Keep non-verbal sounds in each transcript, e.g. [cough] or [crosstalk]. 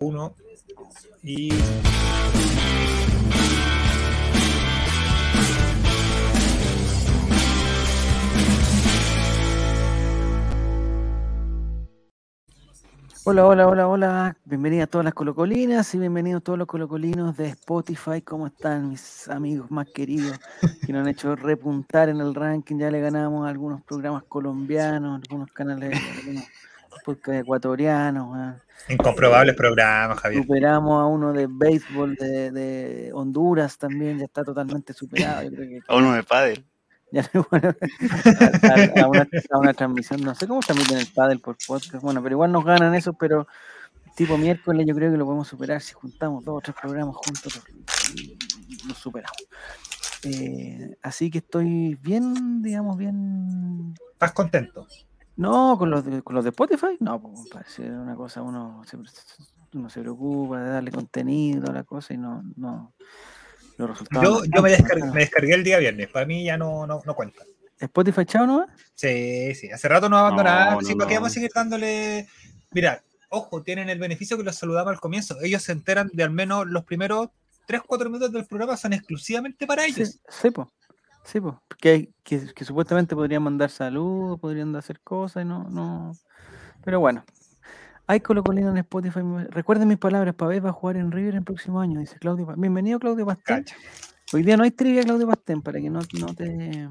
uno y Hola, hola, hola, hola. Bienvenidas a todas las colocolinas y bienvenidos todos los colocolinos de Spotify. ¿Cómo están mis amigos más queridos que nos han hecho repuntar en el ranking? Ya le ganamos a algunos programas colombianos, algunos canales, algunos podcast ecuatorianos. weón. incomprobables programas, Javier. Superamos a uno de béisbol de, de Honduras también, ya está totalmente superado. Yo creo que A uno de pádel. [laughs] ya bueno, a, una, a una transmisión, no sé cómo transmiten el pádel por podcast, bueno, pero igual nos ganan eso, pero tipo miércoles yo creo que lo podemos superar si juntamos dos o tres programas juntos, lo- superamos. Eh, así que estoy bien, digamos, bien. ¿Estás contento? No, con los de, con los de Spotify, no, pues, parece una cosa, uno se, uno se preocupa de darle contenido a la cosa y no, no los resultados. Yo, yo me, descargué, me descargué el día viernes. Para mí ya no, no, no cuenta. Spotify, chao, ¿no? Sí, sí. Hace rato nos abandonaron. No, sí, no, ¿para qué vamos a seguir dándole? Mira, ojo, tienen el beneficio que los saludamos al comienzo. Ellos se enteran de al menos los primeros 3-4 minutos del programa son exclusivamente para Sí, ellos. sí, po. Sí, po. Que, que, que supuestamente podrían mandar saludos, podrían hacer cosas y no, no. Pero bueno. Hay Colocolino en Spotify. Recuerden mis palabras, Pavés va a jugar en River el próximo año, dice Claudio. Pa- Bienvenido, Claudio Pastén. Cacha. Hoy día no hay trivia, Claudio Pastén, para que no, no te.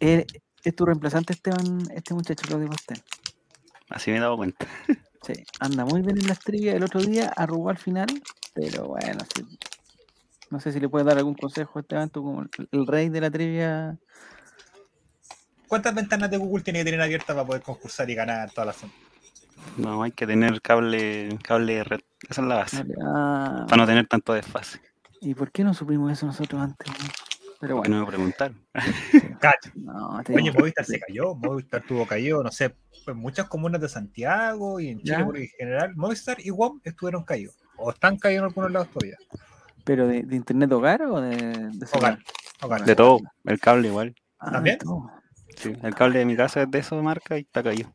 Eh, es tu reemplazante, Esteban, este muchacho, Claudio Pastén. Así me he dado cuenta. Sí, anda muy bien en las trivias. El otro día arrugó al final, pero bueno, sí. No sé si le puedes dar algún consejo a Esteban, tú como el, rey de la trivia. ¿Cuántas ventanas de Google tiene que tener abiertas para poder concursar y ganar todas las No, hay que tener cable, cable de red. Esa es la base. Vale, ah, Para no tener tanto desfase. ¿Y por qué no supimos eso nosotros antes? no? Pero bueno, no me preguntaron. [laughs] No, te Oye, Movistar se cayó, Movistar tuvo caído, no sé, en muchas comunas de Santiago y en Chile Ya. por en general, Movistar y WOM estuvieron caídos. O están caídos en algunos lados todavía. ¿Pero de, de internet hogar o de, de? Hogar. De todo. El cable igual. Ah, ¿También? de todo. Sí, El cable de mi casa es de esa marca y está caído.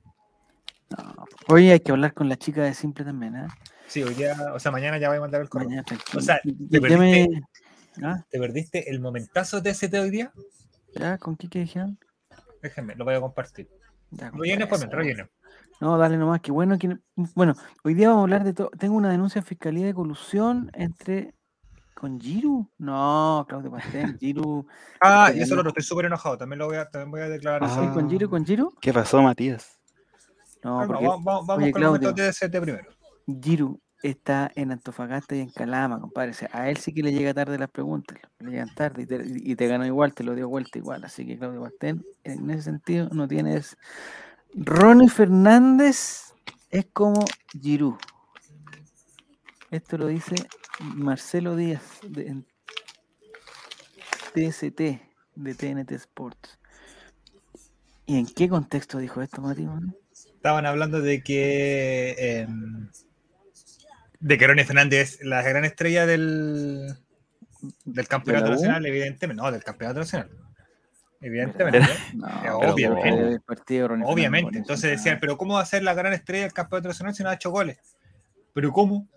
No. Oye, hay que hablar con la chica de Simple también, ¿eh? Sí, hoy día, o sea, mañana ya voy a mandar el correo. Mañana. O sea, me- ¿Ah? ¿Te perdiste el momentazo de ST hoy día? ¿Ya? ¿Con qué, qué dijeron? Déjenme, lo voy a compartir. Ya, Relleno, pues, relleno. No, dale nomás, que bueno que... Bueno, hoy día vamos a hablar de todo. Tengo una denuncia de fiscalía de colusión entre... ¿Con Giru? No, Claudio Pastén, [laughs] Giru... Ah, y eso no. lo otro, estoy súper enojado. También lo voy a, también voy a declarar eso. ¿Sí, con Giru, con Giru? ¿Qué pasó, Matías? No, Ah, no, porque vamos vamos- vamos oye, con Claudio. de ST primero. Giru está en Antofagasta y en Calama, compadre. O sea, a él sí que le llega tarde las preguntas, le llegan tarde y te, y te ganó igual, te lo dio vuelta igual. Así que Claudio Pastén, en ese sentido, no tienes. Ronnie Fernández es como Giroud. Esto lo dice Marcelo Díaz de en TST de TNT Sports. ¿Y en qué contexto dijo esto, Mati? Estaban hablando de que. eh, de que Ronnie Fernández es la gran estrella del. del campeonato nacional, evidentemente. No, del campeonato nacional. Evidentemente. ¿no? No, obviamente. Obviamente. Entonces decían, pero ¿cómo va a ser la gran estrella del campeonato nacional si no ha hecho goles? ¿Pero cómo?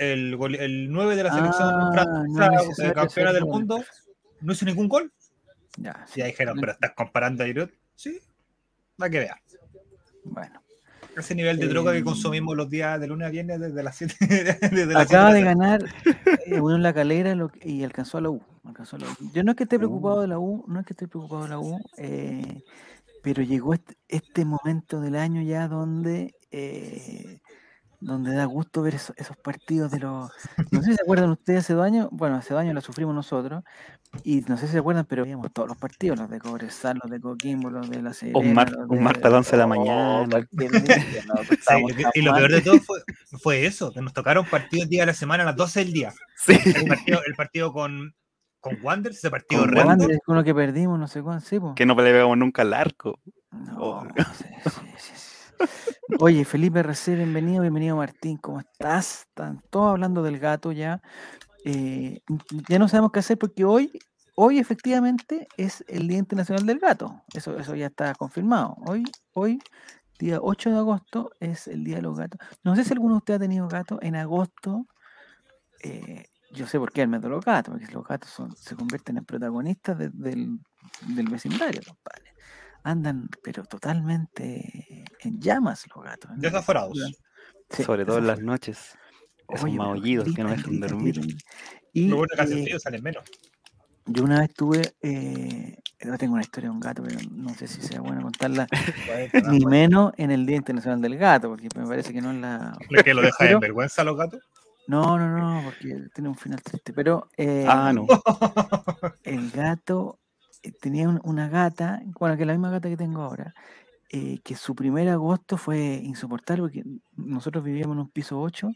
El, gole- el 9 de la selección Ah, francesa, no de campeona del mundo, no hizo ningún gol. Ya, ahí dijeron, pero estás comparando a Giroud. Sí, va que vea. Bueno, Ese nivel de droga que Eh, consumimos los días de lunes a viernes desde las 7 [laughs] desde acaba de ganar eh, Unión La Calera lo y alcanzó a la U. alcanzó a la U. Yo no es que esté preocupado de la U, no es que esté preocupado de la U, eh, pero llegó este, este momento del año ya donde eh, donde da gusto ver eso- esos partidos de los... [laughs] No sé si se acuerdan ustedes hace dos años, bueno, hace dos años lo sufrimos nosotros, y no sé si se acuerdan, pero veíamos todos los partidos, los de Cobresal, los de Coquimbo, los de la Serena, Un, mar- un de- martes a las 11 de la Oh, mañana. cualquier [laughs] día, no, Sí, estábamos y lo peor de todo fue, fue eso, que nos tocaron partidos día de la semana a las 12 del día. Sí. El partido, el partido con, con Wanderers, ese partido Con. Wander, uno que perdimos, no sé sí, po. Que no le pegamos nunca al arco. No, Oh. sí, sí, sí. Oye, Felipe RC, bienvenido, bienvenido Martín, ¿cómo estás? Están todos hablando del gato ya. Eh, ya no sabemos qué hacer porque hoy, hoy efectivamente es el Día Internacional del Gato. Eso, eso ya está confirmado. Hoy, hoy día 8 de agosto es el día de los gatos. No sé si alguno de ustedes ha tenido gato. En agosto, eh, yo sé por qué el mes de los gatos, porque los gatos son, se convierten en protagonistas de- del, del vecindario, compadre. Andan, pero totalmente en llamas los gatos. la Desaforados. Sí, Sobre todo en las noches. Esos Oye, maullidos que no dejan dormir. gritan. Y eh, salen menos. yo una vez tuve, eh, yo tengo una historia de un gato, pero no sé si sea bueno contarla, [laughs] ni menos en el Día Internacional del Gato, porque me parece que no es la... ¿Lo que lo deja Pero- en vergüenza a los gatos? No, no, no, porque tiene un final triste, pero eh, Ah, no. el gato tenía un- una gata, bueno, que es la misma gata que tengo ahora, eh, que su primer agosto fue insoportable porque nosotros vivíamos en un piso 8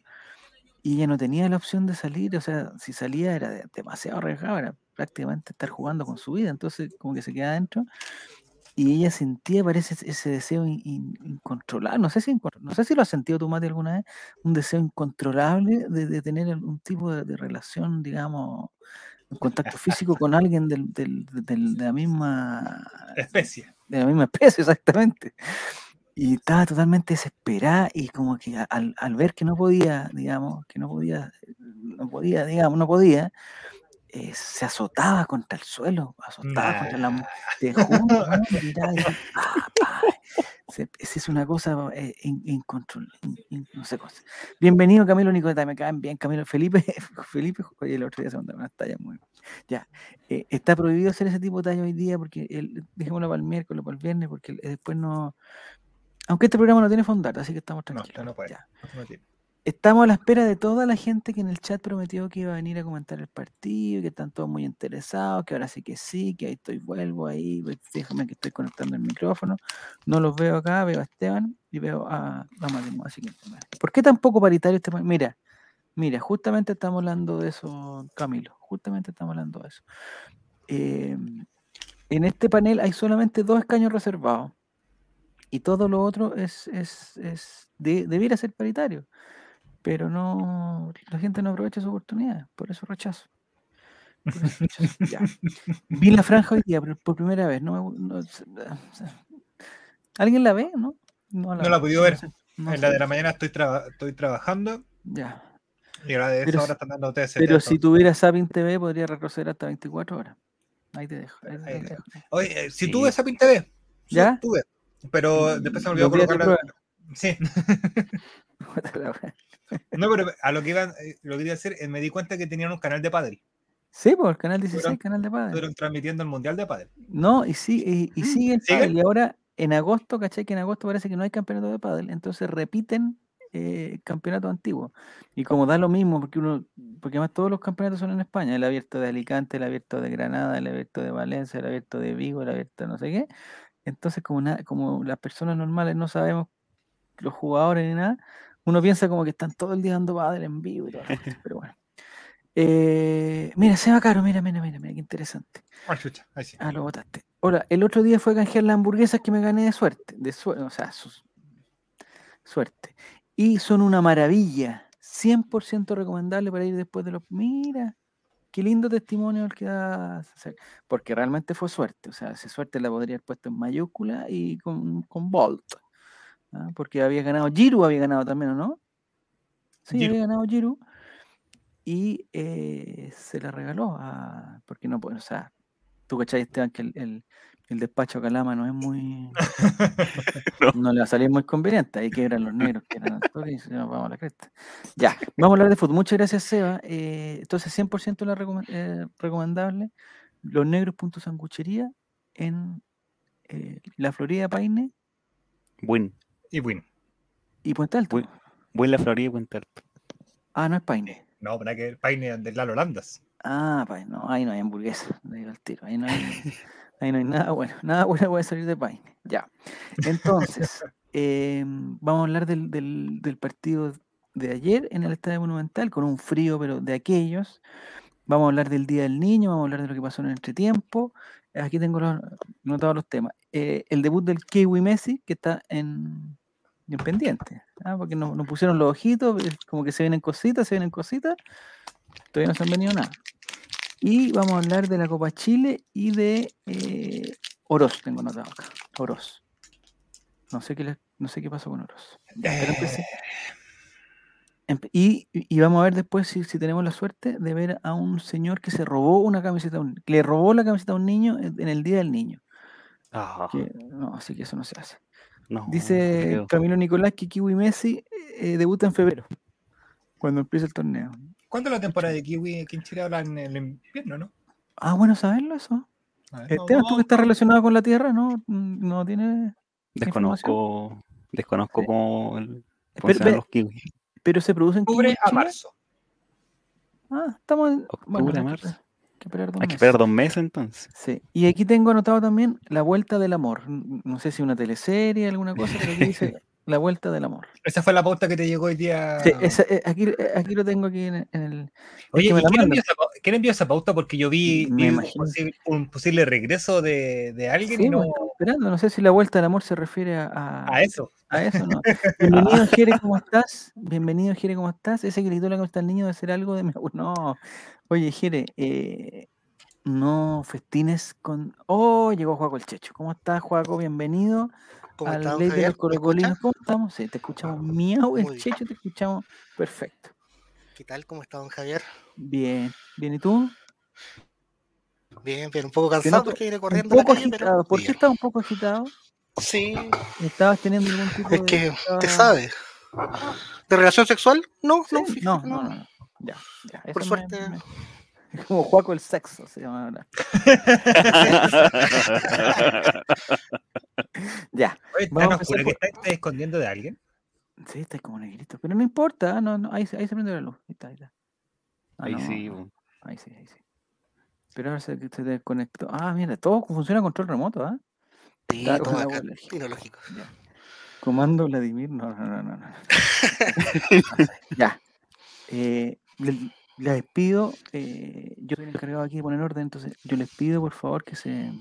y ella no tenía la opción de salir, o sea, si salía era de- demasiado arriesgado, era prácticamente estar jugando con su vida, entonces como que se quedaba adentro y ella sentía, parece, ese- ese deseo in- in- incontrolable, no sé si no sé si lo has sentido tú, Mati, alguna vez, un deseo incontrolable de, de tener algún tipo de, de relación, digamos, un contacto físico con alguien del, del- del- de la misma Especie. de la misma especie, exactamente. Y estaba totalmente desesperada y como que al, al ver que no podía, digamos, que no podía, no podía, digamos, no podía, eh, se azotaba contra el suelo, azotaba contra la... Te "Ah, pa". Se- esa es una cosa eh, in- incontrol- in- in- no sé cosa. Bienvenido Camilo Nicoleta, me caen bien Camilo Felipe, [laughs] Felipe, oye, el otro día se mandaron unas tallas muy ya. eh, está prohibido hacer ese tipo de tallas hoy día porque el, dejémoslo para el miércoles, para el viernes, porque el- después no. Aunque este programa no tiene fondata, así que estamos No, tranquilos. no puede. ya. No tiene. Estamos a la espera de toda la gente que en el chat prometió que iba a venir a comentar el partido, que están todos muy interesados, que ahora sí que sí, que ahí estoy, vuelvo ahí, déjame que estoy conectando el micrófono. No los veo acá, veo a Esteban y veo a, Mario, así que, ¿Por qué tan poco paritario este Mira, mira, justamente estamos hablando de eso, Camilo, justamente estamos hablando de eso. Eh, en este panel hay solamente dos escaños reservados y todo lo otro es, es, es de- debiera ser paritario, pero no, la gente no aprovecha su oportunidad, por eso rechazo. Por eso rechazo. Ya. Vi la franja hoy día por, por primera vez. No, no ¿Alguien la ve? No, No la he podido ver. sé, no en la de la mañana estoy, traba- estoy trabajando Ya. y ahora de esa Pero hora están dando TST. Pero si tuviera Sapin TV podría retroceder hasta 24 horas. Ahí te dejo. ahí te Ahí dejo. Oye, eh, si Sí. tuve esa pinta de. ¿Ya? Tuve. Pero después se me olvidó colocarla. Sí. [laughs] No, pero a lo que iban, eh, lo que quería decir, eh, me di cuenta que tenían un canal de padre. Sí, por el canal 16, Fueron- canal de padre. Estuvieron transmitiendo el mundial de padre. No, y, sí, y, y sigue Y ahora en agosto, ¿cachai? Que en agosto parece que no hay campeonato de pádel, entonces repiten eh, campeonato antiguo. Y como da lo mismo, porque uno, porque además todos los campeonatos son en España, el abierto de Alicante, el abierto de Granada, el abierto de Valencia, el abierto de Vigo, el abierto de no sé qué. Entonces, como na- como las personas normales no sabemos los jugadores ni nada, uno piensa como que están todo el día dando pádel en vivo y todo. [laughs] Pero bueno. Eh, mira, se va caro, mira, mira, mira, mira, qué interesante. Ah, chucha, ahí sí. Ah, lo botaste. Hola, el otro día fue a canjear las hamburguesas que me gané de suerte. De suerte, o sea, sus- suerte. Y son una maravilla. 100% recomendable para ir después de los. Mira, qué lindo testimonio el que sea, Porque realmente fue suerte. O sea, esa suerte la podría haber puesto en mayúscula y con, con Bolt. ¿Ah? Porque había ganado. Giru había ganado también, ¿o no? Sí, Giroud. había ganado Giru. Y eh, se la regaló a. Porque no puede, o sea, tú cachai, Esteban, que el, el, el despacho Calama no es muy. [laughs] no. le va a salir muy conveniente. Ahí que eran los negros, que eran todos y se [laughs] nos vamos a la cresta. Ya, vamos a hablar de fútbol. Muchas gracias, Seba. Eh, entonces, 100% la recome- eh, recomendable. Los negros punto sanguchería en eh, la Florida Paine Buen. Y win. y Puente Alto. Buen, buen la Florida y Puente Alto. Ah, no es Paine. No, para que el paine de Lalo Landas. Ah, Paine, no, ahí no hay hamburguesa, le digo al tiro, ahí no hay, [laughs] ahí no hay nada bueno, nada bueno puede salir de Paine. Ya. Entonces, [laughs] em, vamos a hablar del, del- del partido de ayer en el Estadio Monumental, con un frío, pero de aquellos. Vamos a hablar del Día del Niño, vamos a hablar de lo que pasó en el entretiempo. Aquí tengo los, notados los temas. Eh, el debut del Kiwi Messi, que está en, en pendiente, ¿ah? porque nos, nos pusieron los ojitos, eh, como que se vienen cositas, se vienen cositas. Todavía no se han venido nada. Y vamos a hablar de la Copa Chile y de eh, Oroz, tengo notado acá. Oroz. No sé qué, No sé qué pasó con Oroz. Pero Eh, y, y vamos a ver después si, si tenemos la suerte de ver a un señor que se robó una camiseta, un- le robó la camiseta a un niño en, el Día del Niño. Ah, que- no, así que eso no se hace. No, Dice. Camilo Nicolás que Kiwi Messi eh, debuta en febrero, cuando empiece el torneo. ¿Cuándo es la temporada de Kiwi aquí en Chile habla en el invierno, no? Ah, bueno saberlo eso. A ver, Esteban, no, tú que estás relacionado con la Tierra, ¿no? Mm, No tiene... Desconozco, desconozco Sí. cómo, el, cómo Pero, pero- los kiwis. pero se producen octubre a marzo. Ah, estamos en... Octubre, que marzo. Hay que esperar dos Hay que meses. esperar dos meses entonces. Sí, y aquí tengo anotado también La Vuelta del Amor. No sé si una teleserie, alguna cosa, pero aquí dice [laughs] La Vuelta del Amor. Esa fue la pauta que te llegó hoy día. Sí, esa- eh, aquí, eh, aquí lo tengo aquí en, en el... es Oye, que me ¿y la quién, envió esa, quién envió esa pauta? Porque yo vi, un, posible, un posible regreso de, de alguien Sí, y no esperando. No sé si La Vuelta del Amor se refiere a, a, a eso. a eso, ¿no? [laughs] Bienvenido, Jere, ¿cómo estás? Bienvenido, Jere, ¿cómo estás? Ese que gritó la camiseta del niño debe ser algo de mi abuelo. No. Oye, Jere, eh, no festines con... Oh, llegó Juaco el Checho. ¿Cómo estás, Juaco? Bienvenido. ¿Cómo al ley de Javier? los ¿Me colocolinos. escucha? ¿Cómo estamos? Sí, te escuchamos miau, el checho, te escuchamos perfecto. ¿Qué tal? ¿Cómo está, don Javier? Bien, bien, ¿y tú? Bien, bien, un poco Te cansado porque Un corriendo la poco pero agitado. ¿Por qué estás un poco agitado? Sí, ¿Estabas teniendo algún tipo es de... que estaba- usted sabe. ¿De relación sexual? No, Sí, no, no, no, no. Ya, ya. Por eso suerte. me- Es [laughs] como Juaco el sexo, se llama ahora. [laughs] Ya. Oye, Vamos a ¿tan oscura empezar que está, está escondiendo de alguien? Sí, está como negrito. Pero no importa, no, no, ahí, se- ahí se prende la luz. Ahí está, ahí está. Ah, Ahí no, sí. Ahí sí, ahí sí. Pero ahora se, se desconectó. Ah, mira, todo funciona a control remoto, ¿ah? Sí, con todo acá, tecnológico. Ya. Comando Vladimir, no, no, no, no. no. [laughs] ya. Eh, le- les pido, eh, yo soy el encargado aquí de poner orden, entonces yo les pido por favor que se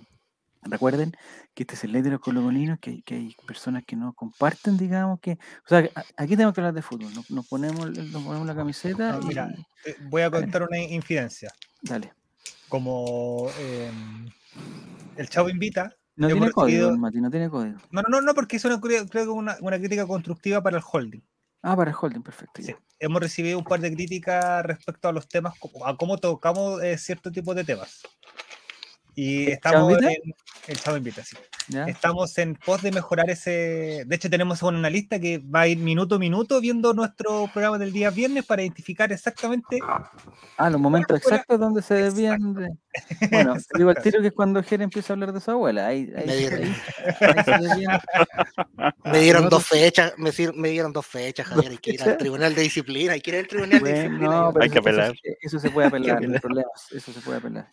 recuerden que este es el ley de los colocolinos, que, hay- que hay personas que no comparten, digamos que, o sea, aquí tenemos que hablar de fútbol, nos, nos ponemos, nos ponemos la camiseta No, y mira, eh, voy a contar una infidencia. dale. Como eh, el Chavo invita. No tiene código, Mati, no tiene código. No, no, no, no, porque es una, creo que una, una crítica constructiva para el holding. Ah, para el holding, perfecto. Sí. Hemos recibido un par de críticas respecto a los temas, a cómo tocamos eh, cierto tipo de temas. Y ¿El estamos en. El Chavo invita, sí. ¿Ya? Estamos en pos de mejorar ese. De hecho, tenemos una analista que va a ir minuto a minuto viendo nuestro programa del día viernes para identificar exactamente. Ah, los momentos exactos donde se desvían de... Bueno, te [laughs] digo al tiro que es cuando Jere empieza a hablar de su abuela. Ahí, ahí, Me dieron. ahí. [laughs] Me dos [laughs] fechas, me, me dieron dos fechas, Javier. Hay que ir al tribunal de disciplina, hay que ir al tribunal de disciplina. no, yo- pero Hay que eso- eso- apelar. Eso, se puede apelar, no hay apelar. problemas, eso se puede apelar.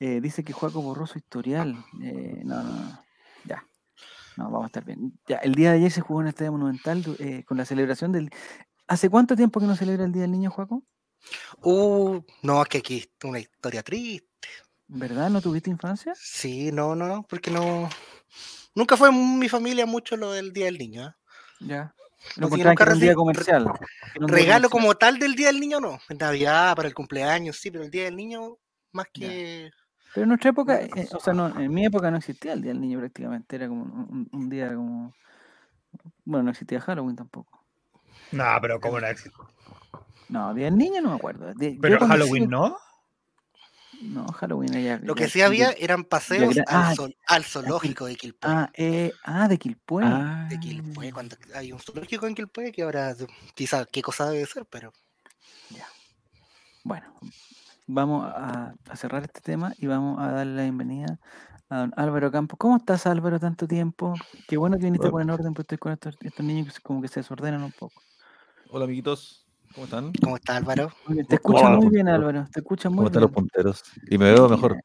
Eh, dice que Juaco borró su historial. Eh, no, no, no. Ya. No, vamos a estar bien. Ya, el día de ayer se jugó en el Estadio Monumental eh, con la celebración del... ¿Hace cuánto tiempo que no celebra el Día del Niño, Juaco? Uh, no, es que aquí es una historia triste. ¿Verdad? ¿No tuviste infancia? Sí, no, no, no, porque no. Nunca fue en mi familia mucho lo del Día del Niño. Ya. No, Lo que nunca era un día comercial. que un Regalo comercial. como tal del Día del Niño no. En Navidad, para el cumpleaños, sí, pero el Día del Niño más Ya. Pero en nuestra época, eh, o sea, no, en mi época no existía el Día del Niño prácticamente, era como un, día como... Bueno, no existía Halloween tampoco. No, pero como no existe. No, Día del Niño no me acuerdo. de- Pero Halloween sí- no. No, Halloween ya... Lo ya- que sí había ya- eran paseos al, ah, al zoológico de Quilpué. Ah, eh, ah, de Quilpué. Ah, De Quilpué, cuando hay un zoológico en Quilpué que ahora quizás qué cosa debe ser, pero Bueno, vamos a, a cerrar este tema y vamos a darle la bienvenida a don Álvaro Campos. ¿Cómo estás, Álvaro, tanto tiempo? Qué bueno que viniste a Bueno. poner orden, pues estoy con estos, estos niños que se- como que se desordenan un poco. Hola amiguitos, ¿cómo están? ¿cómo está Álvaro? Te ¿Cómo escucha van muy los bien? Álvaro. Te escucha muy ¿Cómo están bien. los punteros? Y me veo mejor.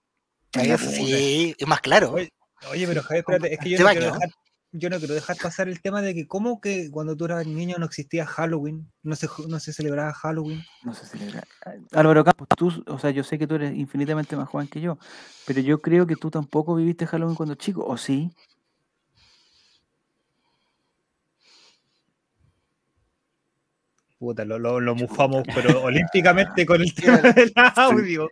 Puta. sí, es más claro. Oye, Oye, pero Javier, espérate, es que yo ¿Se no, quiero dejar, yo no quiero dejar pasar el tema de que cómo que cuando tú eras niño no existía Halloween, no se, no se celebraba Halloween. No se celebra. Ah, Álvaro Campos, tú, o sea, yo sé que tú eres infinitamente más joven que yo, pero yo creo que tú tampoco viviste Halloween cuando chico, ¿o sí? Puta, lo, lo, lo mufamos, pero [laughs] olímpicamente con el tema del audio.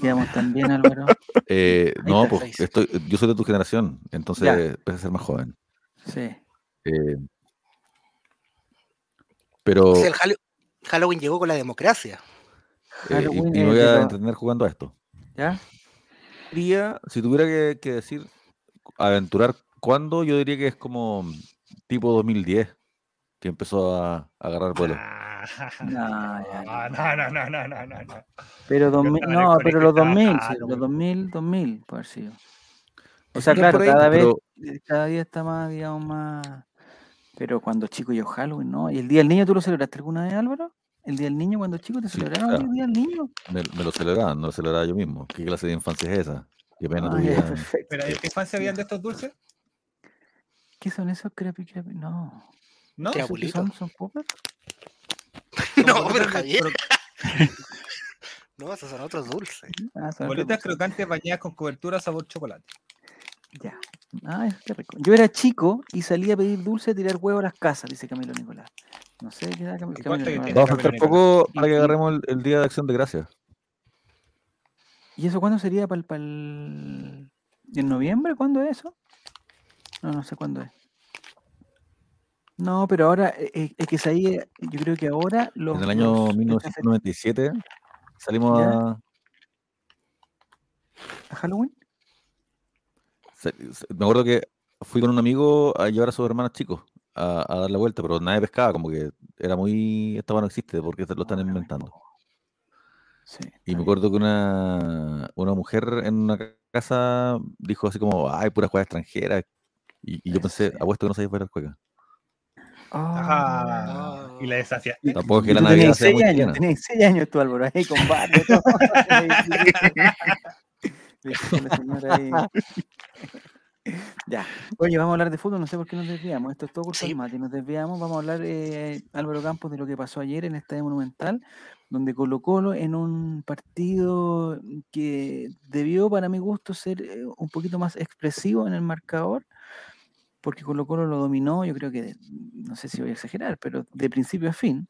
Quedamos también, Álvaro. Eh, no, pues estoy, yo soy de tu generación, entonces Ya. empecé a ser más joven. Sí. Eh, Pero O sea, el Hallo- Halloween llegó con la democracia. eh, y, me voy a entender jugando a esto. ¿Ya? Diría, si tuviera que, que decir, aventurar cuándo, yo diría que es como tipo 2010, que empezó a, a agarrar vuelo. No, no, no, no, no, no, no, no. Pero 2000, estaba en el no, pero los estaba 2000, sí, los 2000, 2000, puede haber sido. O sea, claro, ahí, cada vez, pero- eh, cada día está más, digamos, más. Pero cuando chico yo Halloween, ¿no? ¿Y el Día del Niño tú lo celebraste alguna vez, Álvaro? ¿El Día del Niño cuando chico te Sí, celebraron claro. el Día del Niño? Me, me lo celebraban, no lo celebraba yo mismo. ¿Qué clase de infancia es esa? Qué pena Ah, tu ya, vida. perfecto. Pero ¿en qué infancia habían de estos dulces? ¿Qué son esos creepy creepy? No. ¿No? ¿Qué son? ¿Son poppers? [laughs] No, pero Javier. [laughs] No, esos son otros dulces. Ah, son cosas. crocantes bañadas con cobertura sabor chocolate. Ya. Ay, qué rico. Yo era chico y salía a pedir dulce a tirar huevo a las casas, dice Camilo Nicolás. No sé qué da Cam- ¿Y Camilo Nicolás. Vamos a faltar Camilo poco para que agarremos el, el Día de Acción de Gracias. ¿Y eso cuándo sería para el, ¿En noviembre? ¿Cuándo es eso? No, no sé cuándo es. No, pero ahora, eh, eh, es que ahí, yo creo que ahora los... En el año los- 1997 salimos Ya. a, ¿A Halloween? Me acuerdo que fui con un amigo a llevar a sus hermanos chicos a, a dar la vuelta, pero nadie pescaba, como que era muy. Esta no existe porque lo están no, inventando. Sí. Y me acuerdo que una, una mujer en una ca- casa dijo así como, ay, pura juega extranjera. Y, y yo pensé, apuesto que no sabía bailar cueca. Ajá. Y la desafiaste. Tampoco es que la Navidad sea muy 6 años, tenías 6 años tú, Álvaro, ahí con barba [laughs] [laughs] [laughs] Ya. Oye, vamos a hablar de fútbol, no sé por qué nos desviamos. Esto es todo culpa Sí. Mati. Nos desviamos. Vamos a hablar, eh, Álvaro Campos, de lo que pasó ayer en el Estadio Monumental, donde Colo Colo en un partido que debió, para mi gusto, ser eh, un poquito más expresivo en el marcador, porque Colo Colo lo dominó, yo creo que, no sé si voy a exagerar, pero de principio a fin.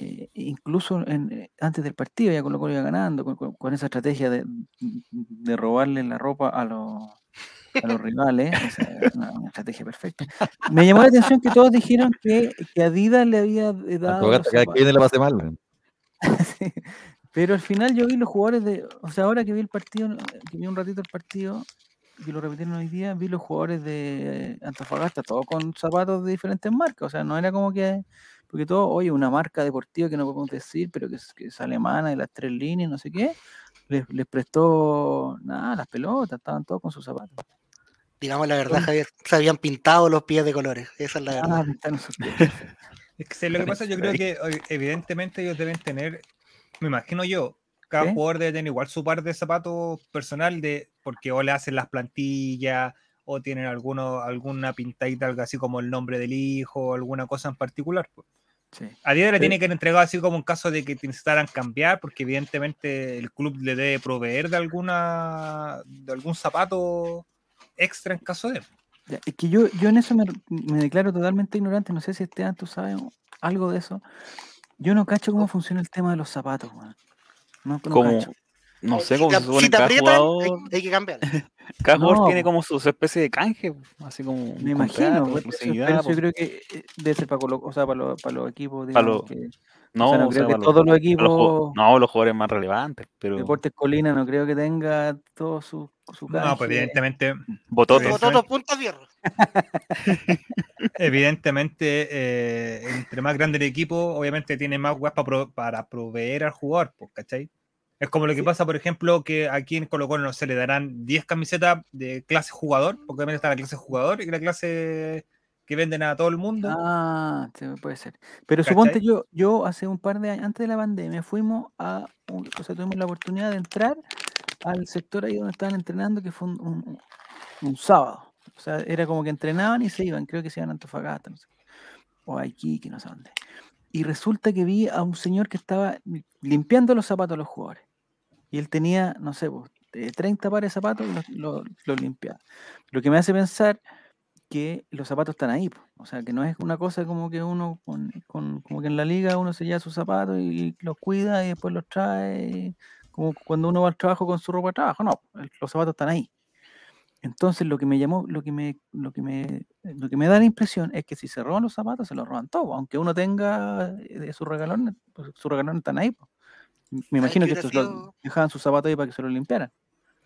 Eh, incluso en, eh, antes del partido ya Colo Colo iba ganando con, con- con esa estrategia de, de robarle la ropa a los, a los [laughs] rivales, esa una, una estrategia perfecta. Me llamó la atención que todos dijeron que, que Adidas le había eh, dado... cada mal. [laughs] Sí, Pero al final yo vi los jugadores de, o sea, ahora que vi el partido, que vi un ratito el partido, que lo repitieron hoy día, vi los jugadores de Antofagasta, todos con zapatos de diferentes marcas, o sea, no era como que, porque todo, oye, una marca deportiva que no podemos decir, pero que es, que es alemana, de las tres líneas, no sé qué, les, les prestó, nada, las pelotas, estaban todos con sus zapatos. Digamos la verdad, Javier. Se habían pintado los pies de colores. Esa es la verdad. Ah, pies. [laughs] Es que ¿sabes lo que pasa, yo creo que evidentemente ellos deben tener, me imagino yo, cada jugador debe tener igual su par de zapatos personal de porque o le hacen las plantillas o tienen alguno, alguna pintadita, algo así como el nombre del hijo, alguna cosa en particular. pues. Sí. A día le Sí. tiene que entregar así como en caso de que necesitaran cambiar, porque evidentemente el club le debe proveer de alguna de algún zapato extra en caso de. Ya, es que yo, yo en eso me, me declaro totalmente ignorante. No sé si Esteban, tú sabes algo de eso. Yo no cacho cómo funciona el tema de los zapatos. No, no cacho. No sé Si cómo te- se supone si que te cada aprietan, hay, jugador, hay que cambiar. [laughs] cada jugador tiene como su, su especie de canje, así como Me imagino. pues, pero yo creo que eh, debe ser para, o sea, para, los, para los equipos. Para digamos, que- no, o sea, no o creo sea, que todos los equipos, no, los jugadores más relevantes, pero Deportes Colina, no creo que tenga todo su, su No, pues canje. evidentemente, Bototo. Todo punta fierro. [laughs] evidentemente, eh, entre más grande el equipo, obviamente tiene más para, para proveer al jugador, pues, ¿cachai? Es como lo que pasa, por ejemplo, que aquí en Colo Colo no se le darán 10 camisetas de clase jugador, porque obviamente está la clase jugador y la clase que venden a todo el mundo. Ah, sí, puede ser. Pero suponte yo, yo hace un par de años, antes de la pandemia, fuimos a, un- o sea, tuvimos la oportunidad de entrar al sector ahí donde estaban entrenando, que fue un, un- un sábado. O sea, era como que entrenaban y se iban, creo que se iban a Antofagasta, no sé, o a Iquique, no sé dónde. Y resulta que vi a un señor que estaba limpiando los zapatos a los jugadores. Y él tenía, no sé, pues, eh, 30 pares de zapatos y los, limpiaba. Lo que me hace pensar que los zapatos están ahí. O sea, que no es una cosa como que uno, con, con- como que en la liga uno se lleva sus zapatos y los cuida y después los trae, como cuando uno va al trabajo con su ropa de trabajo. No, los zapatos están ahí. Entonces lo que me llamó, lo que me, lo que me, lo que me da la impresión es que si se roban los zapatos, se los roban todos, aunque uno tenga eh, sus regalones, pues, sus regalones están ahí. Me ¿Sabes imagino que estos sido? dejaban sus zapatos ahí para que se los limpiaran.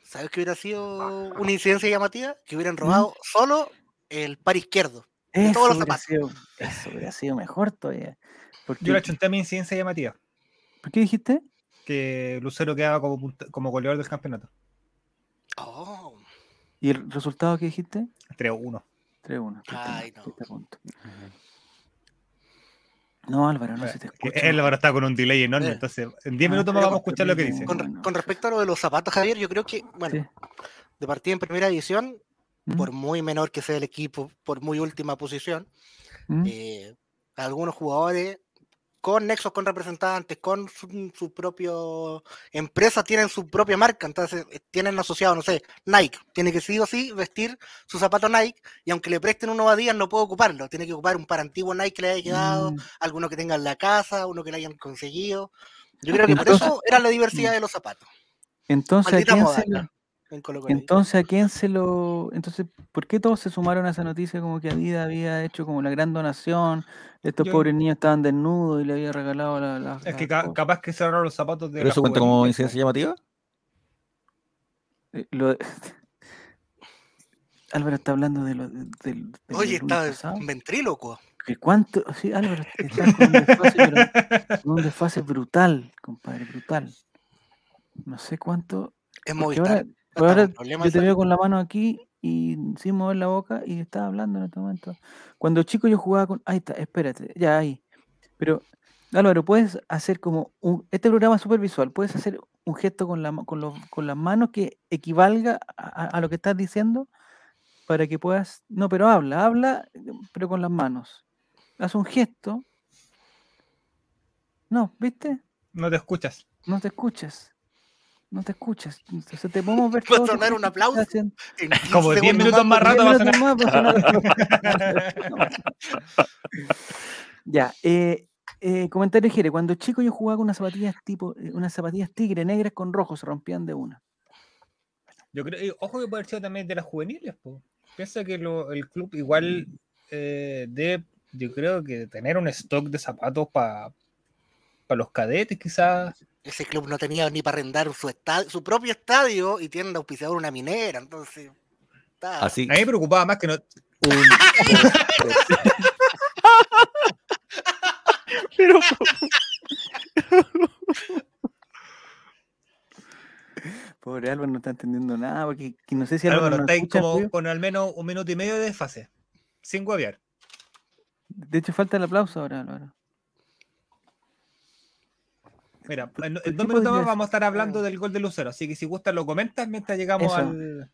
¿Sabes qué hubiera sido una incidencia llamativa? Que hubieran robado solo el par izquierdo. De Eso todos los hubiera, zapatos. sido, eso hubiera sido mejor todavía. Porque, Yo le achunté a mi incidencia llamativa, ¿Por qué dijiste? que Lucero quedaba como, como goleador del campeonato. Oh, ¿Y el resultado que dijiste? 3-1. 3-1. fuiste a- Ay, no. punto. No, Álvaro, no se te Que escucha. Él ahora está con un delay enorme, Eh. entonces en 10 Ah, minutos más pero vamos a escuchar lo que dice. con, respecto a lo de los zapatos, Javier, yo creo que, bueno, Sí. de partida en primera división, ¿Mm? por muy menor que sea el equipo, por muy última posición, ¿Mm? eh, algunos jugadores con nexos con representantes, con su, su propio empresa, tienen su propia marca, entonces eh, tienen asociado, no sé, Nike, tiene que sí o sí vestir su zapato Nike, y aunque le presten uno a Díaz, no puede ocuparlo, tiene que ocupar un par antiguo Nike que le haya quedado, Mm, alguno que tenga en la casa, uno que le hayan conseguido. Yo creo que por Entonces- eso era la diversidad de los zapatos. Entonces, ¿a Maldita quién moda, se lo, entonces, ¿a quién se lo...? Entonces, ¿por qué todos se sumaron a esa noticia como que Adidas había hecho como la gran donación? Estos Yo- pobres niños estaban desnudos y le había regalado la... la- Es que ca- capaz que cerraron los zapatos de ¿Pero eso cuenta como incidencia llamativa? eh, lo- [laughs] Álvaro está hablando de lo del, Oye, está pasado. ventrílocuo. ¿Que ¿Cuánto? Sí, Álvaro, estás con un desfase, pero con [laughs] un desfase brutal, compadre, brutal. No sé cuánto... Es Movistar. ahora, está pero ahora con problemas yo te veo con la mano aquí y sin mover la boca y estaba hablando en este momento. Cuando chico yo jugaba con... Ahí está, espérate, ya ahí. Pero, Álvaro, puedes hacer como un... Este programa es súper visual, puedes hacer un gesto con, la, con, los- con las manos que equivalga a, a- lo que estás diciendo para que puedas... No, pero habla, habla, pero con las manos. Haz un gesto. No, ¿viste? No te escuchas. No te escuchas. No te escuchas. Entonces te podemos ver [laughs] Va a sonar un aplauso. Como 15 10 segundos minutos más rato va a Diez sonar. [laughs] Ya, eh, eh, comentario Jere, cuando chico yo jugaba con unas zapatillas tipo, eh, unas zapatillas tigre negras con rojo, se rompían de una. Yo creo, y ojo que puede haber sido también de las juveniles, po. Piensa que lo- el club igual eh, debe, yo creo que tener un stock de zapatos para los cadetes, quizás. Ese club no tenía ni para arrendar su, estadio, su propio estadio y tienen de auspiciador una minera, entonces. está- Así. A mí me preocupaba más que no. un- [laughs] Pero, Pobre Álvaro no está entendiendo nada, porque que no sé si Álvaro Álvaro, nos estáis como con al menos un minuto y medio de desfase. Sin guaviar. De hecho, falta el aplauso ahora, Álvaro. Mira, en, ¿por en dos minutos más vamos a estar hablando del gol de Lucero. Así que si gustan lo comentas mientras llegamos Eso. al.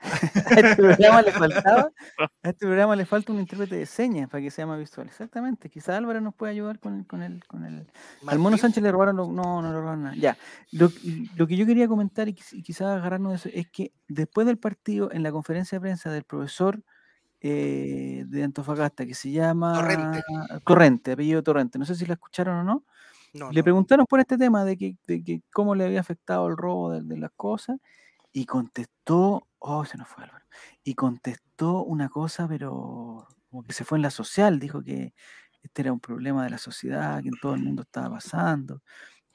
[laughs] A este programa le faltaba, [laughs] a este programa le falta un intérprete de señas para que sea más visual. Exactamente. Quizá Álvaro nos puede ayudar con el, con el, con el, Al Mono Sánchez le robaron, lo- no, no le robaron nada. Ya, lo, lo que yo quería comentar y, quiz- y quizás agarrarnos de eso es que después del partido, en la conferencia de prensa del profesor eh, de Antofagasta, que se llama Torrente. Torrente, apellido Torrente, no sé si la escucharon o no, no, le no. preguntaron por este tema de que, de que cómo le había afectado el robo de, de las cosas y contestó, oh, se nos fue Álvaro, y contestó una cosa, pero como que se fue en la social, dijo que este era un problema de la sociedad, que en todo el mundo estaba pasando,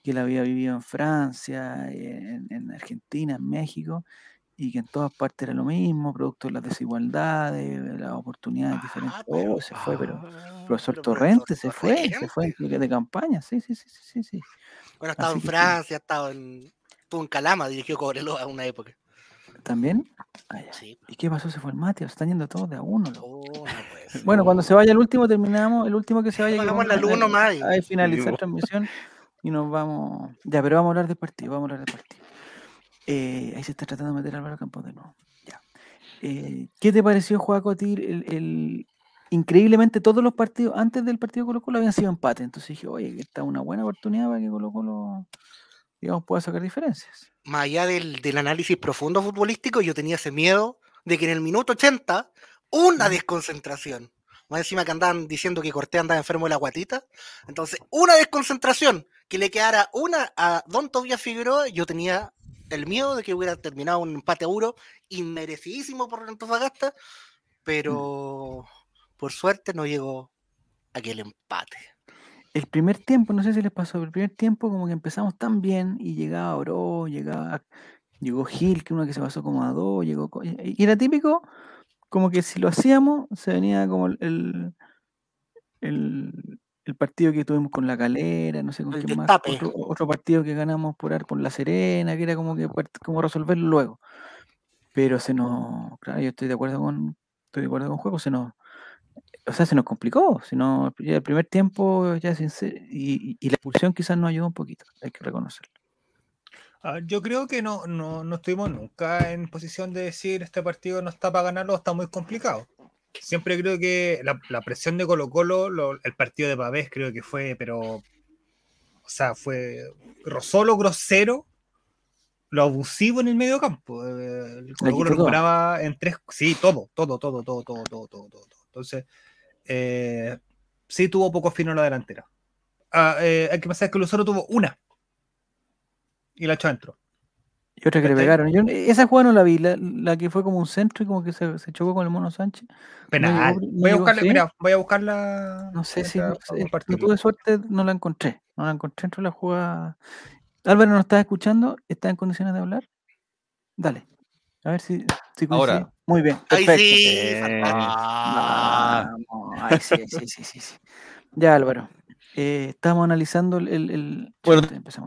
que él había vivido en Francia, en, en Argentina, en México, y que en todas partes era lo mismo, producto de las desigualdades, de las oportunidades diferentes. Ah, pero- Oh, se fue, pero Ah, profesor pero Torrente se fue, se fue de, de campaña, sí, sí, sí, sí, sí, sí. Bueno, ha estado en sí. Francia, ha estado en. Estuvo en Calama, dirigió Cobreloa a una época. ¿También? Ah. Sí. ¿Y qué pasó? Se fue el Mati, están yendo todos de a uno. Oh, no. [laughs] Bueno, cuando se vaya el último terminamos, el último que se vaya. vamos la luz a- nomás y- a finalizar transmisión y nos vamos. Ya, pero vamos a hablar del partido, vamos a hablar del partido. Eh, ahí se está tratando de meter Álvaro Campos de nuevo. Ya. Eh, ¿Qué te pareció, Joaco, a ti? El, el- Increíblemente todos los partidos antes del partido Colo Colo habían sido empate. Entonces dije, oye, esta es una buena oportunidad para que Colo Colo, digamos, pueda sacar diferencias. Más allá del, del análisis profundo futbolístico, yo tenía ese miedo de que en el minuto 80, una desconcentración. Más encima que andaban diciendo que Cortés andaba enfermo de la guatita. Entonces, una desconcentración que le quedara una a Don Tobias Figueroa, yo tenía el miedo de que hubiera terminado un empate a uno inmerecidísimo por Antofagasta, pero por suerte no llegó aquel empate. El primer tiempo, no sé si les pasó, el primer tiempo como que empezamos tan bien y llegaba Oro, llegaba, llegó Gil, que uno que se pasó como a dos, llegó, y era típico, como que si lo hacíamos, se venía como el, el, el- partido que tuvimos con La Calera, no sé con El quién más, otro, otro partido que ganamos por, por La Serena, que era como que como resolverlo luego. Pero se nos, claro, yo estoy de acuerdo con, estoy de acuerdo con Juego, se nos, o sea, se nos complicó, ya el primer tiempo ya sin ser- y, y- y la expulsión quizás nos ayudó un poquito, hay que reconocerlo. Ah, Yo creo que no, no, no estuvimos nunca en posición de decir este partido no está para ganarlo, está muy complicado. Siempre creo que la, la presión de Colo Colo, lo- el partido de Pavés creo que fue, pero, o sea, fue solo grosero, lo abusivo en el medio campo. Eh, El Colo Colo recuperaba en tres, sí, todo, todo, todo, todo, todo, todo, todo, todo. todo. Entonces, eh, sí tuvo poco fino en la delantera. Ah, eh, hay que pensar que Lucero tuvo una y la echó adentro. Y otra que le pegaron. Yo, esa jugada no la vi, la, la que fue como un centro y como que se, se chocó con el mono Sánchez. Penal. llegó- no voy a buscarla, ¿sí? mira, voy a buscarla. No sé si no, sé, no tuve suerte, no la encontré. No la encontré entre las jugadas. Álvaro, ¿nos estás escuchando? ¿Estás en condiciones de hablar? Dale. A ver si, si Ahora. Muy bien. Ahí Perfecto. sí, Eh, ay, sí, sí, sí, sí, sí. Ya, Álvaro. Eh, estamos analizando el. el, el- Bueno,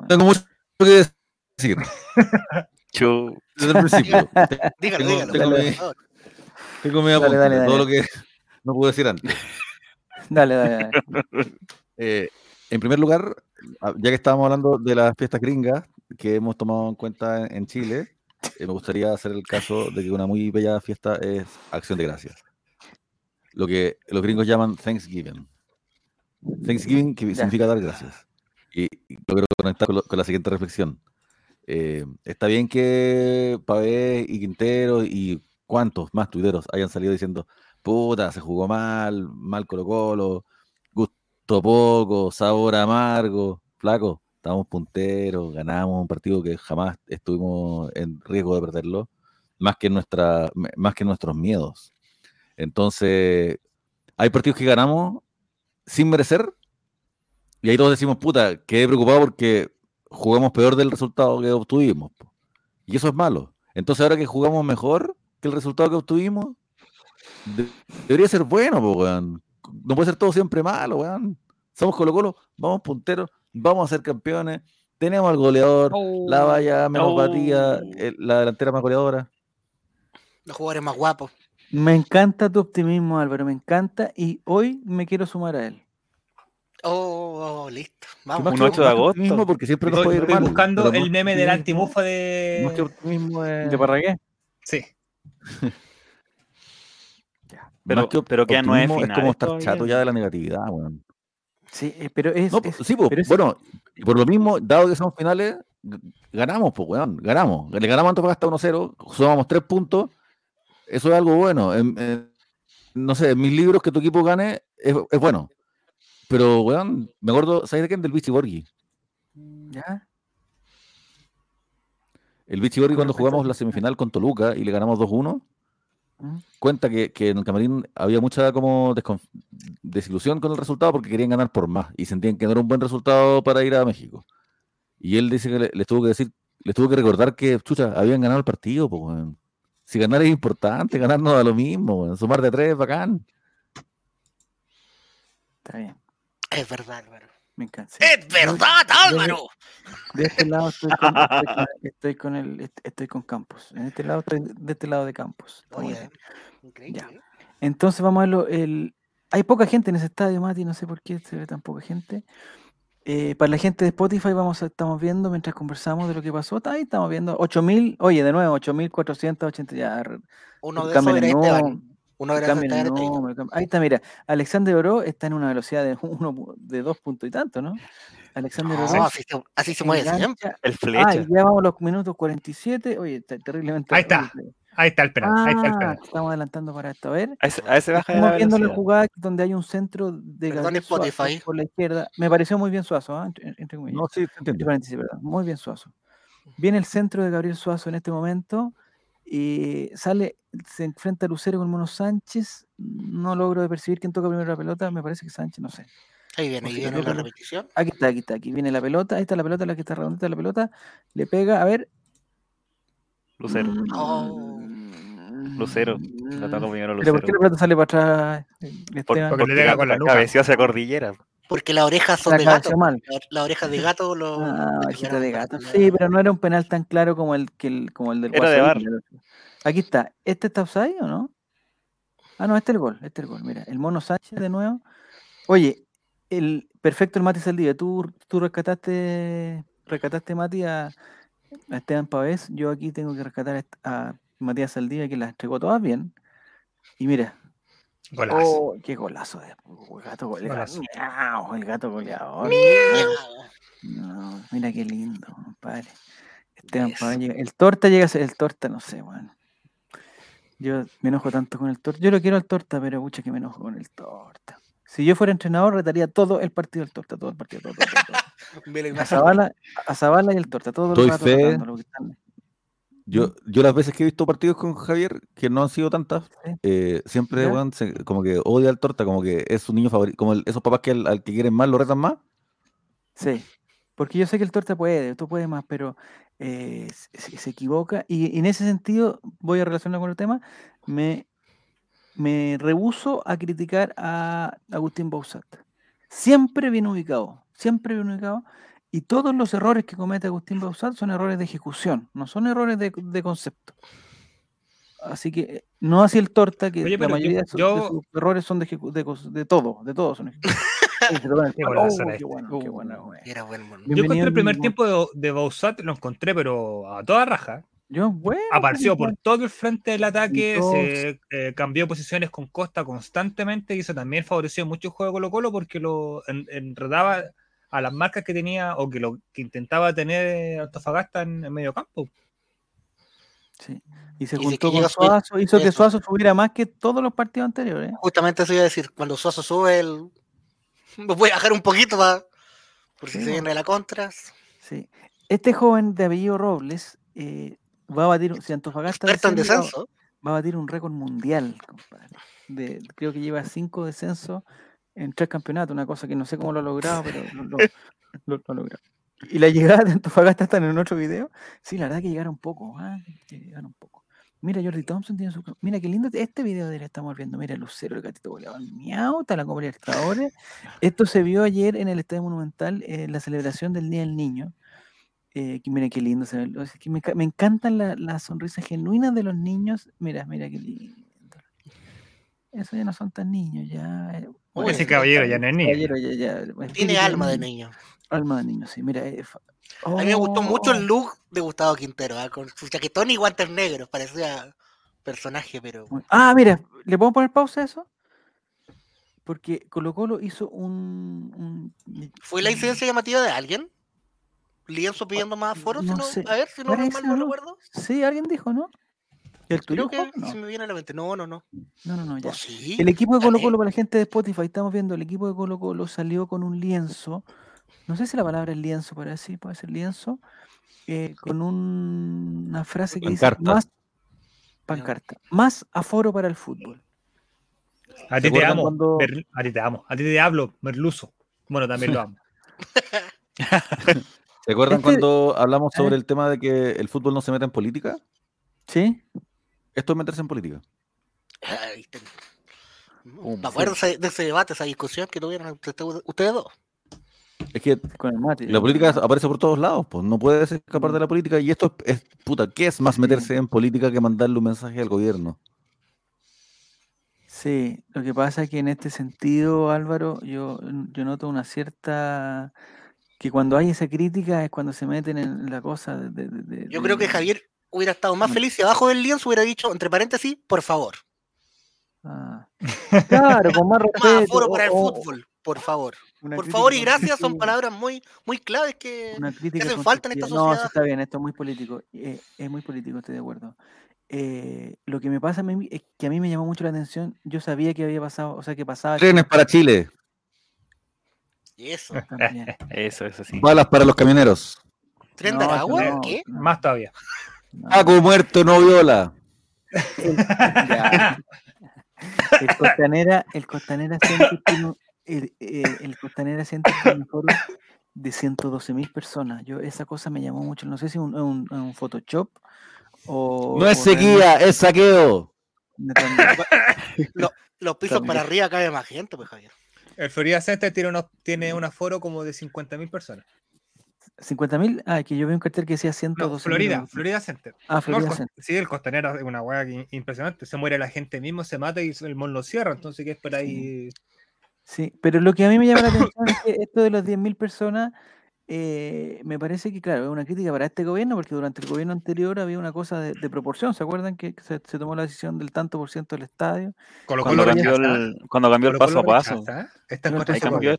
tengo mucho que decir. Chu- Desde el principio. [laughs] Dígalo, Tengo- dígalo. tengo mi- mi Dale, apunte, dale, dale. todo lo que no pude decir antes. [laughs] Dale, dale, dale. [laughs] Eh, en primer lugar, ah, ya que estábamos hablando de las fiestas gringas que hemos tomado en cuenta en, en Chile, eh, me gustaría hacer el caso de que una muy bella fiesta es Acción de Gracias. Lo que los gringos llaman Thanksgiving. Thanksgiving que significa dar gracias. Y, y lo quiero conectar con, lo- con la siguiente reflexión. Eh, está bien que Pavé y Quintero y cuantos más tuiteros hayan salido diciendo, puta, se jugó mal, mal Colo Colo, gusto poco, sabor amargo, flaco, estábamos punteros, ganamos un partido que jamás estuvimos en riesgo de perderlo, más que, nuestra, más que nuestros miedos. Entonces, hay partidos que ganamos sin merecer, y ahí todos decimos, puta, quedé preocupado porque jugamos peor del resultado que obtuvimos. po". Y eso es malo. Entonces, ahora que jugamos mejor que el resultado que obtuvimos, de- debería ser bueno, po, weón. No puede ser todo siempre malo, weón. Somos Colo Colo, vamos punteros, vamos a ser campeones, tenemos al goleador, la valla menos Oh. batida, el- la delantera más goleadora. Los jugadores más guapos. Me encanta tu optimismo, Álvaro, me encanta. Y hoy me quiero sumar a él. Oh, oh, listo. Que más Vamos. Un que- 8 de más que agosto. optimismo, porque siempre nos Estoy, estoy mal, buscando pero el más meme del antimufa Más que de. optimismo es- ¿De Parragué? Sí. Pero- más que pero quedan nueve optimismo, es como estar todavía. chato ya de la negatividad, weón. Sí, eh, pero es. No, es- sí, po, pero es- bueno, por lo mismo, dado que somos finales, ganamos, pues, weón, ganamos. Le ganamos a Antofagasta 1-0, sumamos tres puntos, eso es algo bueno. En- en- no sé, en mis libros que tu equipo gane es, es bueno. Pero, weón, me acuerdo, ¿sabes de quién? Del Vichy Borghi. ¿Ya? El Vichy Borghi cuando jugamos la semifinal con Toluca y le ganamos 2-1, ¿Mm? cuenta que, que en el camarín había mucha como desilusión con el resultado porque querían ganar por más y sentían que no era un buen resultado para ir a México. Y él dice que le- les tuvo que decir, les tuvo que recordar que, chucha, habían ganado el partido, pues, weón. Si ganar es importante, ganar no da lo mismo, weón. Sumar de tres, bacán. Está bien, Es verdad, Álvaro. me encanta. sí. ¡Es verdad, Álvaro! De este lado estoy con, [laughs] estoy el, est- estoy con Campos. En este lado estoy de este lado de Campos. Oye, increíble. Ya. Entonces vamos a verlo. El... Hay poca gente en ese estadio, Mati, no sé por qué se ve tan poca gente. Eh, para la gente de Spotify vamos a, estamos viendo mientras conversamos de lo que pasó. Ahí estamos viendo 8000, oye, de nuevo, 8480 ya. Uno de esos era Esteban. Esteban Estrella. nombre, cam- Ahí está, mira. Alexander Oro está en una velocidad de [laughs] uno de dos puntos y tanto, ¿no? Alexander No, Oro. así se, así se mueve siempre. El Ah, flecha. y ya vamos los minutos 47. Oye, está terriblemente. Ahí está. Ahí está el penal. ahí está el Ah, penal. estamos adelantando para esto. A ver. A ese, a ese baja de la Estamos viendo la jugada donde hay un centro de Perdón, Gabriel Suazo Spotify. por la izquierda. Me pareció muy bien Suazo, ¿ah? entre, entre comillas. No, sí, perdón. Muy bien Suazo. Viene el centro de Gabriel Suazo en este momento y sale, se enfrenta a Lucero con Mono Sánchez. No logro de percibir quién toca primero la pelota. Me parece que Sánchez, no sé. Ahí viene, ahí viene la repetición. Aquí está, aquí está, aquí viene la pelota. Ahí está la pelota, la que está redondita la pelota. Le pega, a ver. Lucero. Oh. Lucero. Tratando primero a Pero ¿por qué la pelota sale para atrás? eh, Por- Esteban? Porque le pega con la nuca. Cabeció hacia Cordillera. Porque las orejas son La de gato. mal. La- Las orejas de gato lo. Ah, de gato. Sí, pero no era un penal tan claro como el, que el, como el del Era de otro. Aquí está. ¿Este está offside o no? Ah, no, este es el gol. Este es el gol. Mira, el mono Sánchez de nuevo. Oye, el perfecto el Mati Saldivia. Tú, tú rescataste, rescataste Mati a, a Esteban Pavés. Yo aquí tengo que rescatar a, Matías Saldivia que las entregó todas bien. Y mira, Golazo. oh, qué golazo de gato goleador. Miau, el gato goleador. Miau. No, mira qué lindo, compadre. Esteban. Pavés llega- El torta llega a ser el torta, no sé, weón. Yo me enojo tanto con el torta. Yo lo quiero al torta, pero pucha que me enojo con el torta. Si yo fuera entrenador, retaría todo el partido del torta, todo el partido, todo, todo, todo, [laughs] A. Zavala, a Zavala y el torta, todo el rato están- Yo, yo las veces que he visto partidos con Javier, que no han sido tantas, Sí. eh, siempre como que odia al torta, como que es su niño favorito, como el- esos papás que al, al que quieren más lo retan más. Sí, porque yo sé que el torta puede, tú puedes más, pero eh, se, equivoca. Y, en ese sentido, voy a relacionar con el tema, me, me rehuso a criticar a Agustín Bausat. Siempre bien ubicado, siempre bien ubicado. Y todos los errores que comete Agustín Bausat son errores de ejecución, no son errores de concepto. Así que eh, no así el torta, que Oye, la pero yo- mayoría de sus, errores son de, de, de todo, de todo son. [laughs] Yo encontré el primer mismo. tiempo de, de Bausat, lo encontré, pero a toda raja. Yo, bueno. Apareció por todo el frente del ataque, todos- se eh, cambió posiciones con Costa constantemente y eso también favoreció mucho el juego de Colo Colo porque lo en- enredaba a las marcas que tenía o que lo que intentaba tener Antofagasta en, en medio campo. Sí. Y se Y juntó con su- Suazo, hizo que. Suazo subiera más que todos los partidos anteriores. Justamente eso iba a decir. Cuando Suazo sube, el... me [laughs] voy a bajar un poquito para. Por si Sí, se viene la contra. Sí. Este joven de apellido Robles eh, va a batir, si Antofagasta en descenso. va a batir un récord mundial, compadre. De, creo que lleva cinco descensos en tres campeonatos, una cosa que no sé cómo lo ha logrado, pero lo, lo- lo- lo ha logrado. Y la llegada de Antofagasta está en otro video. Sí, la verdad que llegaron poco, ah, que llegaron poco. Mira, Jordi Thompson tiene su. Mira, qué lindo este video de él estamos viendo. Mira, Lucero, el gatito goleador. Miau, está la Copa Libertadores. Esto se vio ayer en el Estadio Monumental, en la celebración del Día del Niño. Eh, que mira qué lindo se ve. lo- es que me, enca- me encantan la- las sonrisas genuinas de los niños. Mira, mira qué lindo. Eso ya no son tan niños, ya. eh, Uy, Ese caballero ya no es niño. caballero, ya, ya, Tiene alma de niño. Alma de niño, sí. Mira, eh, A mí me gustó mucho Oh, el look de Gustavo Quintero, ¿ah? con su chaquetón y guantes negros, parecía personaje, pero Ah, mira, ¿le puedo poner pausa a eso? Porque Colo Colo hizo un... un- ¿fue la incidencia llamativa de alguien? ¿Lienzo pidiendo más si no no- sé. A ver, si no mal no ¿no? recuerdo. Sí, alguien dijo, ¿no? ¿El tuyo? Creo que? No. se me viene a la mente. No, no, no. no, no, no, ya. ¿O sí? El equipo de Colo. Colo, para la gente de Spotify, estamos viendo, el equipo de Colo Colo salió con un lienzo, no sé si la palabra es lienzo, para decir, puede ser lienzo, eh, con un- una frase que dice Pancarta. más pancarta, más aforo para el fútbol. A ¿Se ti te amo, cuando- a ti te amo, a ti te hablo, Merluzo. Bueno, también lo [laughs] amo. ¿Se acuerdan Este- cuando hablamos ¿Eh? sobre el tema de que el fútbol no se meta en política? ¿Sí? Esto es meterse en política. Ay, te- Me acuerdo ese- de ese debate, esa discusión que tuvieron entre ustedes ustedes dos. Es que Con el mate. la política aparece por todos lados, pues no puedes escapar de la política. Y esto es, es- puta, ¿qué es más meterse en política que mandarle un mensaje al gobierno? Sí, lo que pasa es que en este sentido, Álvaro, yo, yo noto una cierta... que cuando hay esa crítica es cuando se meten en la cosa de... de- de- Yo de- creo que Javier hubiera estado más feliz si abajo del lienzo hubiera dicho, entre paréntesis, por favor. Ah. Claro, con más [laughs] Más respeto. aforo para el o fútbol, por favor. Una Por favor y gracias son palabras muy, muy claves que hacen falta en esta constructiva. No, sociedad. está bien, esto es muy político. eh, es muy político, estoy de acuerdo. Eh, lo que me pasa a mí es que a mí me llamó mucho la atención. Yo sabía que había pasado, o sea, que pasaba Trenes para Chile, Y eso. [laughs] también. Eso, eso sí. balas para los camioneros. ¿Tren No, de Aragua? no, ¿Qué? no, Más todavía. no. Paco muerto no viola. Ya. El [laughs] Costanera, el Costanera Center tiene [laughs] el, eh, el Costanera Center tiene un foro de 112 mil personas. Yo esa cosa me llamó mucho. No sé si es un, un- un Photoshop o No es sequía, es saqueo. [laughs] Los pisos También. para arriba cabe más gente, pues Javier. El Florida Center tiene, unos, tiene un aforo como de 50.000 personas. 50 mil. Ah, que yo vi un cartel que decía No, 112 Florida, Florida Center. Ah, No, Florida Center. sí, el costanero es una weá impresionante. Se muere la gente mismo, se mata y el mall lo cierra. Entonces, ¿qué espera ahí? Sí, pero lo que a mí me llama la [coughs] atención es que esto de las 10.000 personas, eh, me parece que, claro, es una crítica para este gobierno, porque durante el gobierno anterior había una cosa de, de proporción. ¿Se acuerdan que se, se tomó la decisión del tanto por ciento del estadio? Colo Cuando Colo cambió el, cuando cambió el Colo paso a paso. en No, Ahí cambió.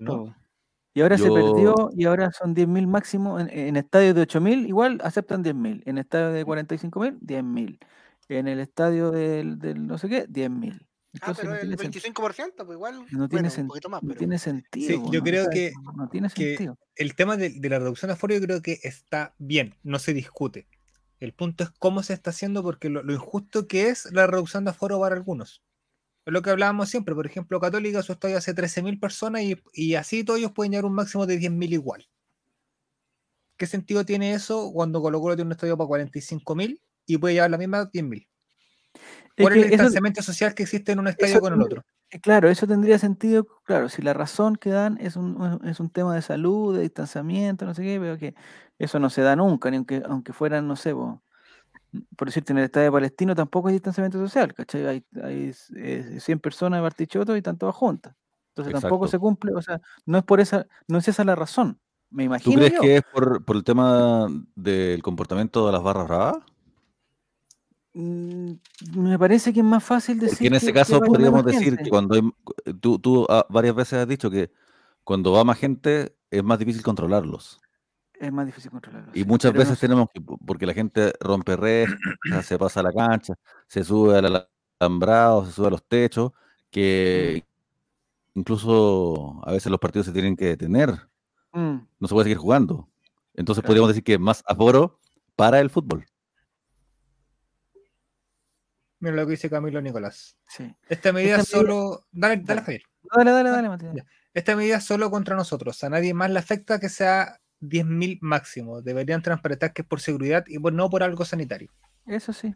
Y ahora se perdió y ahora son 10.000 máximo en, en estadios de 8.000, igual aceptan 10.000. En estadios de 45.000, 10.000. En el estadio del, del no sé qué, 10.000. Ah, Entonces pero no el tiene, sen- 25%, pues igual. no tiene, bueno, sen- un poquito más, no pero. tiene sentido. po, yo ¿no? creo que- no- no tiene que sentido. El tema de, de la reducción de aforo yo creo que está bien, no se discute. El punto es cómo se está haciendo porque lo, lo injusto que es la reducción de aforo para algunos. Es lo que hablábamos siempre. Por ejemplo, Católica, su estadio hace 13.000 personas y, y así todos ellos pueden llegar a un máximo de 10.000 igual. ¿Qué sentido tiene eso cuando Colo Colo tiene un estadio para 45.000 y puede llevar la misma 10.000? Es ¿Cuál que es el eso- distanciamiento social que existe en un estadio eso con el otro? Eh, Claro, eso tendría sentido, claro, si la razón que dan es un, es un tema de salud, de distanciamiento, no sé qué, pero que eso no se da nunca, ni aunque, aunque fueran, no sé, po, por decirte, en el estadio palestino tampoco hay distanciamiento social, ¿cachai? Hay, hay eh, 100 personas de Bartichotto y están todas juntas. Entonces tampoco se cumple, o sea, no es por esa, no es esa la razón, me ¿Tú imagino crees yo. que es por, por el tema del comportamiento de las barras bravas? Mm, Me parece que es más fácil decir Porque en ese que- caso podríamos decir gente. que cuando hay, tú, tú ah, varias veces has dicho que cuando va más gente es más difícil controlarlos. es más difícil controlarlo. Y sí, muchas no veces sé. tenemos que, porque la gente rompe rejas, se pasa a la cancha, se sube al alambrado, se sube a los techos, que incluso a veces los partidos se tienen que detener, Mm. no se puede seguir jugando. Entonces Claro. podríamos decir que es más aforo para el fútbol. Mira lo que dice Camilo Nicolás. Sí. Esta medida Esta medida- solo. Dale, dale, Dale. Javier. Dale, dale, dale, Matías. Esta medida es solo contra nosotros. A nadie más le afecta que sea 10.000 máximo. Deberían transparentar que es por seguridad y por- no por algo sanitario. Eso sí.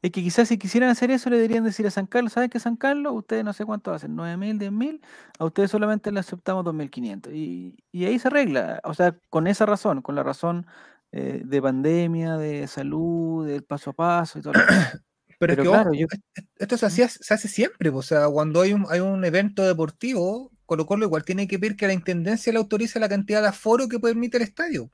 Es que quizás si quisieran hacer eso le deberían decir a San Carlos, ¿saben qué San Carlos? Ustedes no sé cuánto hacen, 9.000, 10.000, a ustedes solamente le aceptamos 2.500. Y, y ahí se arregla, o sea, con esa razón, con la razón eh, de pandemia, de salud, del paso a paso y todo. lo demás. [coughs] Pero, Pero es que claro, ojo, yo- es- esto se, hacía, se hace siempre. O sea, cuando hay un, hay un evento deportivo, Colo Colo igual tiene que pedir que la intendencia le autorice la cantidad de aforo que permite el estadio.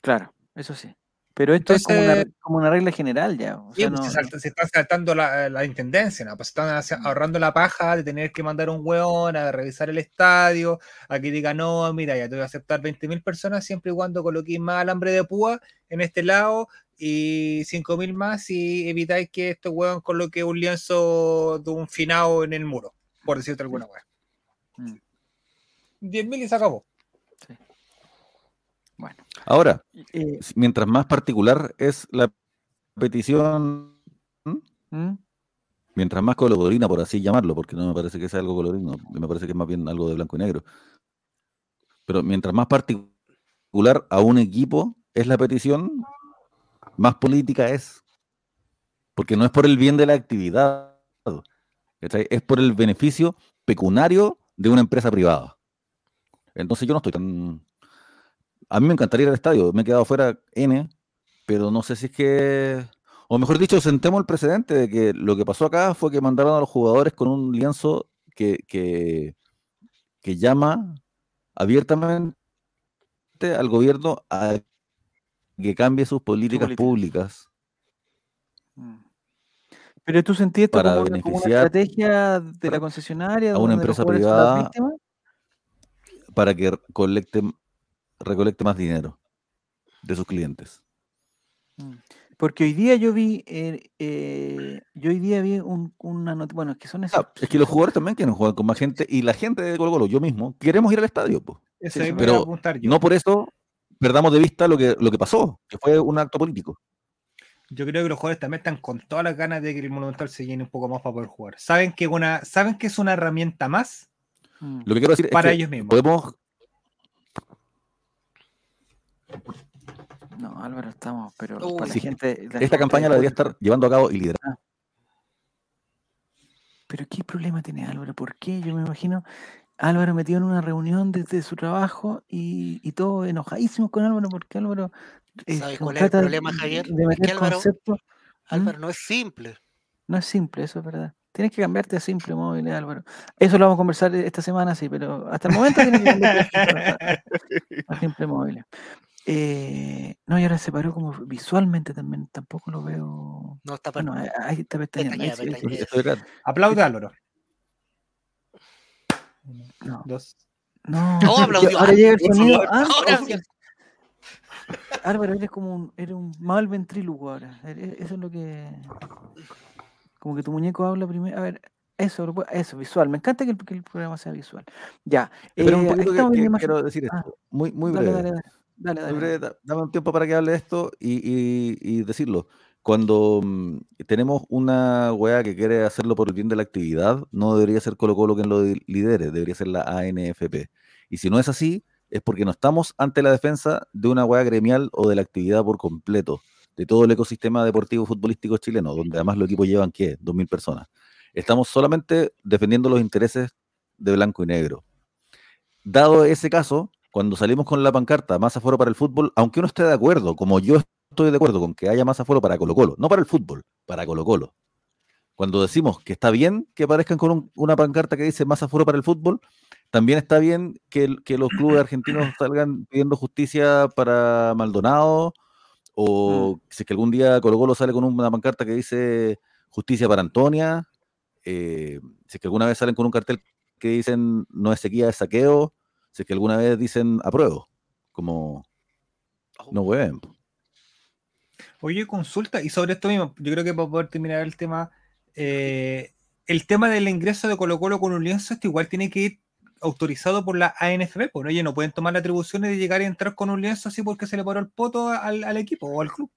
claro, eso sí. Pero esto es como una, Entonces- como una regla general ya. O Sí, sea, pues, no- se, salta- se está saltando la, la intendencia, ¿no? Pues se están hacia- ahorrando la paja de tener que mandar un hueón a revisar el estadio, a que diga, no, mira, ya te voy a aceptar 20.000 personas siempre y cuando coloquéis más alambre de púa en este lado y 5.000 más si evitáis que este hueón coloque un lienzo de un finado en el muro, por decirte alguna hueá. Mm. 10.000 y se acabó. bueno. Ahora, eh, mientras más particular es la petición, ¿mm? mientras más colorina, por así llamarlo, porque no me parece que sea algo colorino, me parece que es más bien algo de blanco y negro. Pero mientras más particular a un equipo es la petición, más política es. Porque no es por el bien de la actividad, es por el beneficio pecuniario de una empresa privada. Entonces yo no estoy tan... A mí me encantaría ir al estadio, me he quedado fuera N, pero no sé si es que... O mejor dicho, sentemos el precedente de que lo que pasó acá fue que mandaron a los jugadores con un lienzo que, que, que llama abiertamente al gobierno a que cambie sus políticas política. públicas Mm. Pero tú sentías esto Para como, una, como una beneficiar estrategia de la concesionaria a una empresa privada. para que colecte, recolecte más dinero de sus clientes. Mm. Porque hoy día yo vi, eh, eh, yo hoy día vi un- una nota, bueno, es que son esas, Ah, es que los jugadores también quieren jugar con más gente y la gente de Colo Colo, yo mismo, queremos ir al estadio. Sí, a pero. No por eso perdamos de vista lo que, lo que pasó, que fue un acto político. Yo creo que los jugadores también están con todas las ganas de que el Monumental se llene un poco más para poder jugar. Saben que, una, ¿saben que es una herramienta más Mm. Lo que quiero decir para es que ellos mismos? podemos, No, Álvaro, estamos, pero Uy. para la Sí. gente. la esta gente campaña la debería estar llevando a cabo y liderando. Pero ¿qué problema tiene Álvaro? ¿Por qué? Yo me imagino Álvaro metido en una reunión desde su trabajo y, y todo enojadísimo con Álvaro porque Álvaro eh, ¿Sabes cuál es el problema, Javier? de Es meter que Álvaro- conceptos. Álvaro, no es simple. No es simple, eso es verdad. Tienes que cambiarte a simple móvil, Álvaro. Eso lo vamos a conversar esta semana, sí, pero hasta el momento tienes que cambiarte a simple, [laughs] a simple móvil. Eh, no, y ahora se paró como visualmente también, tampoco lo veo. No está Bueno, ahí ahí está pestañeando. ahí Pestañea, sí, ahí sí. pestañea. Estoy acá. Aplaude Álvaro. Uno, No. dos. No, No, aplaudió ahora llega el sonido. antes. Ahora sí. Álvaro, eres como un, eres un mal ventrílogo ahora. Eso es lo que. Como que tu muñeco habla primero. A ver, eso, eso, visual. Me encanta que el, que el programa sea visual. Ya. Espera un eh, poquito que- quiero decir esto. Ah, muy, muy dale, breve. dale, dale, dale, Muy dale, breve, dale. da- dame un tiempo para que hable de esto y, y- y decirlo. Cuando mm, tenemos una weá que quiere hacerlo por el bien de la actividad, no debería ser Colo Colo quien lo lidere, debería ser la ANFP. Y si no es así, es porque no estamos ante la defensa de una weá gremial o de la actividad por completo, de todo el ecosistema deportivo futbolístico chileno, donde además los equipos llevan, ¿qué? 2.000 personas. Estamos solamente defendiendo los intereses de blanco y negro. Dado ese caso, cuando salimos con la pancarta más aforo para el fútbol, aunque uno esté de acuerdo, como yo estoy de acuerdo con que haya más aforo para Colo Colo, no para el fútbol, para Colo Colo. Cuando decimos que está bien que aparezcan con un- una pancarta que dice más aforo para el fútbol, también está bien que, los clubes argentinos [clears throat] salgan pidiendo justicia para Maldonado, o si es que algún día Colo Colo sale con una pancarta que dice justicia para Antonia, eh, si es que alguna vez salen con un cartel que dicen no es sequía, es saqueo, si es que alguna vez dicen apruebo, como no hueven. Oye, consulta, y sobre esto mismo, yo creo que para poder terminar el tema, eh, el tema del ingreso de Colo Colo con un lienzo, esto igual tiene que ir autorizado por la ANFP, pues, ¿no? Ellos no pueden tomar las atribuciones de llegar y entrar con un lienzo así porque se le paró el poto al, al equipo o al club.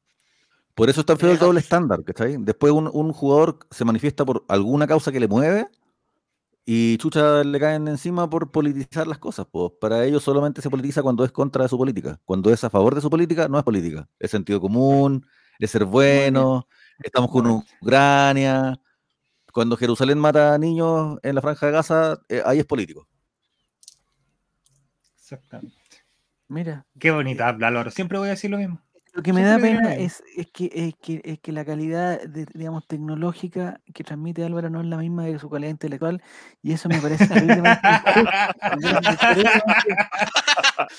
Por eso es tan feo el Legal. doble estándar, ¿cachai? Después un, un jugador se manifiesta por alguna causa que le mueve y chucha le caen encima por politizar las cosas. Pues para ellos solamente se politiza cuando es contra de su política. Cuando es a favor de su política, no es política. Es sentido común, es ser bueno, estamos con Ucrania. Cuando Jerusalén mata a niños en la franja de Gaza, eh, ahí es político. Exactamente. Mira, Qué bonita habla, Loro. Siempre voy a decir lo mismo. Lo que me da pena es, es, que, es, que, es que la calidad, de, digamos, tecnológica que transmite Álvaro no es la misma de su calidad intelectual y eso me parece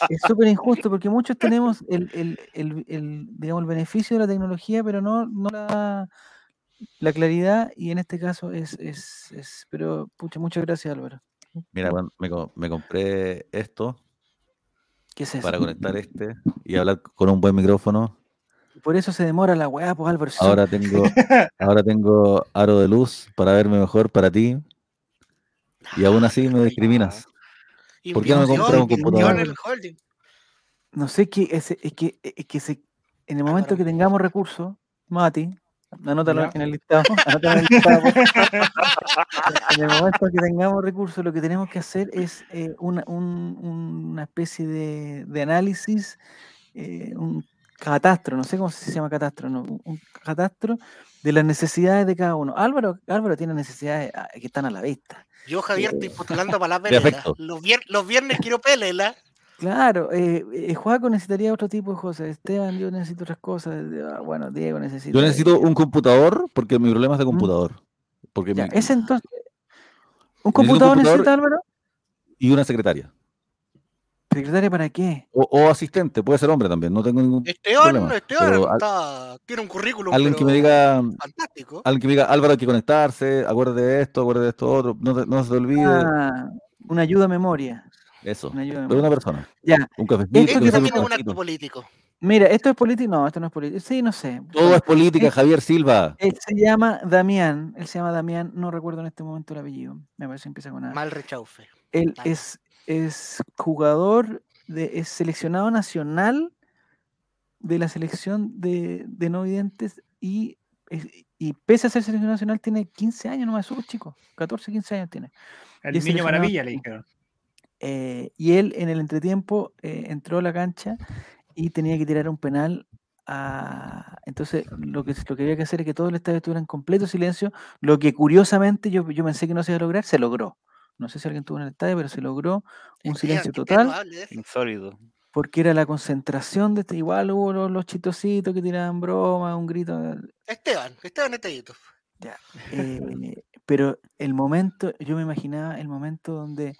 Es súper injusto porque muchos tenemos el, el, el, el, digamos, el beneficio de la tecnología, pero no, no la, la claridad y en este caso es, es, es pero pucha, muchas gracias Álvaro. Mira, me, co- me compré esto ¿Qué es eso? para conectar este y hablar con un buen micrófono. Por eso se demora la weá, pues Álvaro. Ahora tengo, [laughs] ahora tengo aro de luz para verme mejor para ti. Y aún así me discriminas. ¿Por qué no me compras un computador? No sé qué es, es que es que se, en el momento que tengamos recursos, Mati, anótalo Ya. en el listado, anótalo en el listado. en el momento que tengamos recursos, lo que tenemos que hacer es eh, una, un- una especie de, de análisis, eh, un catastro, no sé cómo se llama catastro, no, un- catastro de las necesidades de cada uno. Álvaro, Álvaro tiene necesidades ah, que están a la vista. Yo, Javier, estoy postulando para la afecto. Los, vier- los viernes quiero pelela. Claro, eh, eh, Juaco necesitaría otro tipo de cosas. Esteban, yo necesito otras cosas. ah, Bueno, Diego necesita. Yo necesito un computador porque mi problema es de computador. Porque Ya, mi- ese entonces. ¿Un un computador computador- necesita, Álvaro? Y una secretaria. ¿Secretaria para qué? O, o asistente, puede ser hombre también, no tengo ningún Esteban, problema. Esteban Pero al- está- tiene un currículum alguien que me diga, fantástico. alguien que me diga, Álvaro, hay que conectarse, acuérdate de esto, acuérdate de esto otro, no, te- no se te olvide. Ah, una ayuda a memoria. Eso. Una ayuda De una persona. Ya, Un cafecito. Esto que también es un acto político. mira, ¿esto es político? No, esto no es político. Sí, no sé. Todo es política, Javier Silva. Él se llama Damián. Él se llama Damián. No recuerdo en este momento el apellido. Me parece que empieza con A. Mal rechaufe. Él Vale. es, es jugador, de, es seleccionado nacional de la selección de, de no videntes y, y pese a ser selección nacional tiene 15 años, no es súper chico, 14, 15 años tiene. El niño seleccionado- maravilla, le dijeron. Eh, y él en el entretiempo eh, entró a la cancha y tenía que tirar un penal. a- Entonces, lo que, lo que había que hacer es que todo el estadio estuviera en completo silencio. Lo que curiosamente yo, yo pensé que no se iba a lograr, se logró. No sé si alguien estuvo en el estadio, pero se logró un silencio total. Insólido. porque era la concentración de este. Igual hubo los, los chistositos que tiraban bromas, un grito. Esteban, Esteban Estellito. eh, pero el momento, yo me imaginaba el momento donde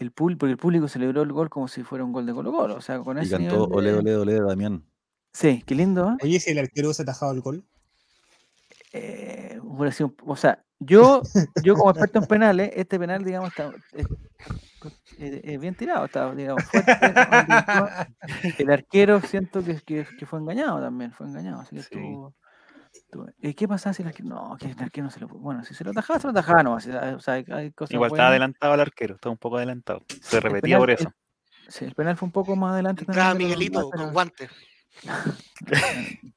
el público, porque el público celebró el gol como si fuera un gol de Colo Colo. O sea, con Y ese cantó nivel Ole, de- ole, ole, Damián. Sí, qué lindo, ¿eh? Oye, si el arquero hubiese atajado el gol. Eh, hubiera sido un- o sea, yo, yo como experto en penales, este penal, digamos, está, es, es- es bien tirado, está, digamos, fuerte. El arquero siento que, que, que fue engañado también, fue engañado. Así que Sí. estuvo- estuvo- eh, ¿Qué pasa si el arquero.? No, que el arquero no se lo. Bueno, si se lo atajaba, se lo atajaba, no. O sea, o sea, hay, cosas. Igual estaba adelantado el arquero, estaba un poco adelantado. Se El repetía penal- por el- eso. Sí, el penal fue un poco más adelante. Entraba Miguelito normal, con pero- guantes. [laughs]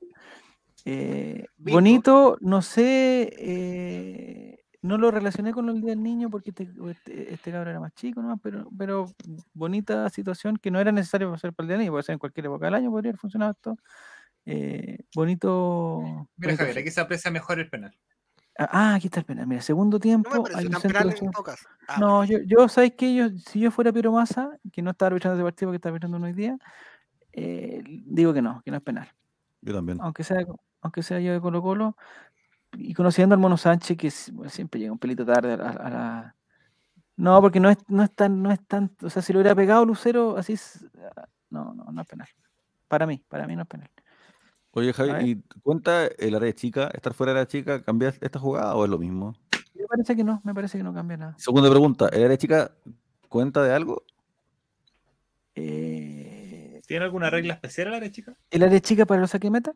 Eh, bonito, no sé, eh, no lo relacioné con el Día del Niño porque este, este, este cabro era más chico, ¿no? pero, pero bonita situación que no era necesario hacer para el Día del Niño, puede ser en cualquier época del año, podría haber funcionado esto. Eh, bonito. Mira, bonito Javier, aquí se aprecia mejor el penal. Ah, ah, aquí está el penal. Mira, segundo No tiempo. me hay un tan centro. Ah, No, yo, yo sabes que yo, si yo fuera Piero Massa, que no estaba arbitrando ese partido porque está arbitrando uno hoy día, eh, digo que no, que no es penal. Yo también. Aunque sea, aunque sea yo de Colo Colo, y conociendo al Mono Sánchez, que bueno, siempre llega un pelito tarde a la, a la- No, porque no es, no es tan, no es tan, o sea, si lo hubiera pegado Lucero, así es- ah, no, no, no es penal. Para mí, para mí no es penal. Oye. Javi, ¿y cuenta el área chica? ¿Estar fuera de la chica cambia esta jugada o es lo mismo? Me parece que no, me parece que no cambia nada. Segunda pregunta, ¿el área chica cuenta de algo? Eh, ¿Tiene alguna regla especial la área chica? ¿El área chica para los saque meta?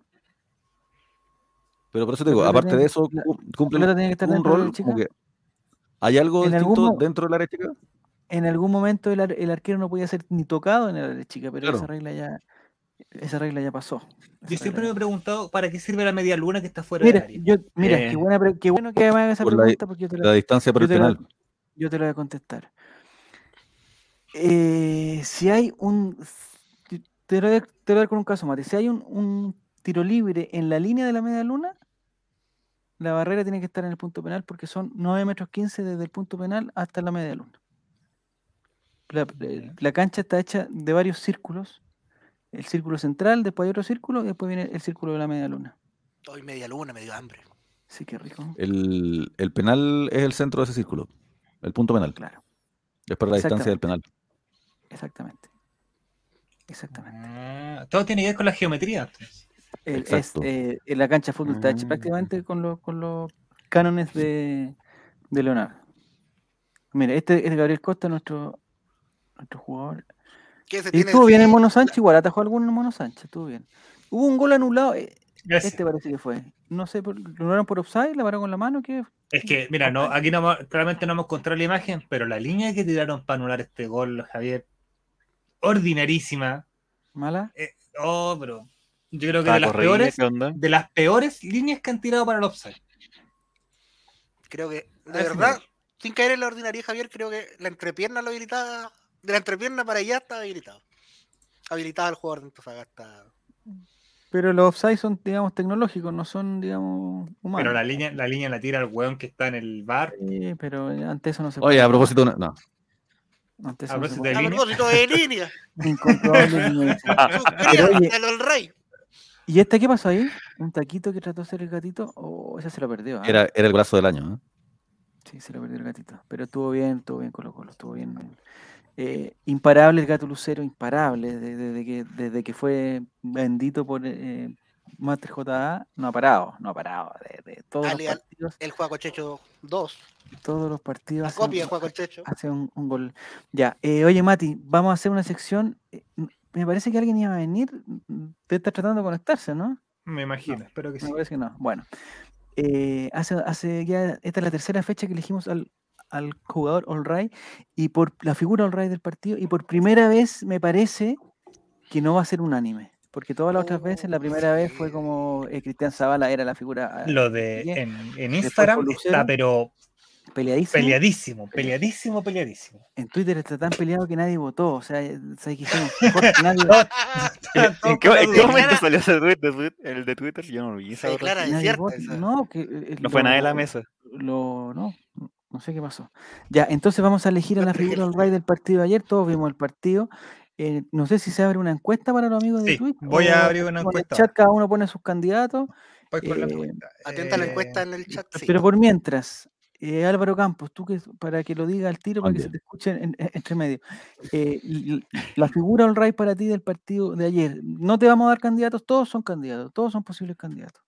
Pero por eso te La digo, aparte tiene de eso, la- cu- ¿La cumple pelota tiene que estar un rol como que... ¿Hay algo En distinto dentro del área chica? En algún momento el, ar- el arquero no podía ser ni tocado en el área chica, pero esa regla ya, esa regla ya pasó. Esa Yo siempre me he preguntado para qué sirve la media luna que está fuera Mira, del área. yo, mira, Eh. qué, buena, pre- qué bueno que me hagas esa Por la- pregunta porque yo te la, La distancia por yo el te la- penal. yo te la voy a contestar. Eh, si hay un. Te lo, voy a, te lo voy a dar con un caso, Mati. Si hay un, un tiro libre en la línea de la media luna, la barrera tiene que estar en el punto penal porque son 9 metros 15 desde el punto penal hasta la media luna. La, eh, la cancha está hecha de varios círculos. El círculo central, después hay otro círculo y después viene el círculo de la media luna. Hoy media luna, medio hambre. Sí, qué rico. El, el penal es el centro de ese círculo. El punto penal. Claro, Es para la distancia del penal. exactamente. Exactamente. Ah, todo tiene que ver con la geometría. El- es, Exacto. eh, en la cancha de fútbol está hecha Ah. prácticamente con, los con los cánones de, de Leonardo. Mira, este es Gabriel Costa, nuestro, nuestro jugador. ¿Qué se Y tiene estuvo bien en sí, Mono Sánchez, igual atajó algún en Mono Sánchez, estuvo bien. Hubo un gol anulado, eh, Gracias. este parece que fue. No sé, por- lo anularon por offside, la paró con la mano, ¿qué? Es que, mira, no, aquí no, claramente no hemos encontrado la imagen, pero la línea que tiraron para anular este gol, Javier, ordinarísima. ¿Mala? Oh, pero yo creo que de las peores, ¿qué onda? de las peores líneas que han tirado para el offside. Creo que, de verdad, sin caer en la ordinaria, Javier, creo que la entrepierna lo habilitaba. De la entrepierna para allá está habilitado. Habilitaba al jugador de Antofagasta. Pero los offside son, digamos, tecnológicos, no son, digamos, humanos. Pero la línea, la línea la tira el weón que está en el bar. Sí, pero eh, ante eso no se Oye, a propósito, no, no. Ante a no propósito puede. de A línea. propósito de línea, [laughs] [laughs] suscríbete oye- al rey. ¿Y este qué pasó ahí? ¿Un taquito que trató de hacer el gatito? ¿O ese se lo perdió? ah? Era, era el brazo del año. ¿eh? Sí, se lo perdió el gatito. Pero estuvo bien, estuvo bien Colo Colo, estuvo bien. Eh, imparable el gato Lucero, imparable. de- Desde, que, desde que fue bendito por eh, Master JA, no ha parado, no ha parado. De, de todos Ale, los partidos, El Juaco Checho 2. todos los partidos. La copia de Juaco Checho. hace un, un gol. Ya, eh, oye Mati, vamos a hacer una sección. eh, me parece que alguien iba a venir. Te estás tratando de conectarse, ¿no? Me imagino, espero que sí. Me parece que no. Bueno, eh, hace, hace ya, esta es la tercera fecha que elegimos al, al jugador All Right y por la figura All Right del partido y por primera vez me parece que no va a ser unánime. porque todas las otras veces, la primera vez fue como eh, Cristian Zavala era la figura ah, Lo de en, Instagram está, pero peleadísima. peleadísimo, peleadísimo, peleadísimo. En Twitter está tan peleado que nadie votó. O sea, ¿sabes qué [laughs] nadie, ¿En qué, en qué momento salió ese tweet? de Twitter? El de Twitter yo no lo vi. esa declara nadie desierta. vota. esa. No, que, eh, No fue nadie de la mesa. Lo, no, no sé qué pasó. Ya, entonces vamos a elegir a la figura del Ray del partido de ayer. Todos vimos el partido. Eh, no sé si se abre una encuesta para los amigos de Sí, Twitch. voy a abrir una en el encuesta chat cada uno pone sus candidatos. Voy con la Eh, encuesta. Atenta a la Eh, encuesta en el chat. sí. Pero por mientras, eh, Álvaro Campos, tú que para que lo diga al tiro, para que se te escuche en- en- entre medio. Eh, la figura all right para ti del partido de ayer. No te vamos a dar candidatos, todos son candidatos, todos son posibles candidatos.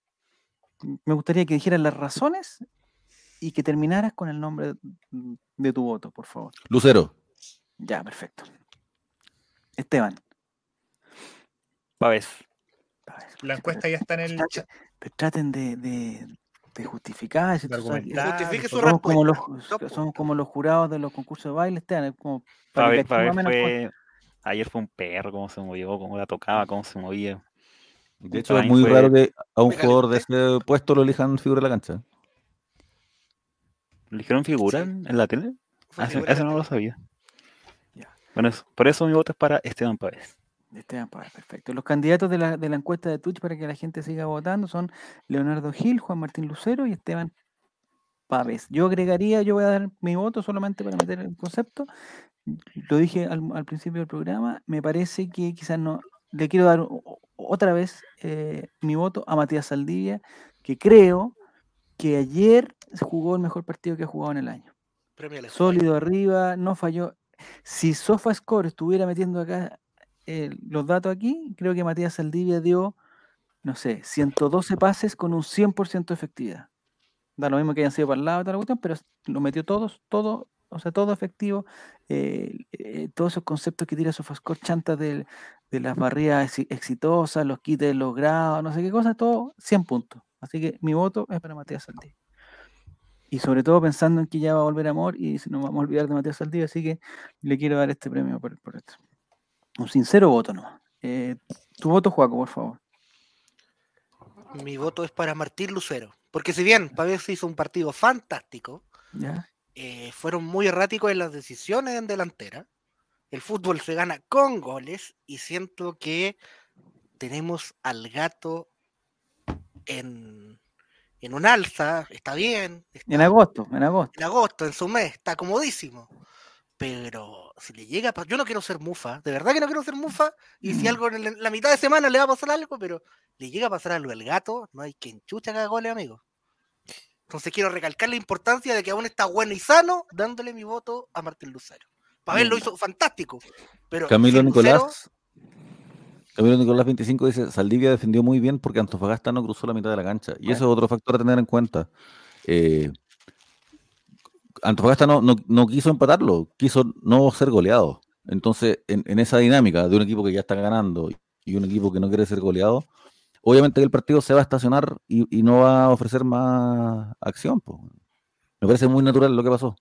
M- Me gustaría que dijeras las razones y que terminaras con el nombre mm, de tu voto, por favor. Lucero. Ya, perfecto. Esteban. Pavés. La encuesta ya está en el traten- chat. traten de, de, de justificar. si. Justifique su somos como, los, somos como los jurados de los concursos de baile, Esteban. Es como para que Pavés, fue. Ayer fue un perro, cómo se movió, cómo la tocaba, cómo se movía. De hecho, es muy fue- raro que a un jugador de ese puesto lo elijan figura de la cancha. ¿Le dijeron figura Sí. en la tele? Ah, sí, eso no lo sabía. Ya. Bueno, eso- por eso mi voto es para Esteban Pavés. Esteban Pavés, perfecto. Los candidatos de la, de la encuesta de Twitch para que la gente siga votando son Leonardo Gil, Juan Martín Lucero y Esteban Pavés. Yo agregaría, yo voy a dar mi voto solamente para meter el concepto. Lo dije al, al principio del programa, me parece que quizás no. Le quiero dar otra vez eh, mi voto a Matías Saldivia, que creo que ayer jugó el mejor partido que ha jugado en el año. Sólido arriba, no falló. Si SofaScore estuviera metiendo acá eh, los datos aquí, creo que Matías Saldivia dio, no sé, 112 pases con un 100% de efectividad. Da lo mismo que hayan sido para el lado, toda la cuestión, pero lo metió todos, todo, o sea, todo efectivo. eh, eh, todos esos conceptos que tira SofaScore, chantas de, de las barridas exi- exitosas, los quites logrados, no sé qué cosa, todo 100 puntos. Así que mi voto es para Matías Saldivia. Y sobre todo pensando en que ya va a volver amor y si no vamos a olvidar de Matías Saldivia, así que le quiero dar este premio por, por esto. Un sincero voto, ¿no? Eh, tu voto, Juaco, por favor. Mi voto es para Martín Lucero. Porque si bien Pavés hizo un partido fantástico, ¿Ya? eh, fueron muy erráticos en las decisiones en delantera. El fútbol se gana con goles y siento que tenemos al gato en, en un alza, está bien, está En agosto, en agosto. en agosto, en su mes, está comodísimo. Pero si le llega a pasar, yo no quiero ser mufa, de verdad que no quiero ser mufa, y si Mm. algo en la- mitad de semana le va a pasar algo, pero le llega a pasar algo al gato, no hay quien chucha que haga goles, amigo. Entonces quiero recalcar la importancia de que aún está bueno y sano, dándole mi voto a Martín Lucero. Pavel lo Bien. hizo fantástico, pero Camilo Nicolás. Camilo Nicolás 25 dice, Saldivia defendió muy bien porque Antofagasta no cruzó la mitad de la cancha. Y eso es otro factor a tener en cuenta. Eh, Antofagasta no, no, no quiso empatarlo, quiso no ser goleado. Entonces, en, en esa dinámica de un equipo que ya está ganando y un equipo que no quiere ser goleado, obviamente que el partido se va a estacionar y, no va a ofrecer más acción. po. Me parece muy natural lo que pasó.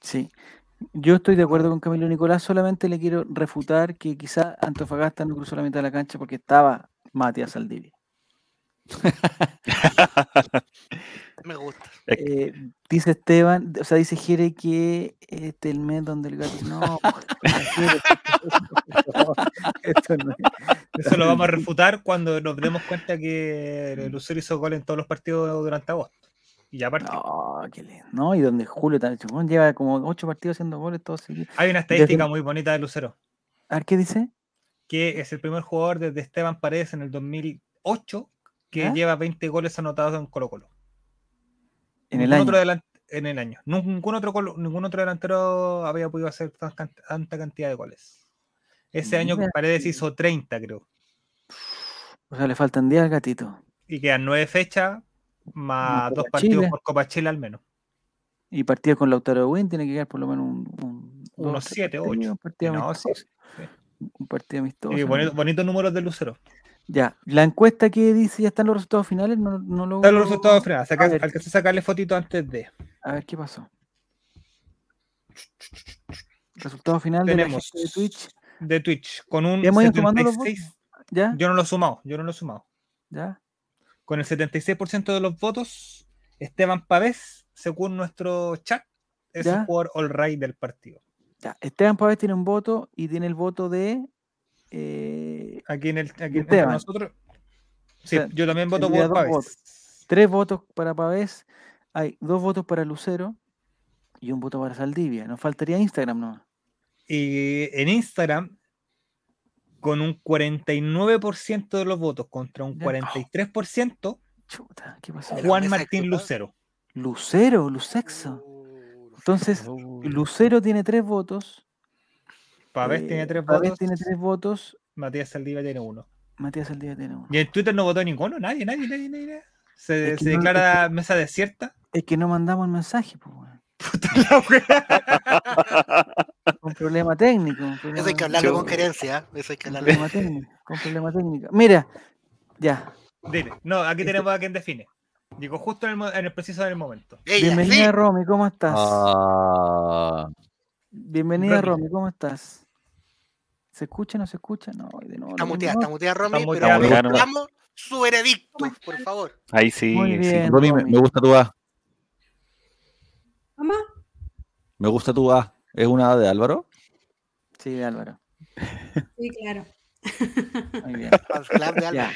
Sí. Yo estoy de acuerdo con Camilo Nicolás, solamente le quiero refutar que quizá Antofagasta no cruzó la mitad de la cancha porque estaba Matías Saldivia. [laughs] me gusta. Eh, dice Esteban, o sea, dice Jere que este es el mes donde el gato. No, [laughs] Jere, [laughs] esto no es- Eso lo vamos a refutar cuando nos demos cuenta que Lucero hizo gol en todos los partidos durante agosto. Y ya partió. No, qué lindo. No, y donde Julio chingón, lleva como ocho partidos haciendo goles todos seguidos. Hay una Desde- estadística muy bonita de Lucero, A ver, ¿qué dice? que es el primer jugador desde Esteban Paredes en el 2008 que lleva 20 goles anotados en Colo Colo. En el Ningún año. otro en el año. Ningún otro, ningún otro delantero había podido hacer tan- tan- tanta cantidad de goles. Ese año. Paredes hizo 30, creo. O sea, le faltan 10 al gatito. Y quedan nueve fechas, más dos partidos Chile. por Copa Chile al menos. Y partido con Lautaro Win tiene que quedar por lo menos un. Unos tres siete, partidos, ocho. Un partido No, amistoso. sí, sí. Un partido amistoso. Bonitos números de Lucero. Ya, la encuesta que dice ya están los resultados finales, no, no lo. Están los resultados finales. a ver. Alcancé a sacarle fotito antes de. A ver qué pasó. Resultado final Tenemos de Twitch. de Twitch con un ¿Hemos ido tomando los 76. ¿Ya? Yo no lo he sumado, yo no lo he sumado. ¿Ya? Con el 76% de los votos, Esteban Pavés, según nuestro chat, es Ya. el jugador all right del partido. Ya. Esteban Pávez tiene un voto y tiene el voto de. eh, Aquí en el aquí nosotros. Sí, sea, yo también voto por Pavés. votos. tres votos para Pavés, hay dos votos para Lucero y un voto para Saldivia. Nos faltaría Instagram, ¿no? Y en Instagram, con un 49% de los votos contra un Ya. 43%, Chuta, ¿qué pasó? Juan Martín. Lucero. Lucero, Lucexo. Uh, Entonces, Lucero tiene tres votos. Pavés eh, tiene tres Pavés votos. tiene tres votos. Matías Saldivia tiene uno. Matías Saldivia tiene uno. Y en Twitter no votó ninguno, nadie, nadie, nadie, nadie. Se, Es que se no- declara mesa desierta. Es que no mandamos el mensaje, pues, weón. [laughs] Un problema técnico. Un problema, Eso hay que hablarlo Yo- con gerencia. Eso hay que un hablarlo. problema técnico. Con problema técnico. Mira, ya. Dile, no, aquí Este- tenemos a quien define. Digo, justo en el, mo- en el preciso del momento. Ella, Bienvenida, sí. Romy, ¿cómo estás? Ah, Bienvenida, Romy. Romy, ¿cómo estás? ¿Se escucha o no se escucha? No, de nuevo. Está muteada, está muteada Romy, Está pero muteada. buscamos su veredicto, por favor. Ahí sí. Muy sí. bien. Romy, me, Romy. me gusta tu A. ¿Cómo? Me gusta tu A. ¿Es una de Álvaro? Sí, Álvaro. Sí, claro. Muy bien. [laughs] De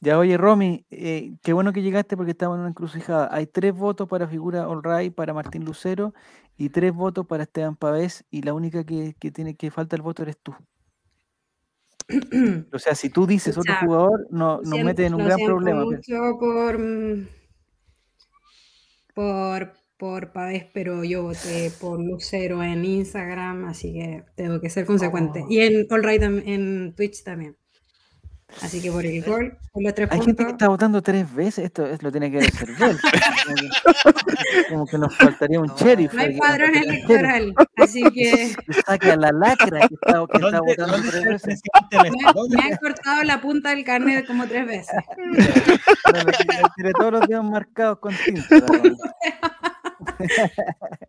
Ya. Oye, Romy, eh, qué bueno que llegaste porque estamos en una encrucijada. Hay tres votos para figura All Right, para Martín Lucero, y tres votos para Esteban Pavés, y la única que, que tiene que falta el voto eres tú. [clears throat] O sea, si tú dices otro jugador, no, nos Siento- mete en un gran problema. pero- mucho por, mm, por, por Pavés, pero yo voté por Lucero en Instagram, así que tengo que ser consecuente. Oh. Y en All Right tam- en Twitch también. Así que por el gol, por los tres Hay gente que puntos. está votando tres veces, esto es, lo tiene que hacer Bel. Como que- Como que nos faltaría un No, sheriff. No hay padrón electoral, así que [laughs] que saque a la lacra que está, que está ¿Dónde, votando tres veces. me, me han cortado la punta del carnet como tres veces. [laughs] Tiré todos los dedos marcados con tinta. [laughs] [laughs]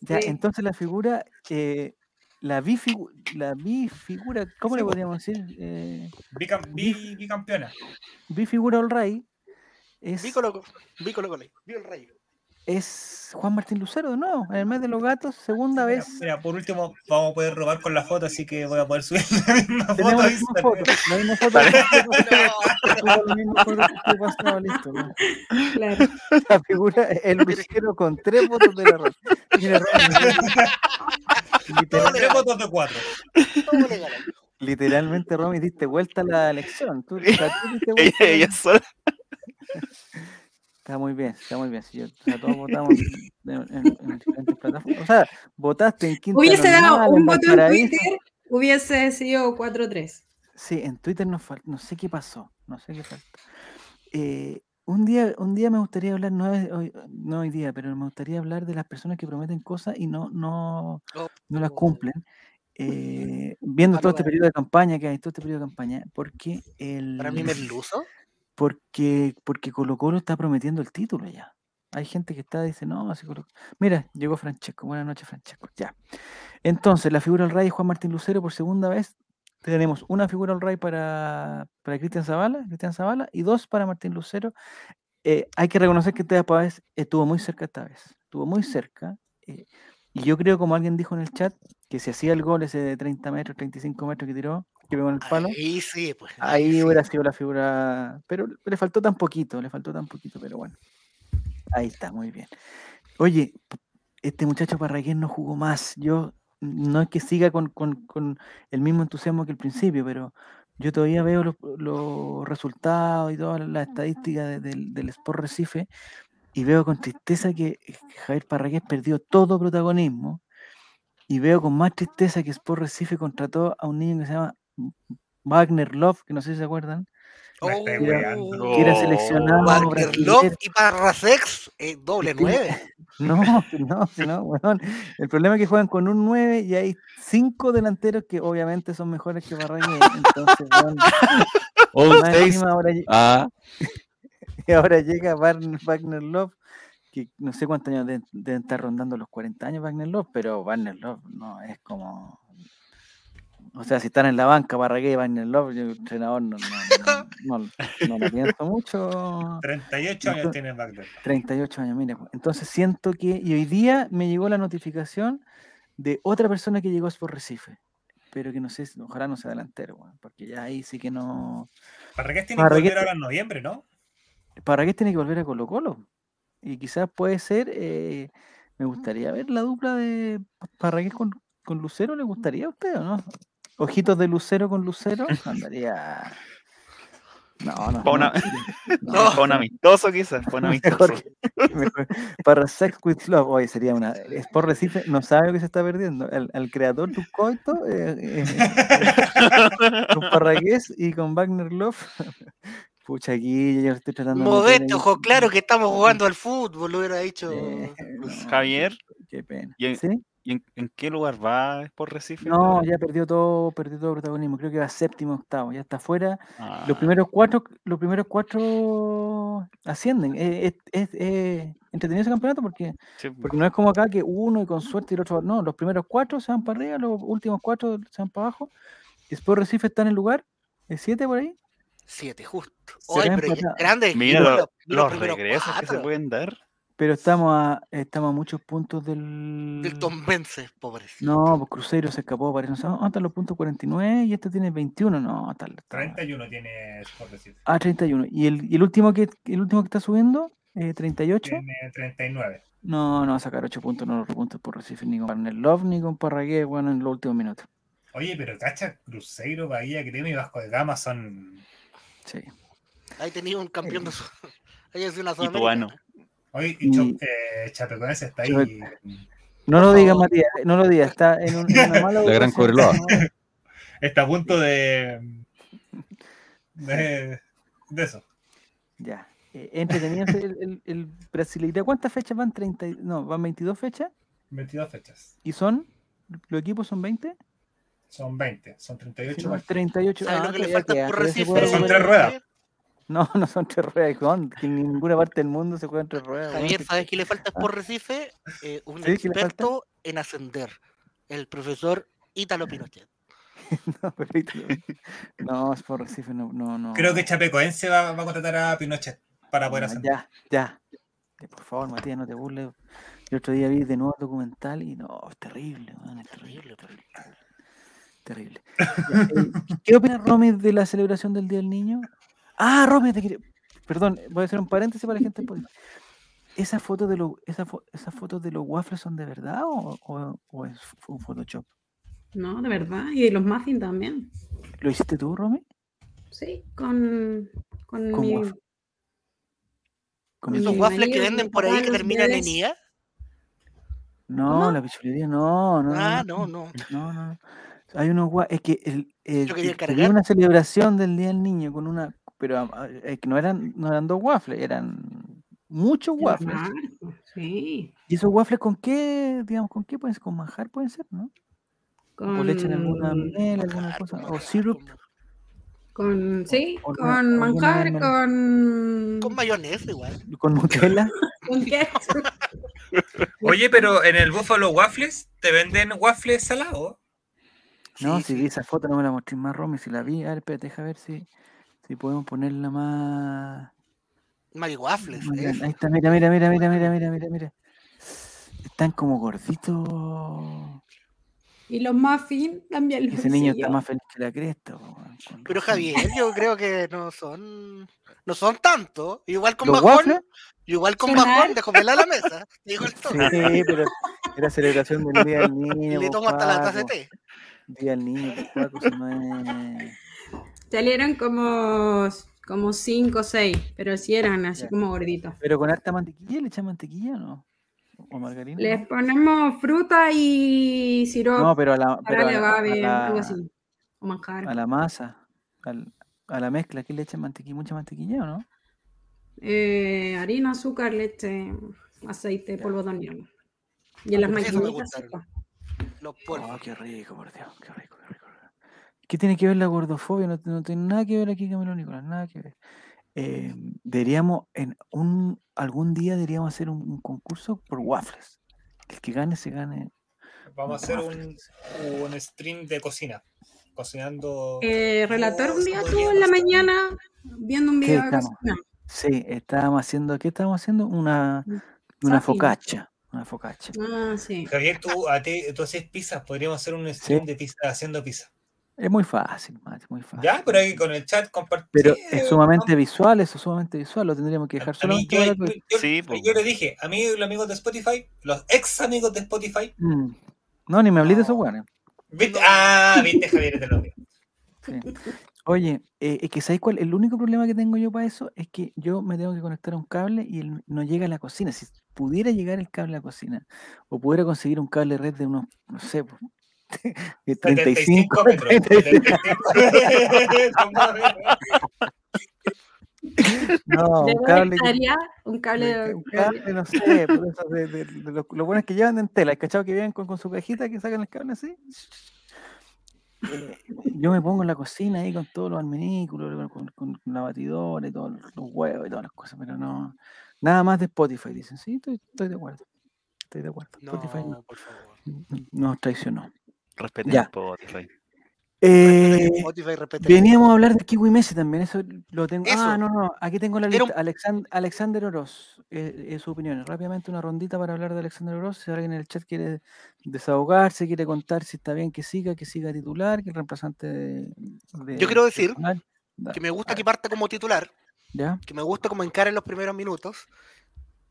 ya, Sí. entonces la figura, eh, la bifigu- la bifigura, ¿cómo Sí, le po. podríamos decir? Eh, Bicam- bi- bicampeona. bifigura all right es, Vi Colo vi Colo es Juan Martín Lucero nuevo, en el mes de los gatos, segunda Mira, vez. mira, por último, vamos a poder robar con la foto, así que voy a poder subir [laughs] la misma Tenemos foto. la misma foto, la misma foto. [laughs] La misma foto listo, ¿no? Claro. [laughs] La figura, el Lucero con tres votos de la Tengo tres votos de cuatro. Literalmente, Romy, diste vuelta a la elección. Tú, o sea, tú diste Ella, vuelta a la- ella sola. Está muy bien, está muy bien. sí, yo- o sea, todos [laughs] votamos en, en- en diferentes plataformas. O sea, votaste en Quinta Hubiese dado un voto en. Twitter, hubiese sido 4-3. Sí, en Twitter nos falta, no sé qué pasó, no sé qué falta. Eh, un día, un día me gustaría hablar, no, es hoy, no hoy día, pero me gustaría hablar de las personas que prometen cosas y no, no, no las oh. cumplen. eh, viendo todo este periodo de campaña que hay, todo este periodo de campaña, porque el Para mí merluzo. Porque, porque Colo Colo está prometiendo el título ya. Hay gente que está, dice, no, si Colo- Mira, llegó Francesco. Buenas noches, Francesco. Ya. Entonces, la figura del Rey es Juan Martín Lucero por segunda vez. Tenemos una figura al Rey para, para Cristian Zavala, Cristian Zavala, y dos para Martín Lucero. Eh, hay que reconocer que Teo Páez estuvo muy cerca esta vez. Estuvo muy cerca. eh, y yo creo, como alguien dijo en el chat, que si hacía el gol ese de 30 metros, 35 metros que tiró, que pegó en el palo, Ahí sí, pues. Ahí sí. hubiera sido la figura, pero le faltó tan poquito, le faltó tan poquito, pero bueno. Ahí está, muy bien. Oye, este muchacho Parragués no jugó más. Yo no es que siga con, con- con el mismo entusiasmo que al principio, pero yo todavía veo los, los resultados y todas las estadísticas de- del, del Sport Recife y veo con tristeza que que Javier Parragués perdió todo protagonismo y veo con más tristeza que Sport Recife contrató a un niño que se llama Wagner Love, que no sé si se acuerdan, Oh, que era Oh, seleccionado Wagner. Love y Parrasex, eh, doble [laughs] nueve. No, no, si no, weón. El problema es que juegan con un 9 y hay cinco delanteros que obviamente son mejores que Barragués. Entonces, 6. [laughs] encima ahora, Ah, [laughs] ahora llega Wagner, Wagner Love, que no sé cuántos años de- deben estar rondando los 40 años Wagner Love, pero Wagner Love no es como. O sea, si están en la banca Parragués y Wagner Love, yo entrenador no, no, no, no, lo pienso mucho. [laughs] 38 años tiene Wagner. 38 años, mira. pues. Entonces siento que, y hoy día me llegó la notificación de otra persona que llegó a Sport Recife, pero que no sé, ojalá no sea delantero, weón, porque ya ahí sí que no. Parragués tiene Parragués que volver ahora en noviembre, ¿no? Parragués tiene que volver a Colo Colo. Y quizás puede ser, eh, me gustaría ver la dupla de Parragués con, con Lucero, ¿le gustaría a usted o no? Ojitos de Lucero con Lucero, [laughs] andaría... No, no. Pa' una- no, [laughs] No. Para un amistoso quizás, para un [laughs] Mejor amistoso. que- mejor. Para Sex with Love, hoy sería una. Sport Recife no sabe lo que se está perdiendo. El, al creador tu coito, eh, eh, con Parragués y con Wagner Love. Pucha, aquí yo estoy tratando ahí- ojo claro que estamos jugando al fútbol, lo hubiera dicho. Eh, [laughs] no, Javier, Qué pena. y en- ¿Sí? ¿y en, en qué lugar va por Recife? No, ya perdió todo, perdió todo protagonismo. Creo que va séptimo, octavo, ya está fuera. Ah, Los primeros cuatro, los primeros cuatro ascienden. Eh, Es, es- es entretenido ese campeonato porque sí, pues. Porque no es como acá que uno y con suerte y el otro. No, los primeros cuatro se van para arriba, los últimos cuatro se van para abajo. Y Sport Recife está en el lugar, el 7 por ahí. Siete, justo. Oye, pero grande. Mira los- lo- los los regresos que se cuatro pueden dar. Pero estamos a, estamos a muchos puntos del. Del Tom Vence, pobrecito. No, pues Cruzeiro se escapó, parece. No sé, ¿dónde están los puntos 49 y este tiene 21. No, está. está- 31 tiene Sport Recife. Ah, 31. Y el, y el último que el último que está subiendo, eh, 38. Tiene 39. No, no va a sacar 8 puntos, no los puntos por Recife, ni con Love, ni con Parragué, bueno, en los últimos minutos. Oye, pero cacha, Cruzeiro, Bahía, Gremio y Vasco de Gama son. Sí. Ahí tenía un campeón de su. Ahí es una Ituano. Sudamericana. Oye, y Y- Cho- eh, Chapecoense está ahí. No lo digas. Matías, no lo digas, está en, un- en una mala [laughs] La gran Cobreloa. Está a punto de. [laughs] de, de eso. Ya. Eh, entretenido el, el, el Brasileirao. ¿Cuántas fechas van? 30, y- no, van 22 fechas. 22 fechas. ¿Y son? ¿Los equipos son 20? Son 20. Son Sí, 38 no, más. 38. ¿Sabes ah, lo que le falta queda, por Recife? Son tres ruedas. No, [laughs] no son tres ruedas, Juan, que en ninguna parte del mundo se juegan tres ruedas. Javier, ¿sabes qué le falta por Recife? Eh, un ¿Sí? Experto en ascender. El profesor Ítalo Pinochet. [laughs] No, pero te- no, es por Recife, no, no, no. Creo que Chapecoense va, va a contratar a Pinochet para poder No, hacer. Ya, ya. Ya, Por favor, Matías, no te burles. El otro día vi de nuevo el documental y no, es terrible, weón, es terrible, terrible. Terrible. Eh, ¿Qué opinas, Romy, de la celebración del Día del Niño? Ah, Romy, te quería... Perdón, voy a hacer un paréntesis para la gente. ¿Esas fotos de los, esa fo- esas fotos de los waffles son de verdad o, o- o es un Photoshop? No, de verdad. Y de los muffins también. ¿Lo hiciste tú, Romy? Sí, con, con, Con mi- waffle. Con Mi Esos el- waffles que venden por ahí que los terminan en. IA. No, ¿Cómo? la pichulería, no, no. Ah, no, no. No, no, no. Hay unos gua- es que el, el- había una celebración del Día del Niño con una, pero ah, es que no eran, no eran dos waffles, eran muchos waffles. Sí. ¿Y esos waffles con qué, digamos, con qué pueden ser? ¿Con manjar pueden ser, no? ¿O le echan alguna Con, miel, alguna cosa? con ¿O syrup? con, sí, con manjar, con, Con mayonesa igual. ¿Con Nutella? [laughs] con. Oye, pero en el Buffalo Waffles te venden waffles salados. No, Sí, si sí. vi esa foto no me la mostré más, Romy, si la vi. A ver, espérate, deja ver si, si podemos ponerla más... Mari Waffles. eso. grande. Ahí está, mira, mira, mira, mira, mira, mira, mira, mira. Están como gorditos. Y los muffins también los Ese niño está más feliz que la cresta. Pero. Javier, yo creo que no son. No son tanto. Igual con ¿Los bajón. waffles? Igual con bajón, dejo pelar la mesa. Digo el [laughs] Sí, pero era celebración del Día del [laughs] Y Niño. le tomo hasta la taza de té. Día del Niño, Paco, no es... Salieron como, como cinco o seis, pero sí eran así Ya. como gorditos. Pero con harta mantequilla, ¿le echan mantequilla o no? ¿O margarina? Les ponemos fruta y sirope No, pero a la, pero a la, a algo así. O manjar. a la masa, al- a la mezcla, ¿qué le echan mantequilla? ¿Mucha mantequilla o no? Eh, harina, azúcar, leche, aceite, polvo de hornear. Y en las me maquinitas. Los polvos. Oh, qué rico, por Dios, qué rico, qué rico. ¿Qué tiene que ver la gordofobia? No, no tiene nada que ver aquí, Camilo Nicolás, nada que ver. Eh, deberíamos, en un, algún día deberíamos hacer un, un concurso por waffles. El que gane, se gane. Vamos a hacer un, un stream de cocina. cocinando. Eh, relator un día podría en la mañana viendo un ¿Qué video de estamos? cocina. Sí, estábamos haciendo, ¿qué estábamos haciendo? Una, una Zapping. focaccia. Una focaccia. Ah, sí. Javier, tú, a ti, tú haces pizza, podríamos hacer un stream de pizza haciendo pizza. Es muy fácil, muy fácil. Ya, pero ahí con el chat compartir. Pero es sumamente visual, eso es sumamente visual, lo tendríamos que dejar A solamente yo, Sí, pues. yo le dije, a mí los amigos de Spotify, los ex amigos de Spotify, Mm. No, ni me hablé de esos weones. Ah, viste Javier, te lo digo. Sí. Oye, eh, es que ¿sabes cuál? El único problema que tengo yo para eso es que yo me tengo que conectar a un cable y él no llega a la cocina. Si pudiera llegar el cable a la cocina o pudiera conseguir un cable red de unos, no sé, pues, [laughs] de 35 75 metros. 35. 75. [laughs] No, [laughs] ¿De un cable, que- un cable de- un cable, no sé, por eso de, de- de los, los buenos que llevan en tela, ¿cachado? Que vienen con, con su cajita que sacan el cable así. Yo me pongo en la cocina ahí con todos los alminículos, con, con- con la batidora y todos los huevos y todas las cosas, pero no. Nada más de Spotify, dicen. Sí, estoy, estoy de acuerdo. Estoy de acuerdo. Spotify No, por favor. nos traicionó. Respeten. Spotify. Eh, Spotify, veníamos a hablar de Kiwi Messi también, eso lo tengo. Ah, no, no, aquí tengo la lista. Alexan- Alexander Oroz, eh, eh, su opinión. Rápidamente una rondita para hablar de Alexander Oroz. Si alguien en el chat quiere desahogarse, quiere contar si está bien que siga, que siga titular, que el reemplazante de. de- Yo quiero decir Que me gusta que ver, parte como titular, ¿Ya? que me gusta como encara en los primeros minutos.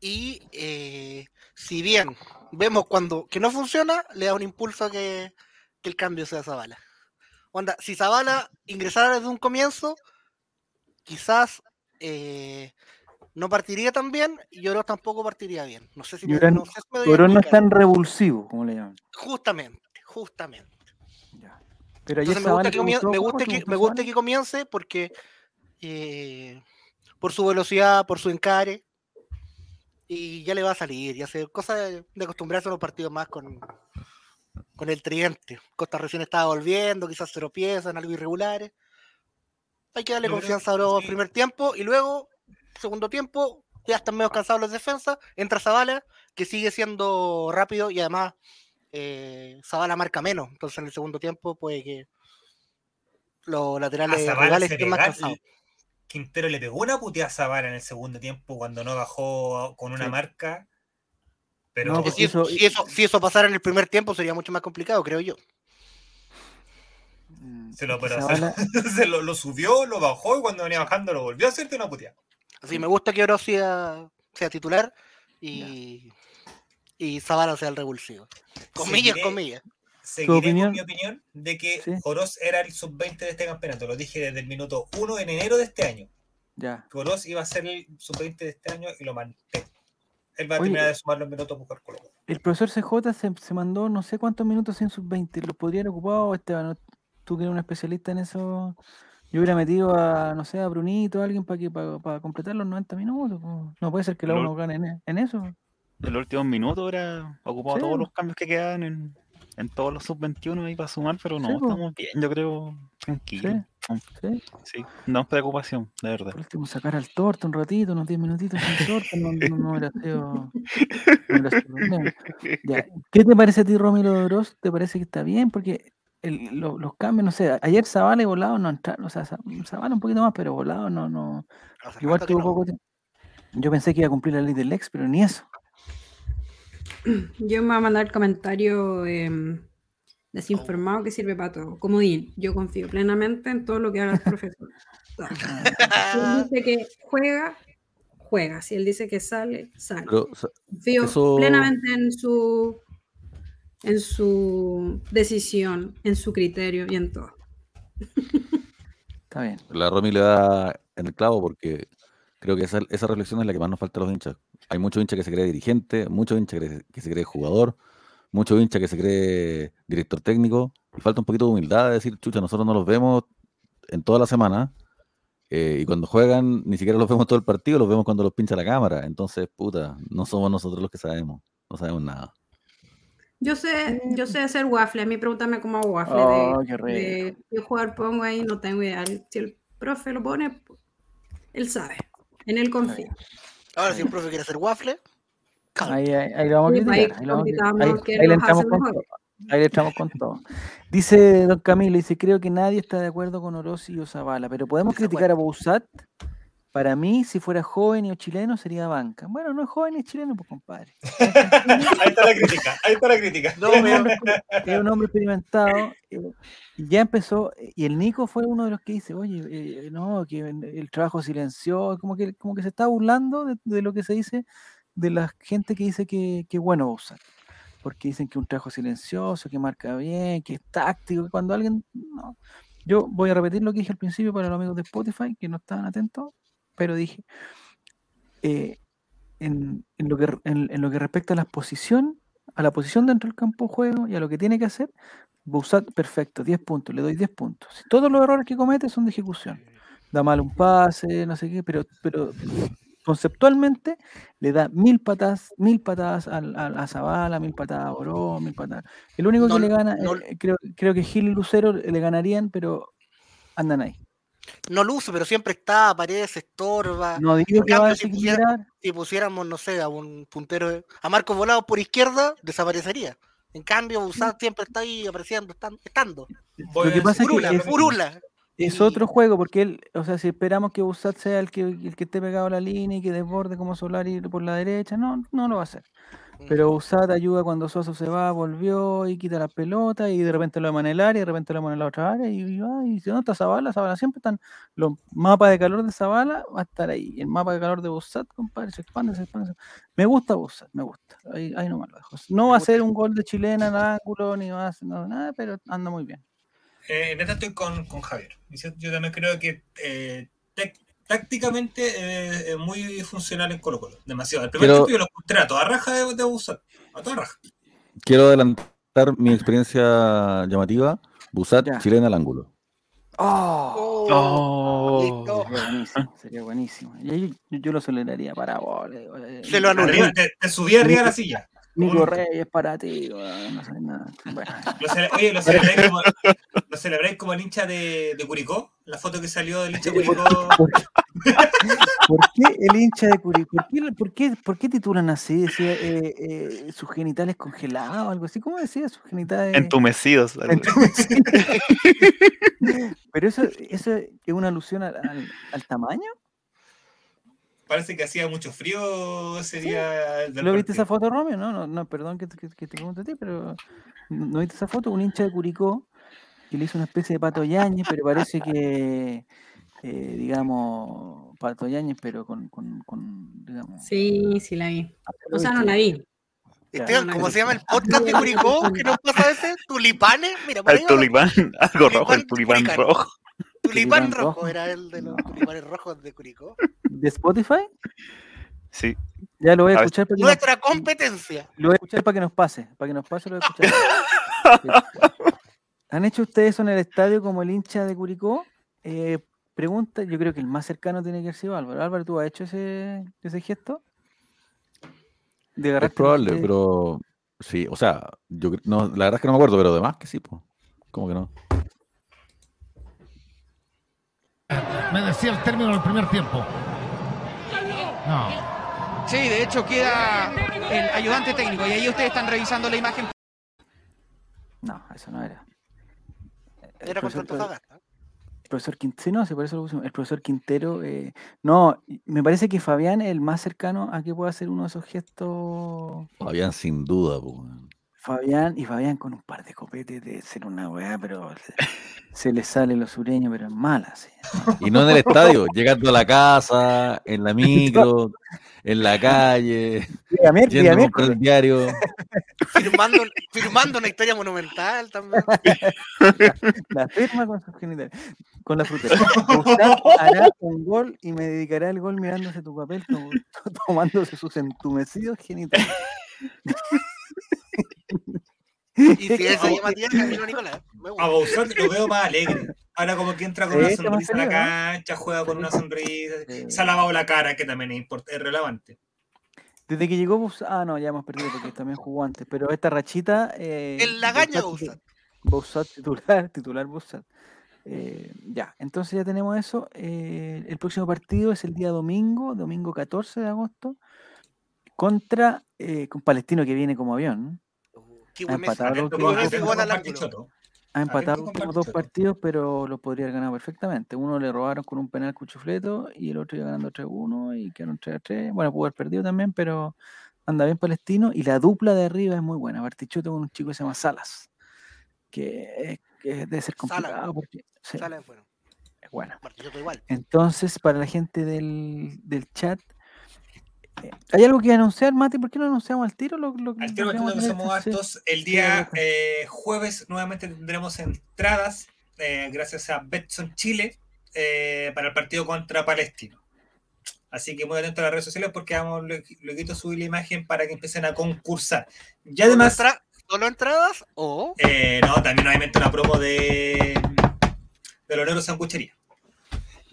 Y eh, si bien vemos cuando que no funciona, le da un impulso a que, que el cambio sea Zavala. Onda, si Zavala ingresara desde un comienzo, quizás eh, no partiría tan bien y Oroz tampoco partiría bien. No sé si Oroz- no sé si no es tan revulsivo, como le llaman. Justamente, justamente. Ya. Pero Entonces me gusta, que, comien- me, ¿cómo gusta que, gustó me gusta Zavala? que comience porque eh, por su velocidad, por su encare, y ya le va a salir, ya sé, cosa de, de acostumbrarse a los partidos más con, con el tridente. Costa recién estaba volviendo, quizás se tropiezan, algo irregulares. Hay que darle Yo confianza a los sí. primer tiempo y luego, segundo tiempo, ya están medio cansados los defensas, entra Zavala, que sigue siendo rápido y además eh, Zavala marca menos, entonces en el segundo tiempo puede que los laterales rivales estén más cansados. Quintero le pegó una puteada a Zavala en el segundo tiempo cuando no bajó con una Sí. marca. Pero No, si, eso, si, eso, si eso pasara en el primer tiempo sería mucho más complicado, creo yo. Mm, se, lo, pero se, [laughs] se lo, lo subió, lo bajó y cuando venía bajando lo volvió a hacerte una puteada. Así me gusta que Oro sea, sea titular y, y Zavala sea el revulsivo. Comillas, Seguiré- comillas. Seguiré opinión? con mi opinión de que Sí. Oroz era el sub-20 de este campeonato. Lo dije desde el minuto 1 en enero de este año. Ya. Que Oroz iba a ser el sub-20 de este año y lo mantengo. Él va a Oye, terminar de sumar los minutos por Colo Colo. El profesor CJ se, se mandó no sé cuántos minutos en sub-20. ¿Los podrían ocupar, Esteban? Tú que eres un especialista en eso. Yo hubiera metido a, no sé, a Brunito, a alguien para que para, para completar los 90 minutos. No puede ser que la Lo- uno gane en, en eso. En los últimos minutos era ocupado Sí, todos los cambios que quedan en, en todos los sub-21 ahí para sumar, pero no, Sí, estamos bien, yo creo, tranquilo. Sí. Sí, no preocupación, de verdad. Por último, sacar al torta un ratito, unos 10 minutitos sin torta, no, no, no. Ya, ¿Qué te parece a ti, Romero Oroz? ¿Te parece que está bien? Porque el- lo- los cambios, no sé, ayer Zavala y Volado no entraron, o sea, Za- Zavala un poquito más, pero Volado no, no. Hace Igual tuvo no. poco tiempo. Yo pensé que iba a cumplir la ley del ex, pero ni eso. Yo me voy a mandar el comentario em, desinformado que sirve para todo. Comodín, yo confío plenamente en todo lo que haga el profesor. Si él dice que juega, juega. Si él dice que sale, sale. Pero, Confío eso- plenamente en su en su decisión, en su criterio y en todo. Está bien. la Romy le da en el clavo porque creo que esa, esa reflexión es la que más nos falta a los hinchas. Hay muchos hinchas que se cree dirigente, muchos hinchas que, que se cree jugador, muchos hinchas que se cree director técnico, y falta un poquito de humildad de decir, chucha, nosotros no los vemos en toda la semana, eh, y cuando juegan ni siquiera los [laughs] vemos todo el partido, los vemos cuando los pincha la cámara. Entonces, puta, no somos nosotros los que sabemos, no sabemos nada. Yo sé, yo sé hacer waffle. A mí pregúntame cómo hago waffle. Oh, de, qué rico. de qué jugador pongo ahí, no tengo idea. Si el profe lo pone, él sabe. En él confío. Ahora, si el profe quiere hacer waffle. Ahí, ahí, ahí lo vamos a criticar. Ahí, lo vamos a criticar. Ahí- le entramos con mejor. todo. Ahí le echamos con todo. Dice don Camilo, dice, creo que nadie está de acuerdo con Orosi y Osabala, pero podemos de criticar a Bouzat. Para mí, si fuera joven o chileno, sería banca. Bueno, no es joven ni es chileno, pues compadre. [laughs] Ahí está la crítica, ahí está la crítica. No, es, un hombre, es un hombre experimentado. eh, y ya empezó, y el Nico fue uno de los que dice, oye, eh, no, que el, el trabajo silencioso, como que, como que se está burlando de, de lo que se dice de la gente que dice que, que bueno usar. Porque dicen que un trabajo silencioso, que marca bien, que es táctico, que cuando alguien... No. Yo voy a repetir lo que dije al principio para los amigos de Spotify, que no estaban atentos, pero dije, eh, en, en lo que, en, en lo que respecta a la posición, a la posición dentro del campo de juego y a lo que tiene que hacer, Bouzat, perfecto, 10 puntos, le doy 10 puntos. Si todos los errores que comete son de ejecución. Da mal un pase, no sé qué, pero, pero conceptualmente le da mil patadas, mil patadas al- al- a Zabala, mil patadas a Oro, mil patadas. El único No- que le gana, no- eh, creo, creo que Gil y Lucero le ganarían, pero andan ahí. No luce, pero siempre está, aparece, estorba. No digo que va a si pusiera- Si pusiéramos, no sé, a un puntero, a Marco Volado por izquierda, desaparecería. En cambio, Busat siempre está ahí apareciendo, estan- estando. Lo que a pasa es que es-. Es Y- otro juego, porque él, o sea, si esperamos que Busat sea el que, el que esté pegado a la línea y que desborde como Solari por la derecha, no, no lo va a hacer. Pero Busat ayuda cuando Soso se va, volvió y quita la pelota y de repente lo llama en el área y de repente lo llama en la otra área y, y va, y si no está Zabala, Zabala siempre están los mapas de calor de Zabala, va a estar ahí. El mapa de calor de Busat, compadre, se expande, se expande. se- Me gusta Busat, me gusta. Ahí, ahí nomás lo dejo. No va a ser un gol de chilena en ángulo, ni va a hacer nada, pero anda muy bien. Eh, en esta estoy con, con Javier. Yo yo también creo que eh, tácticamente eh, es muy funcional en Colo Colo. Demasiado. El primer tiempo yo lo encontré a toda raja de, de Busat. A toda raja. Quiero adelantar mi experiencia llamativa. Busat, Ya. chilena al ángulo. ¡Oh! Oh, listo. Sería buenísimo, sería buenísimo. Y ahí yo, yo lo celebraría para vos. Se lo te, te subí arriba de la silla. Nico Reyes para ti, weón, no sé nada. Bueno, [laughs] Lo cele- oye, lo celebráis como, lo celebráis como el hincha de, de Curicó. La foto que salió del hincha de Curicó. [laughs] ¿Por qué, por qué el hincha de Curicó? ¿Por qué, por qué, por qué titulan así? Decía eh, eh, sus genitales congelados, algo así. ¿Cómo decía sus genitales? Entumecidos. algo. [laughs] Pero eso, eso es una alusión al, al- al tamaño. Parece que hacía mucho frío ese día. del ¿Lo viste esa foto, Romeo? No, no, no perdón que, te- que- que te pregunte a ti, pero ¿no viste esa foto? Un hincha de Curicó que le hizo una especie de pato Yañez, pero parece que, eh, digamos, pato Yañez, pero con, con, con, digamos... Sí, sí la vi. ¿lo O sea, no la vi. Esteban. ¿cómo se llama el podcast de Curicó? ¿Qué nos pasa a veces? ¿Tulipanes? Mira, El tulipán, [laughs] algo rojo, el tulipán. rojo. Tulipán Tulipán rojo rojo. era el de los No. tulipanes rojos de Curicó. ¿De Spotify? Sí. Ya lo voy a escuchar para que nos, Nuestra competencia. lo voy a escuchar para que nos pase, para que nos pase lo voy a escuchar. [laughs] ¿Han hecho ustedes eso en el estadio como el hincha de Curicó? Eh, pregunta, yo creo que el más cercano tiene que haber sido Álvaro. Álvaro, ¿tú has hecho ese, ese gesto? De Es probable, pero sí, o sea, yo no, la verdad es que no me acuerdo, pero además que sí, pues. ¿Cómo que no? Me decía el término del primer tiempo. No. Sí, de hecho queda el ayudante técnico y ahí ustedes están revisando la imagen. No, eso no era. El Era profesor, el profesor Quintero, sí, por eso lo pusimos. El profesor Quintero, eh, no, me parece que Fabián es el más cercano a que pueda hacer uno de esos gestos. Habían sin duda, pues. Fabián, y Fabián con un par de copetes de ser una weá, pero se, se le sale lo sureño, pero es mala, sí. Y no en el estadio, llegando a la casa, en la [laughs] micro, en la calle, [laughs] yendo a comprar el diario. Firmando, firmando una historia monumental también. [laughs] La firma con sus genitales. Con la frutera. Gustavo hará un gol y me dedicará el gol mirándose tu papel, tomándose sus entumecidos genitales. [laughs] Y si ese llama tía, Camilo Nicolás. A Bouzat lo veo más alegre. Ahora como que entra con una sonrisa a la cancha, juega con una sonrisa, se ha lavado la cara, que también es, es relevante. Desde que llegó Bus, ah no, ya hemos perdido porque también jugó antes, pero esta rachita eh, Bouzat Bouzat. titu- Bouzat titular, [laughs] titular Bouzat. Eh, ya, entonces ya tenemos eso. eh, el próximo partido es el día domingo, domingo 14 de agosto, contra eh, con Palestino que viene como avión. Kiwi Ha empatado. Ha empatado dos partidos, pero lo podría haber ganado perfectamente. Uno le robaron con un penal cuchufleto y el otro iba ganando 3-1 y quedaron 3-3. Bueno, pudo haber perdido también, pero anda bien Palestino. Y la dupla de arriba es muy buena. Bartichotto con un chico que se llama Salas, que, es- que debe ser complicado porque sí, bueno, es igual. Entonces, para la gente del, del chat, ¿hay algo que anunciar, Mati? ¿Por qué no anunciamos al tiro? Lo, lo, Al tiro este- sí. hartos. El día eh, jueves nuevamente tendremos entradas eh, gracias a Betson Chile eh, para el partido contra Palestino. Así que muy atento a las redes sociales porque vamos luego subir la imagen para que empiecen a concursar. Y ¿Solo además, entra- ¿Solo entradas o eh, no, también obviamente una promo de, de Lonero Sanguchería.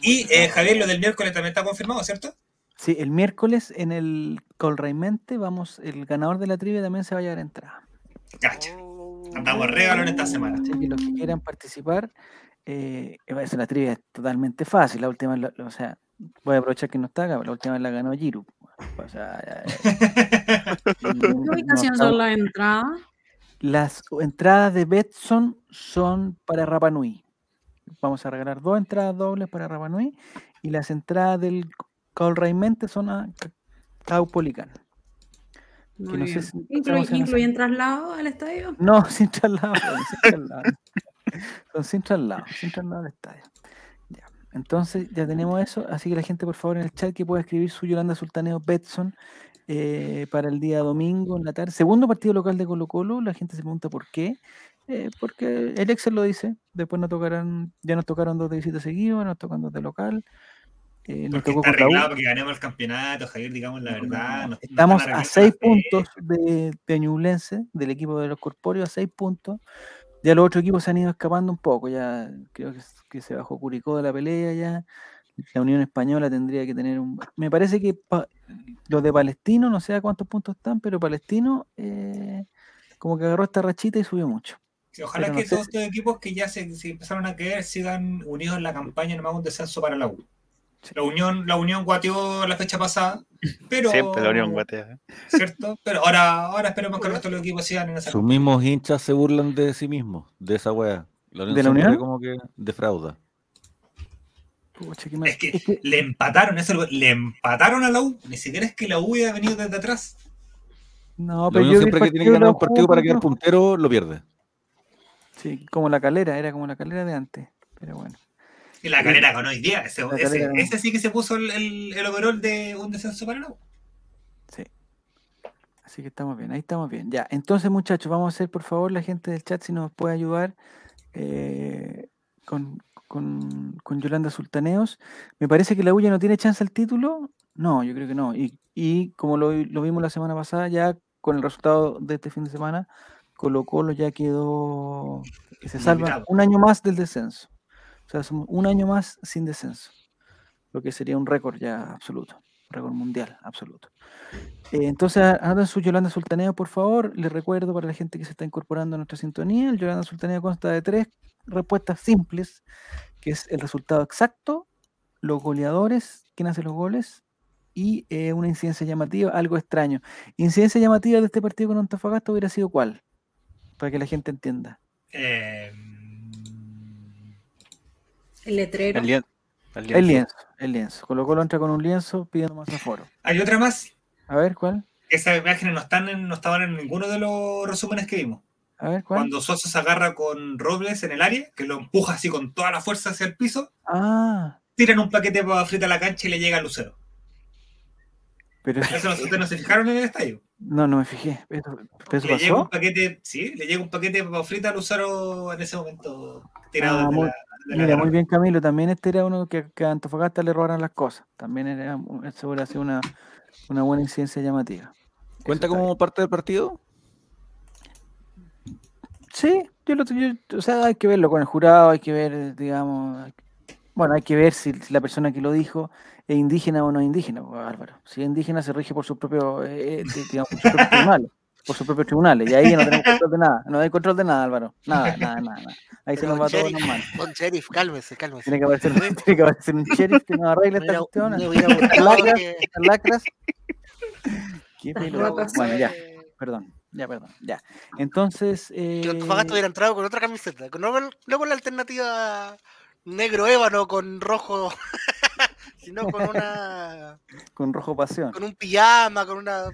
Y eh, Javier, lo del miércoles también está confirmado, ¿cierto? Sí, el miércoles en el Colraimente vamos, el ganador de la trivia también se va a llevar entrada. Cacha. o- Andamos regalo en esta semana. Así que los que quieran participar, eh, va a ser la trivia es totalmente fácil. La última, la- o sea, voy a aprovechar que no está acá, pero la última la ganó Giru. O sea, ya- ya- ¿En [laughs] no qué ubicación son las entradas? Las entradas de Betson son para Rapa Nui. Vamos a regalar dos entradas dobles para Rapa Nui y las entradas del Colraimente son a Ca- Caupolicán. Muy Que no sé bien. si ¿Inclu- estamos en esa- ¿Incluyen traslado al estadio? [laughs] No, sin traslado, sin traslado. Son sin traslado, sin traslado al estadio. Ya. Entonces ya tenemos eso, así que la gente por favor en el chat que pueda escribir su Yolanda Sultaneo Betson eh, para el día domingo en la tarde. Segundo partido local de Colo Colo, la gente se pregunta por qué. Eh, porque el Excel lo dice, después nos tocarán, ya nos tocaron dos de visita seguidos, nos tocan dos de local. Eh, nos tocó está contra porque ganemos el campeonato, Javier, digamos la No, no, verdad. no. no- no Estamos a seis puntos de, Ñublense, del equipo de los Corpóreos, a seis puntos. Ya los otros equipos se han ido escapando un poco. Ya creo que, se bajó Curicó de la pelea ya. La Unión Española tendría que tener un. Me parece que pa- los de Palestino, no sé a cuántos puntos están, pero Palestino eh, como que agarró esta rachita y subió mucho. Ojalá Pero no que sé todos estos equipos que ya se, se empezaron a caer sigan unidos en la campaña, no más un descenso para la U. La Unión, la Unión guateó la fecha pasada, pero. Siempre la Unión Guatea. ¿Cierto? Pero ahora, ahora esperemos que el resto de los equipos sigan en esa Sus mismos hinchas se burlan de sí mismos, de esa wea. La Unión ¿De la Unión? como que defrauda. Pucha, qué mal- Es que, es que- le empataron, eso, le empataron a la U. Ni siquiera es que la U haya venido desde atrás. no, La pero Unión yo siempre que tiene que ganar un partido para quedar puntero, lo pierde. Sí, como la calera, era como la calera de antes. Pero bueno. Y la calera ganó hoy día. Ese, La ese- Calera ganó. ese sí que se puso el, el, el overall de un descenso para U. Sí. Así que estamos bien, ahí estamos bien. Ya, entonces muchachos, vamos a hacer por favor la gente del chat si nos puede ayudar eh, con, con, con Yolanda Sultaneos. Me parece que la Ulla no tiene chance al título. No, yo creo que no. Y, y como lo, lo vimos la semana pasada, ya con el resultado de este fin de semana, Colo Colo ya quedó, que se salva un año más del descenso. Un año más sin descenso. Lo que sería un récord ya absoluto, récord mundial absoluto. Eh, entonces, anoten su Yolanda Sultaneo, por favor. Les recuerdo para la gente que se está incorporando a nuestra sintonía, el Yolanda Sultaneo consta de tres respuestas simples, que es el resultado exacto, los goleadores, quién hace los goles, y eh, una incidencia llamativa, algo extraño. Incidencia llamativa de este partido con Antofagasta hubiera sido cuál, para que la gente entienda. Eh, El letrero. El, lien- el El lienzo. lienzo, el lienzo. Colo Colo entra con un lienzo pidiendo más aforo. hay otra más. A ver, ¿cuál? Esas imágenes no, están en- no estaban en ninguno de los resúmenes que vimos. A ver, ¿cuál? Cuando Sosa se agarra con Robles en el área, que lo empuja así con toda la fuerza hacia el piso, Ah, tiran un paquete de papa frita a la cancha y le llega a Lucero. pero Eso no, ustedes no se fijaron en el estadio. no, no me fijé. ¿Eso, pero eso Le llega un paquete, sí, le llega un paquete de papa frita a Lucero en ese momento tirado Ah, de la Mira, muy bien Camilo, también este era uno que, que a Antofagasta le robaran las cosas. También era, eso hubiera sido una, una buena incidencia llamativa. ¿Cuenta como parte del partido? Sí, yo lo yo- o sea, hay que verlo con el jurado, hay que ver, digamos, bueno, hay que ver si, si la persona que lo dijo es indígena o no es indígena, pues, Álvaro. Si es indígena se rige por sus propios, eh, eh, di- digamos, por propios [laughs] tribunales, por sus propios tribunales, y ahí no tenemos control de nada, no hay control de nada, Álvaro, nada, nada, nada, nada. Ahí se nos va todo normal. Don Sheriff, cálmese, cálmese. Tiene que aparecer, [laughs] tiene que aparecer un sheriff que nos arregle esta cuestión. lacras, lacras. [laughs] Qué. Bueno, ya, perdón. Ya, perdón. Ya. Entonces. Que Eh, Antofagasta hubiera entrado con otra camiseta, no con, no con la alternativa negro ébano con rojo, [laughs] sino con una con rojo pasión. con un pijama, con una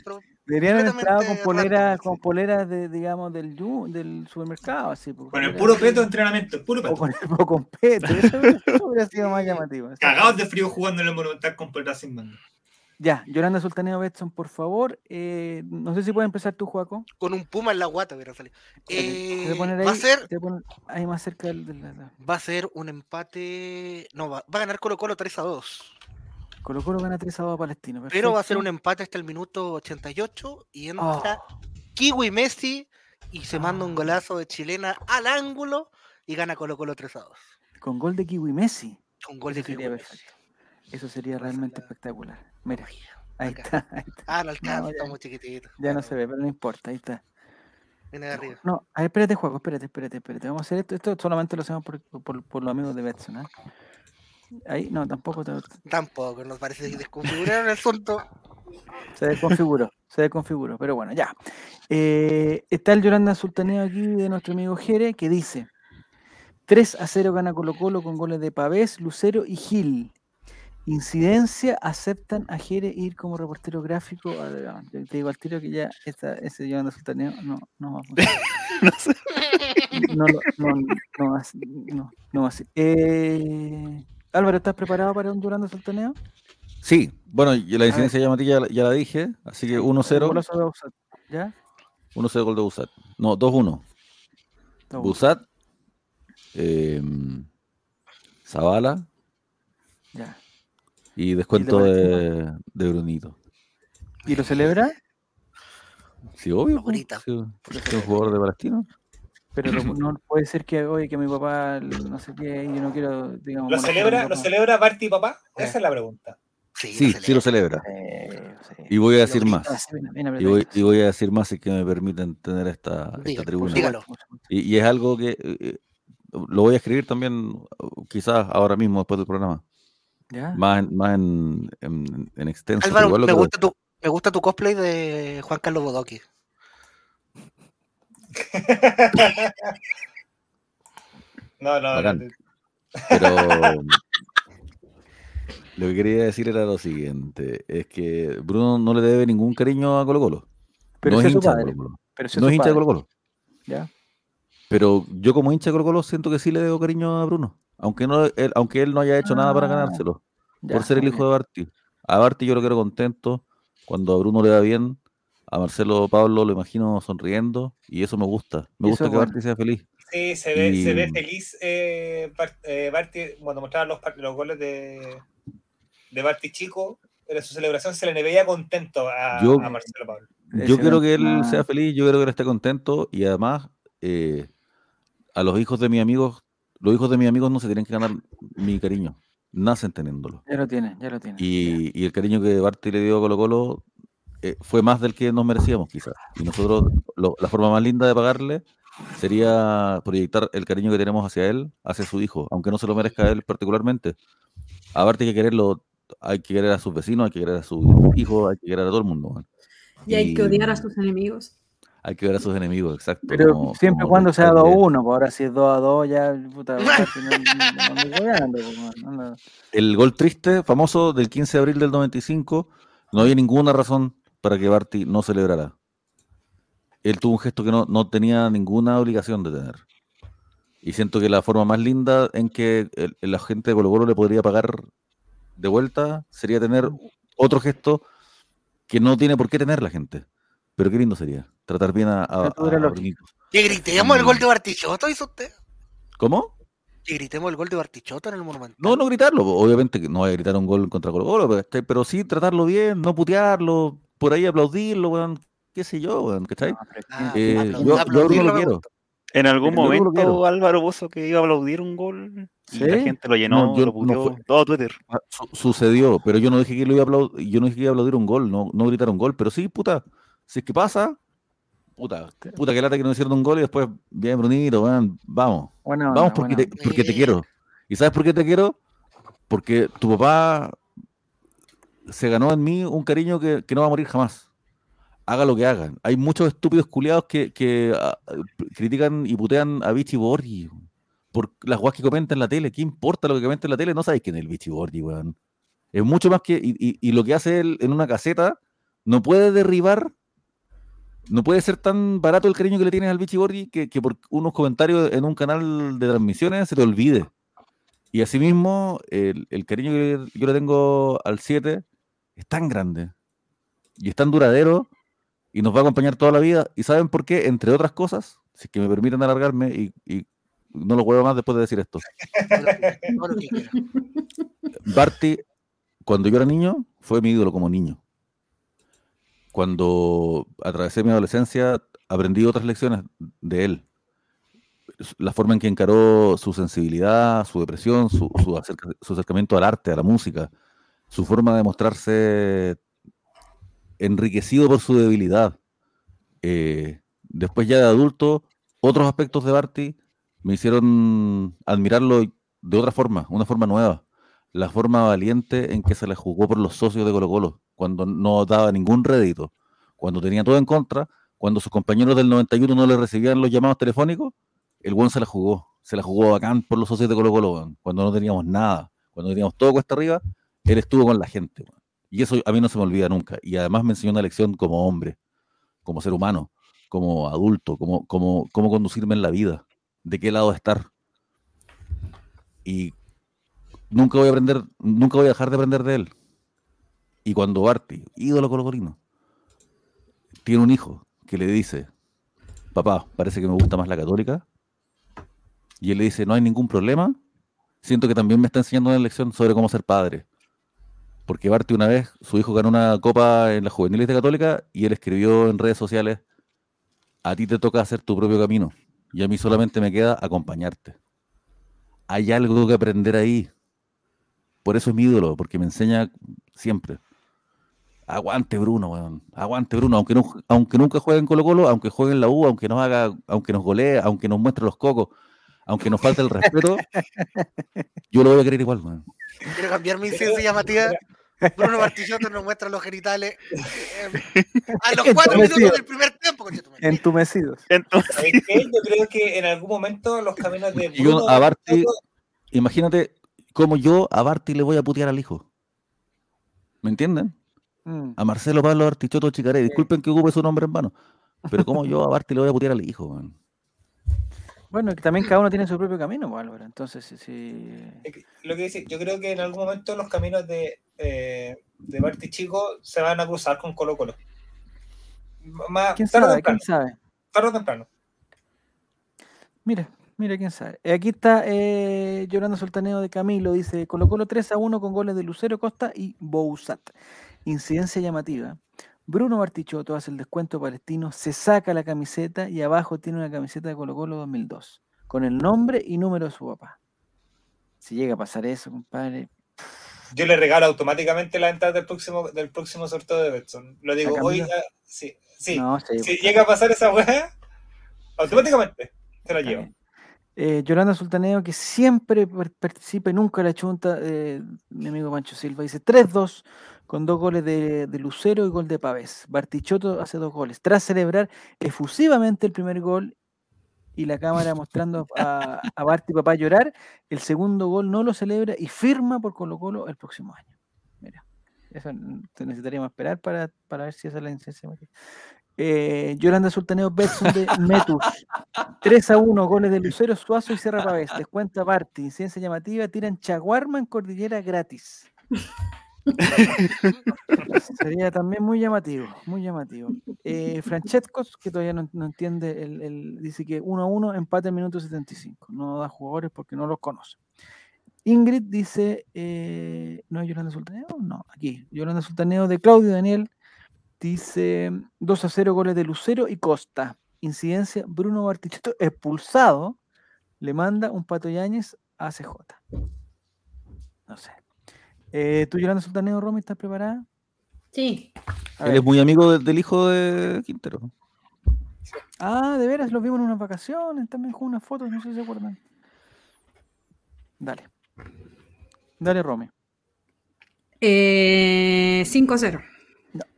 Deberían haber entrado con poleras, con poleras de, digamos, del yu- del supermercado, así. pues, Con el puro peto de entrenamiento, el puro O con el con peto. Eso, hubiera- [laughs] eso hubiera sido más llamativo. Cagados de frío jugando en el Monumental con poleras sin manga. Ya, Yolanda Sultaneo Betson, por favor. Eh, no sé si puedes empezar tú, Juaco. con un puma en la guata hubiera salido. Te voy Eh, a poner va a ahí, ser te ahí más cerca del, del- del- va a ser un empate, no va, va a ganar Colo Colo 3 a 2. Colo Colo gana 3 a 2 a Palestino. Pero va a ser un empate hasta el minuto 88 y entra Oh, Kiwi Messi y se manda un Ah. golazo de chilena al ángulo y gana Colo Colo 3 a 2. con gol de Kiwi Messi. Con gol de Eso Kiwi sería Messi. perfecto. Eso sería realmente la- espectacular. Mira, ahí está, ahí está. Ah, no alcanza, No, ya- estamos chiquititos. Ya no se ve, pero no importa, ahí está. Viene de arriba. No, a ver, espérate, Juaco, espérate, espérate, espérate. Vamos a hacer esto. Esto solamente lo hacemos por, por, por los amigos de Betson, ¿ah? Ahí, no, tampoco Tampoco, nos parece que desconfiguraron el asunto. se desconfiguró, se desconfiguró, pero bueno, ya. Eh, está el Yolanda Sultaneo aquí de nuestro amigo Jere que dice 3 a 0 gana Colo Colo con goles de Pavés, Lucero y Gil. Incidencia, aceptan a Jere ir como reportero gráfico. A ver, ah, Te digo al tiro que ya esta, ese Yolanda Sultaneo no, no va a funcionar. No sé. No, lo- no, no, va a ser- no, no va a ser. Eh, Álvaro, ¿estás preparado para un Yolanda Sultaneo? Sí, bueno, y la incidencia llamativa ya, la- ya la dije, así que Un 1-0, golazo de offside, ¿Ya? 1-0 gol de Busat. No, 2-1. Dos, uno. Busat, eh, Zavala Ya. y descuento Valentino? de, de Brunito. ¿Y lo celebra? Sí, obvio. Favorita. sí, es un jugador de Palestino. Pero lo- [laughs] no puede ser que hoy que mi papá no sé qué y yo no quiero, digamos. ¿Lo celebra, ¿Lo celebra Barty y papá? Eh. Esa es la pregunta. Sí, Sí, sí lo celebra. Eh, sí. Y voy a decir más. Y voy, apretadito. y voy a decir más si que me permiten tener esta, esta tribuna. dígalo. Supuesto. Y, y es algo que eh, eh, lo voy a escribir también, uh, quizás ahora mismo después del programa. ¿Ya? Más en, más en, en- en extenso. Álvaro, me gusta, tu, me gusta tu cosplay de Juan Carlos Bodoque. [laughs] No, no, Bacán. no. Pero [laughs] lo que quería decir era lo siguiente, es que Bruno no le debe ningún cariño a Colo Colo. Pero no es hincha de. Colo Colo. Pero ese No su es hincha de padre, Colo Colo. ¿Ya? Pero yo como hincha de Colo Colo siento que sí le debo cariño a Bruno. Aunque, no, él, aunque él no haya hecho nada para Ah, ganárselo. Ya, por ser el hijo de Barty. A Barty yo lo quiero contento. Cuando a Bruno le va bien, a Marcelo Pablo lo imagino sonriendo. Y eso me gusta. Me gusta que bueno. Barty sea feliz. Sí, se ve, se ve feliz eh, Bar- eh, Barty cuando mostraba los, los goles de, de Barty Chico. En su celebración se le veía contento a, Yo- a Marcelo Pablo. Yo quiero que él sea feliz, yo quiero que él esté contento y además eh, a los hijos de mis amigos, los hijos de mis amigos no se tienen que ganar mi cariño, nacen teniéndolo. Ya lo tiene, ya lo tiene. Y, y el cariño que Barty le dio a Colo Colo eh, fue más del que nos merecíamos quizás. Y nosotros, lo- la forma más linda de pagarle sería proyectar el cariño que tenemos hacia él, hacia su hijo, aunque no se lo merezca a él particularmente. A Barty hay que quererlo, hay que querer a sus vecinos, hay que querer a sus hijos, hay que querer a todo el mundo. man. Y hay que odiar a Y- sus enemigos. hay que ver a sus enemigos, exacto. Pero como- siempre y como cuando sea Ricardo 2 a Díaz. 1, pues ahora si es 2 a 2 ya, puta, Barty no- no- no ando jugando, pues, no, no. El gol triste, famoso del 15 de abril del 95, no había ninguna razón para que Barty no celebrara. Él tuvo un gesto que no, no tenía ninguna obligación de tener. Y siento que la forma más linda en que el- la gente de Colo Colo le podría pagar de vuelta sería tener otro gesto que no tiene por qué tener la gente. Pero qué lindo sería. Tratar bien a, a, a. Que gritemos el gol de Bartichotto, hizo usted. ¿Cómo? Que gritemos el gol de Bartichotto en el Monumental. No, no gritarlo, obviamente que no voy a gritar un gol contra Colo Colo, pero, ¿cachai? pero sí tratarlo bien, no putearlo, por ahí aplaudirlo, weón, qué sé yo, weón, ¿cachai? Ah, Eh, yo, lo quiero. En algún yo lo momento. Álvaro puso que iba a aplaudir un gol y la gente lo llenó, yo- lo no puteó, fue- todo Twitter. Ah, su- sucedió, pero yo no dije que lo iba a aplaudir, yo no dije que iba a aplaudir un gol, no, no gritar un gol, pero sí, puta, si es que pasa, puta, puta que lata que no hicieron un gol y después, bien Brunito, weón, vamos, Buena onda, vamos porque te, porque te quiero. ¿Y sabes por qué te quiero? Porque tu papá se ganó en mí un cariño que, que no va a morir jamás. haga lo que hagan. Hay muchos estúpidos culiados que, que ah, critican y putean a Vichy Borghi por las guas que comenta en la tele. ¿Qué importa lo que comenta en la tele? No sabéis quién es el Vichy Borghi, weón. Es mucho más que. Y, y- lo que hace él en una caseta no puede derribar. No puede ser tan barato el cariño que le tienes al Vichy Borghi que, que por unos comentarios en un canal de transmisiones se te olvide. Y asimismo, el, el cariño que yo le tengo al 7 es tan grande y es tan duradero y nos va a acompañar toda la vida. ¿Y saben por qué? Entre otras cosas, si es que me permiten alargarme y, y no lo huevo más después de decir esto. [laughs] Barty, cuando yo era niño, fue mi ídolo como niño. Cuando atravesé mi adolescencia, aprendí otras lecciones de él. La forma en que encaró su sensibilidad, su depresión, su, su acerca- su acercamiento al arte, a la música, su forma de mostrarse enriquecido por su debilidad. Eh, después ya de adulto, otros aspectos de Barty me hicieron admirarlo de otra forma, una forma nueva. La forma valiente en que se le jugó por los socios de Colo Colo, cuando no daba ningún rédito, cuando tenía todo en contra, cuando sus compañeros del 91 no le recibían los llamados telefónicos, el buen se la jugó, se la jugó bacán por los socios de Colo Colo, cuando no teníamos nada, cuando teníamos todo cuesta arriba, él estuvo con la gente. Y eso a mí no se me olvida nunca. Y además me enseñó una lección como hombre, como ser humano, como adulto, como, como, cómo conducirme en la vida, de qué lado estar. Y nunca voy a aprender, nunca voy a dejar de aprender de él. Y cuando Barty, ídolo colocolino, tiene un hijo que le dice, papá, parece que me gusta más la católica, y él le dice, no hay ningún problema, siento que también me está enseñando una lección sobre cómo ser padre. Porque Barty una vez, su hijo ganó una copa en la juveniles de católica y él escribió en redes sociales, a ti te toca hacer tu propio camino y a mí solamente me queda acompañarte. Hay algo que aprender ahí. Por eso es mi ídolo, porque me enseña siempre. Aguante Bruno, weón. Aguante Bruno, aunque, no, aunque nunca juegue en Colo Colo, aunque juegue en la U, aunque nos haga, aunque nos golee, aunque nos muestre los cocos, aunque nos falte el respeto, [laughs] yo lo voy a querer igual, weón. Quiero cambiar mi incidencia llamativa. Bruno Martillotto nos muestra los genitales eh, [laughs] a los cuatro minutos del primer tiempo. Entumecidos. Entonces, ¿Sabes qué? Yo creo que en algún momento los caminos de yo a Barty, imagínate cómo yo a Barty le voy a putear al hijo. ¿Me entienden? Mm. A Marcelo Pablo Artichoto Chicaré, disculpen que ocupe su nombre en vano, pero como yo a Barty le voy a putear al hijo, weón. Bueno, que también cada uno tiene su propio camino, pues, Álvaro. Entonces, sí, que Lo que dice, yo creo que en algún momento los caminos de, eh, de Barty Chico se van a cruzar con Colo Colo. Más, ¿Quién tarde sabe? temprano. ¿Quién sabe? tarde o temprano. Mira, mira quién sabe. Eh, Aquí está eh, Llorando Sultaneo de Camilo, dice Colo Colo 3 a 1 con goles de Lucero Costa y Bouzat. Incidencia llamativa. Bruno Bartichotto hace el descuento palestino, se saca la camiseta y abajo tiene una camiseta de Colo Colo 2002, con el nombre y número de su papá. Si llega a pasar eso, compadre. Yo le regalo automáticamente la entrada del próximo, del próximo sorteo de Betson. Lo digo ¿A hoy. Ah, sí, sí. No, sí, si pues, llega a pasar esa weá, automáticamente te la llevo. Eh, Yolanda Sultaneo, que siempre par- participa nunca la chunta, eh, mi amigo Pancho Silva, dice 3-2 con dos goles de, Lucero y gol de Pavés. Bartichotto hace dos goles. Tras celebrar efusivamente el primer gol y la cámara mostrando a, a Barti papá llorar, el segundo gol no lo celebra y firma por Colo Colo el próximo año. Mira, eso necesitaríamos esperar para, para ver si esa es la licencia. Eh, Yolanda Sultaneo Betson de Metus. [laughs] 3 a 1, goles de Lucero, Suazo y Serra Pavés. Descuenta Barty, incidencia llamativa, tiran chaguarma en cordillera gratis. [laughs] Sería también muy llamativo, muy llamativo. Eh, Francescos, que todavía no, no entiende, el, el- dice que 1 a 1, empate en minuto 75. No da jugadores porque no los conoce. Ingrid dice, eh, ¿no es Yolanda Sultaneo? No, aquí. Yolanda Sultaneo de Claudio Daniel dice 2 a 0 goles de Lucero y Costa. Incidencia, Bruno Bartichotto expulsado, le manda un Pato Yáñez a CJ. No sé. Eh, ¿Tú, Yolanda Sultaneo, Romy, estás preparada? Sí. A Él ver. es muy amigo de- del hijo de Quintero. Ah, de veras, los vimos en unas vacaciones, también con unas fotos, no sé si se acuerdan. Dale. Dale, Romy. Eh, 5-0.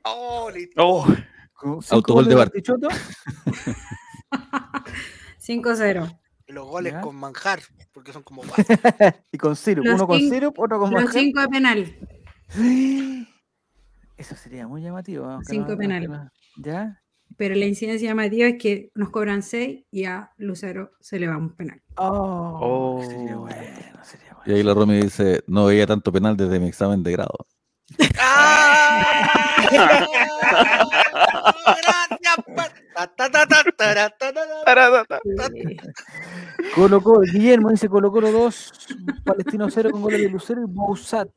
Oh, listo. oh, cinco Autogol de de Bart. Bartichotto. 5-0. Y los goles Ya. con manjar, porque son como [laughs] guas. y con sirup. Los Uno con cinco- sirup, otro con Los manjar. 5 de penal. [gasps] Eso sería muy llamativo. aunque Cinco no- penales. no- ¿Ya? Pero la incidencia llamativa es que nos cobran 6 y a Lucero se le va un penal. Oh, sería Oh. bueno, sería Y bueno. ahí la Romy dice, no veía tanto penal desde mi examen de grado. Gracias, pa- ta, ta, ta, ta, tara, ta, ta, ta. Taratata. Eh, Colo Colo, Guillermo dice Colo Colo 2, Palestino 0 con goles de Lucero y Bousat.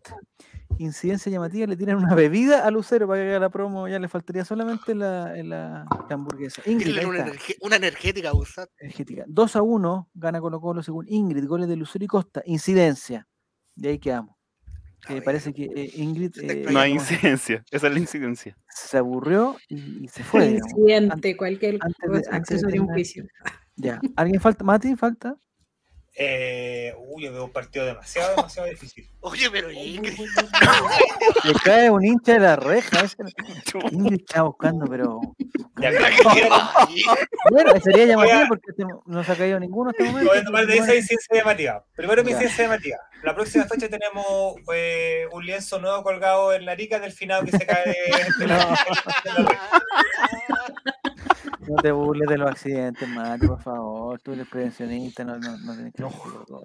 Incidencia llamativa, le tiran una bebida a Lucero para que haga la promo, ya le faltaría solamente la, la- la hamburguesa. Ingrid, una, energética usar. energética. 2 a 1, gana Colo Colo según Ingrid, goles de Lucero y Costa. Incidencia, y ahí quedamos. Eh, parece que eh, Ingrid eh, No hay incidencia. [laughs] Esa es la incidencia. se aburrió y, y se fue. Incidente, cualquier antes de- cosa, antes de accesorio un juicio. Ya. ¿Alguien falta? ¿Mati falta? Eh, uy, yo veo un partido demasiado, demasiado difícil. [laughs] Oye, pero Ingrid. Le cae un hincha de la reja. ese- Ingrid está buscando, pero. Ya, [laughs] Bueno, sería llamativo porque este- no se ha caído ninguno hasta el momento. Voy a tomar de esa incidencia llamativa. Primero mi Ya. incidencia llamativa. La próxima fecha tenemos eh, un lienzo nuevo colgado en la rica del finado que se cae de, de [laughs] la- de la red. No te burles de los accidentes, Mati, por favor. Tú eres prevencionista, no, no, no tienes que todo.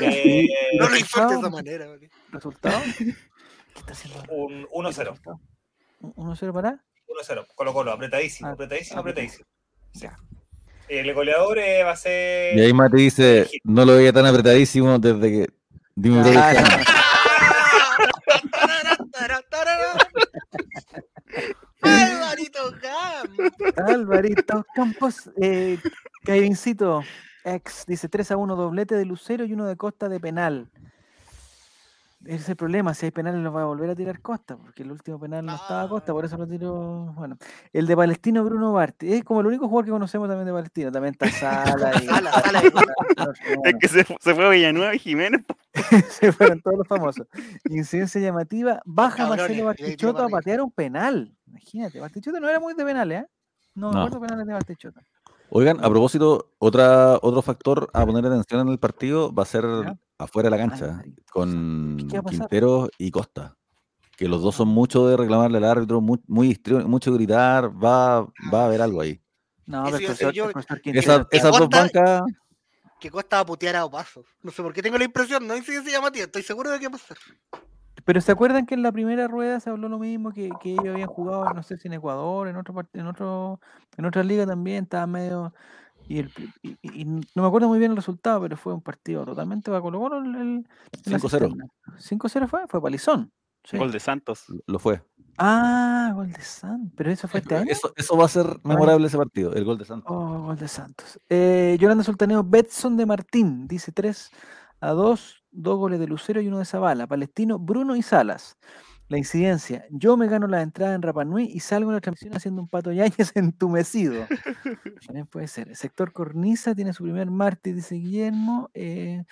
Ya, [laughs] Eh, No lo insultes de esa manera. porque- ¿Resultado? [laughs] ¿Qué está haciendo? un 1-0. ¿Resultado? ¿Un- ¿1-0 para? 1-0. Colo Colo, apretadísimo, Ah, apretadísimo, apretadísimo. apretadísimo. El goleador eh, va a ser. Y ahí Mati dice, no lo veía tan apretadísimo desde que... Dime un Ah, Alvarito Gam. Alvarito Campos, eh, Kevincito, ex, dice 3 a 1, doblete de Lucero y uno de Costa de penal. Ese es el problema, si hay penales los va a volver a tirar Costa, porque el último penal no estaba Costa, por eso lo tiró. Bueno, el de Palestino Bruno Barti, es como el único jugador que conocemos también de Palestino, también está Sala [laughs] y. Sala, Sala de Es que se, se fue a Villanueva y Jiménez. [laughs] se fueron todos los famosos. Incidencia llamativa, baja Cabrones, Marcelo tiró Bartichotto a patear un penal. Imagínate, Bartichotto no era muy de penales, ¿eh? No, No. acuerdo penales de Bartichotto. Oigan, a propósito, otra, otro factor a poner atención en el partido va a ser Ya. afuera de la cancha, con ¿Qué va? Quinteros y Costa. Que los dos son mucho de reclamarle al árbitro, muy, muy mucho gritar, va, va a haber algo ahí. No, pero profesor, yo, el profesor Quintero Esa- está- esas dos Costa- bancas, Que Costa a putear a pasos. No sé por qué tengo la impresión, no incidencia llamativa, estoy seguro de que va a pasar. Pero ¿se acuerdan que en la primera rueda se habló lo mismo que, que ellos habían jugado, no sé si en Ecuador, en otro part- en otro, en otra liga también, estaba medio y, el, pri- y, y- y no me acuerdo muy bien el resultado, pero fue un partido totalmente para Colo Colo el, el- en la 5-0. cisterna. 5-0 fue, fue palizón. sí. Gol de Santos. lo fue. Ah, gol de Santos. ¿Pero eso fue este año? Eso, eso va a ser memorable ese partido, el gol de Santos. Oh, gol de Santos. Eh, Yolanda Sultaneo, Betson de Martín, dice 3 a 2, dos goles de Lucero y uno de Zavala. Palestino, Bruno y Salas. La incidencia, yo me gano la entrada en Rapanui y salgo en la transmisión haciendo un pato Yáñez [laughs] entumecido. También puede ser. Sector Cornisa tiene su primer mártir, dice Guillermo. eh,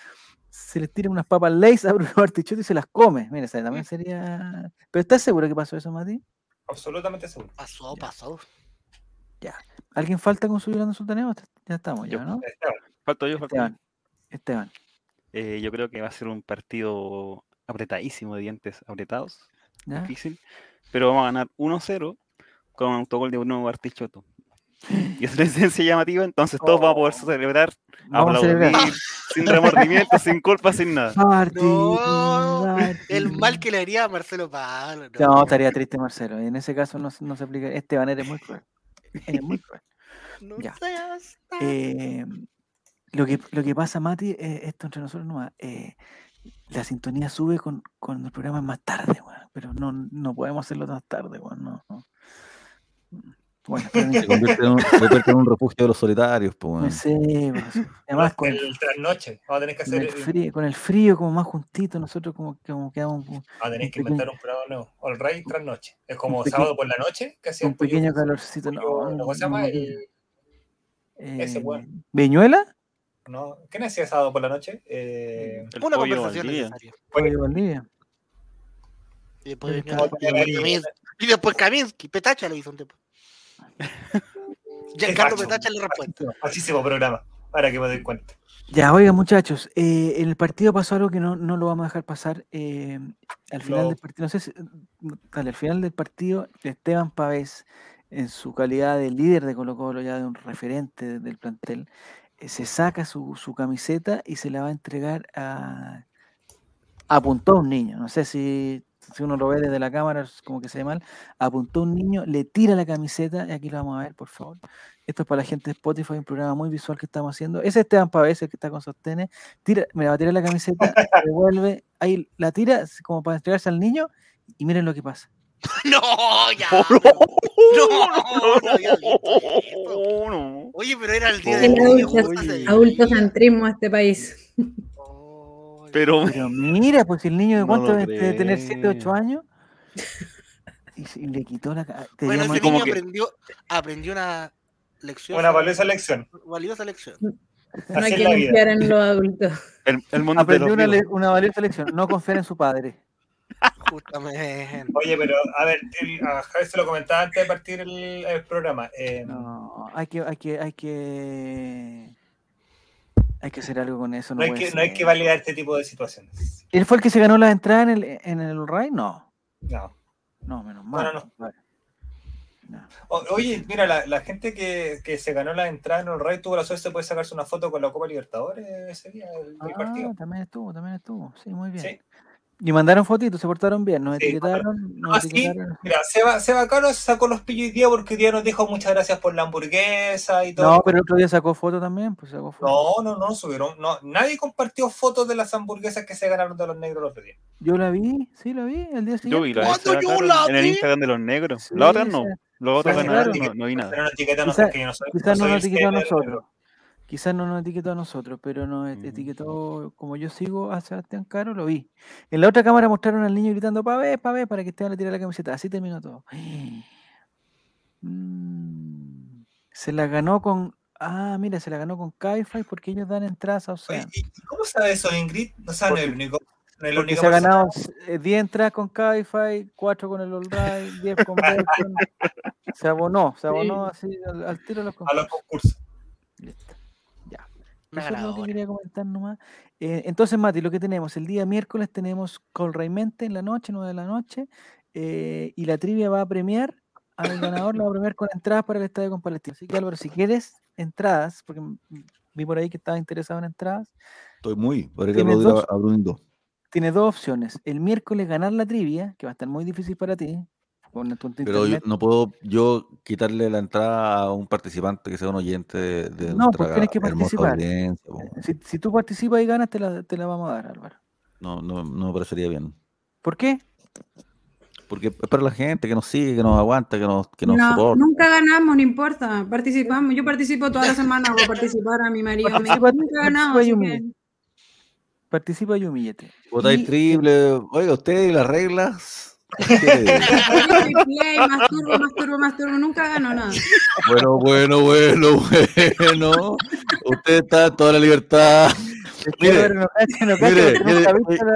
se les tira unas papas Lays a Bruno [laughs] Bartichotto y se las come. Mira, también sería. ¿Pero estás seguro que pasó eso, Mati? Absolutamente seguro. Pasó, pasó. ¿Alguien falta con su Yolanda Sultaneo? Ya estamos, ya. ¿no? Esteban, Falto yo, falto yo. Esteban. Esteban. Eh, yo creo que va a ser un partido apretadísimo de dientes apretados. ¿ya? Difícil. Pero vamos a ganar 1-0 con un autogol de Bruno Bartichotto. Y es [laughs] una incidencia llamativa, entonces todos vamos a poder Oh. celebrar, Vamos a aplaudir, celebrar. sin remordimiento, sin culpa, sin nada. [laughs] Martín, No, el mal que le haría a Marcelo Pablo. No, estaría triste Marcelo. Y en ese caso no, se- no se aplica. Esteban, eres muy cruel. Eres muy [laughs] cruel. No Ya. Eh, lo, que, lo que pasa, Mati, eh, esto entre nosotros no la sintonía sube con, con el programa más tarde, weón, pero no, no podemos hacerlo tan tarde, weón, no, no. Bueno, ni- Se convierte en un, se convierte en un refugio de los solitarios, pues, no weón. sé, pues, [laughs] además con, el trasnoche. Vamos a tener que con hacer. el frío, con el frío como más juntito, nosotros como, como quedamos Vamos a tener que inventar un programa nuevo. All right, trasnoche. Es como sábado por la noche, un pequeño calorcito. No, ¿Cómo no, se llama? El- ese eh, weón. ¿Viñuela? No, ¿Quién hacía sábado por la noche? Eh, El Una pollo conversación Valdivia. necesaria. Pollo Valdivia. Y después el- Y después Kaminsky, Petacha le hizo un tiempo. Giancarlo. [laughs] Petacha le respuesta. Muchísimo programa, para que me doy cuenta. Ya, oigan muchachos, eh, en el partido pasó algo que no, no lo vamos a dejar pasar. eh, al final del partido, no sé si, dale, al final del partido, Esteban Pavés, en su calidad de líder de Colo Colo, ya de un referente del plantel, se saca su, su camiseta y se la va a entregar a... Apuntó a un niño, no sé si, si uno lo ve desde la cámara, es como que se ve mal. Apuntó a un niño, le tira la camiseta, y aquí lo vamos a ver, por favor. Esto es para la gente de Spotify, un programa muy visual que estamos haciendo. Ese es Esteban Pavés, el que está con sostenes. Tira, me va a tirar la camiseta, [laughs] devuelve, ahí la tira como para entregarse al niño y miren lo que pasa. [laughs] No, ya. No, no visto eso. Oh, no. Oye, pero era el día El del niño. Adultocentrismo de este país. Oh, Pero Pero mira, pues si el niño de No cuánto debe de tener 7, 8 creo. años. Y, se- y le quitó la Bueno, ese como niño que- aprendió, aprendió una lección. Una valiosa lección. valiosa lección. No Así hay que confiar en los adultos. el, el mundo de aprendió una, una valiosa lección, no confiar en su padre. [laughs] Justamente. Oye, pero a ver, el- a Javier se lo comentaba antes de partir el, el programa. eh, No, hay que, hay que, hay que, hay que hacer algo con eso. no, No, hay que, no hay que validar este tipo de situaciones. ¿Él fue el que se ganó la entrada en el, en el RAI? No, No. no, menos No, mal. no, no. No. O- oye, mira, la, la gente que, que se ganó la entrada en el Rey tuvo la suerte de poder sacarse una foto con la Copa Libertadores ese día del, del Ah, partido. también estuvo, también estuvo. Sí, muy bien. Sí. Y mandaron fotitos, se portaron bien, nos Sí, etiquetaron, nos sí. etiquetaron. Mira, Seba, Seba Caro se sacó los pillos hoy día porque hoy día nos dijo muchas gracias por la hamburguesa y todo. No, pero el otro día sacó foto también, pues sacó foto. No, no, no, subieron. No, nadie compartió fotos de las hamburguesas que se ganaron de los negros el otro día. Yo la vi, sí la vi, el día Yo siguiente. vi la ¿Cuándo yo en el? Instagram de los negros. Sí, La otra no. Los otros no, no vi nada. No yo no. Quizás no nos etiquetó a nosotros. Quizás no nos etiquetó a nosotros, pero nos et- Ujú. etiquetó, como yo sigo a Sebastián Caro, lo vi. En la otra cámara mostraron al niño gritando, pa' ver, pa' ver, para que Esteban le tire la camiseta. Así terminó todo. [gasps] Mm, Se la ganó con... Ah, mira, se la ganó con Kaifai porque ellos dan entradas a Ocean. ¿y cómo sabe eso, Ingrid? No es el único. No Porque única se ha ganado eh, 10 entradas con Cabify, 4 con el All Right, 10 con [laughs] Bacon. Se abonó, se abonó así al, al tiro de los a los concursos. concursos. Listo. Una Eso es lo que quería comentar nomás. Eh, entonces, Mati, lo que tenemos, el día miércoles tenemos Colraimente en la noche, 9 de la noche, eh, y la trivia va a premiar al ganador, lo va a premiar con entradas para el estadio con Palestina. Así que Álvaro, si quieres entradas, porque vi por ahí que estaba interesado en entradas, Estoy muy. Podría Tienes aplaudir a, a tienes dos opciones. El miércoles ganar la trivia, que va a estar muy difícil para ti, con tu Pero yo, no puedo yo quitarle la entrada a un participante que sea un oyente de, de No, pues nuestra tienes que participar. audiencia, po. Si, si tú participas y ganas, te la, te la vamos a dar, Álvaro. No, no, no me parecería bien. ¿Por qué? Porque es para la gente que nos sigue, que nos aguanta, que nos, que nos No, soporta. nunca ganamos, no importa. Participamos. Yo participo toda la [laughs] semana, voy a participar a mi marido. Me dijo, Participa- nunca he ganado, participa y así humilla. que Participa y humíllate. Votáis Y- triple. Oiga, usted y las reglas. ¿Qué? yo play, masturbo, masturbo, masturbo, nunca gano nada. bueno, bueno, bueno, bueno. Usted está toda la libertad. Mire, Mire,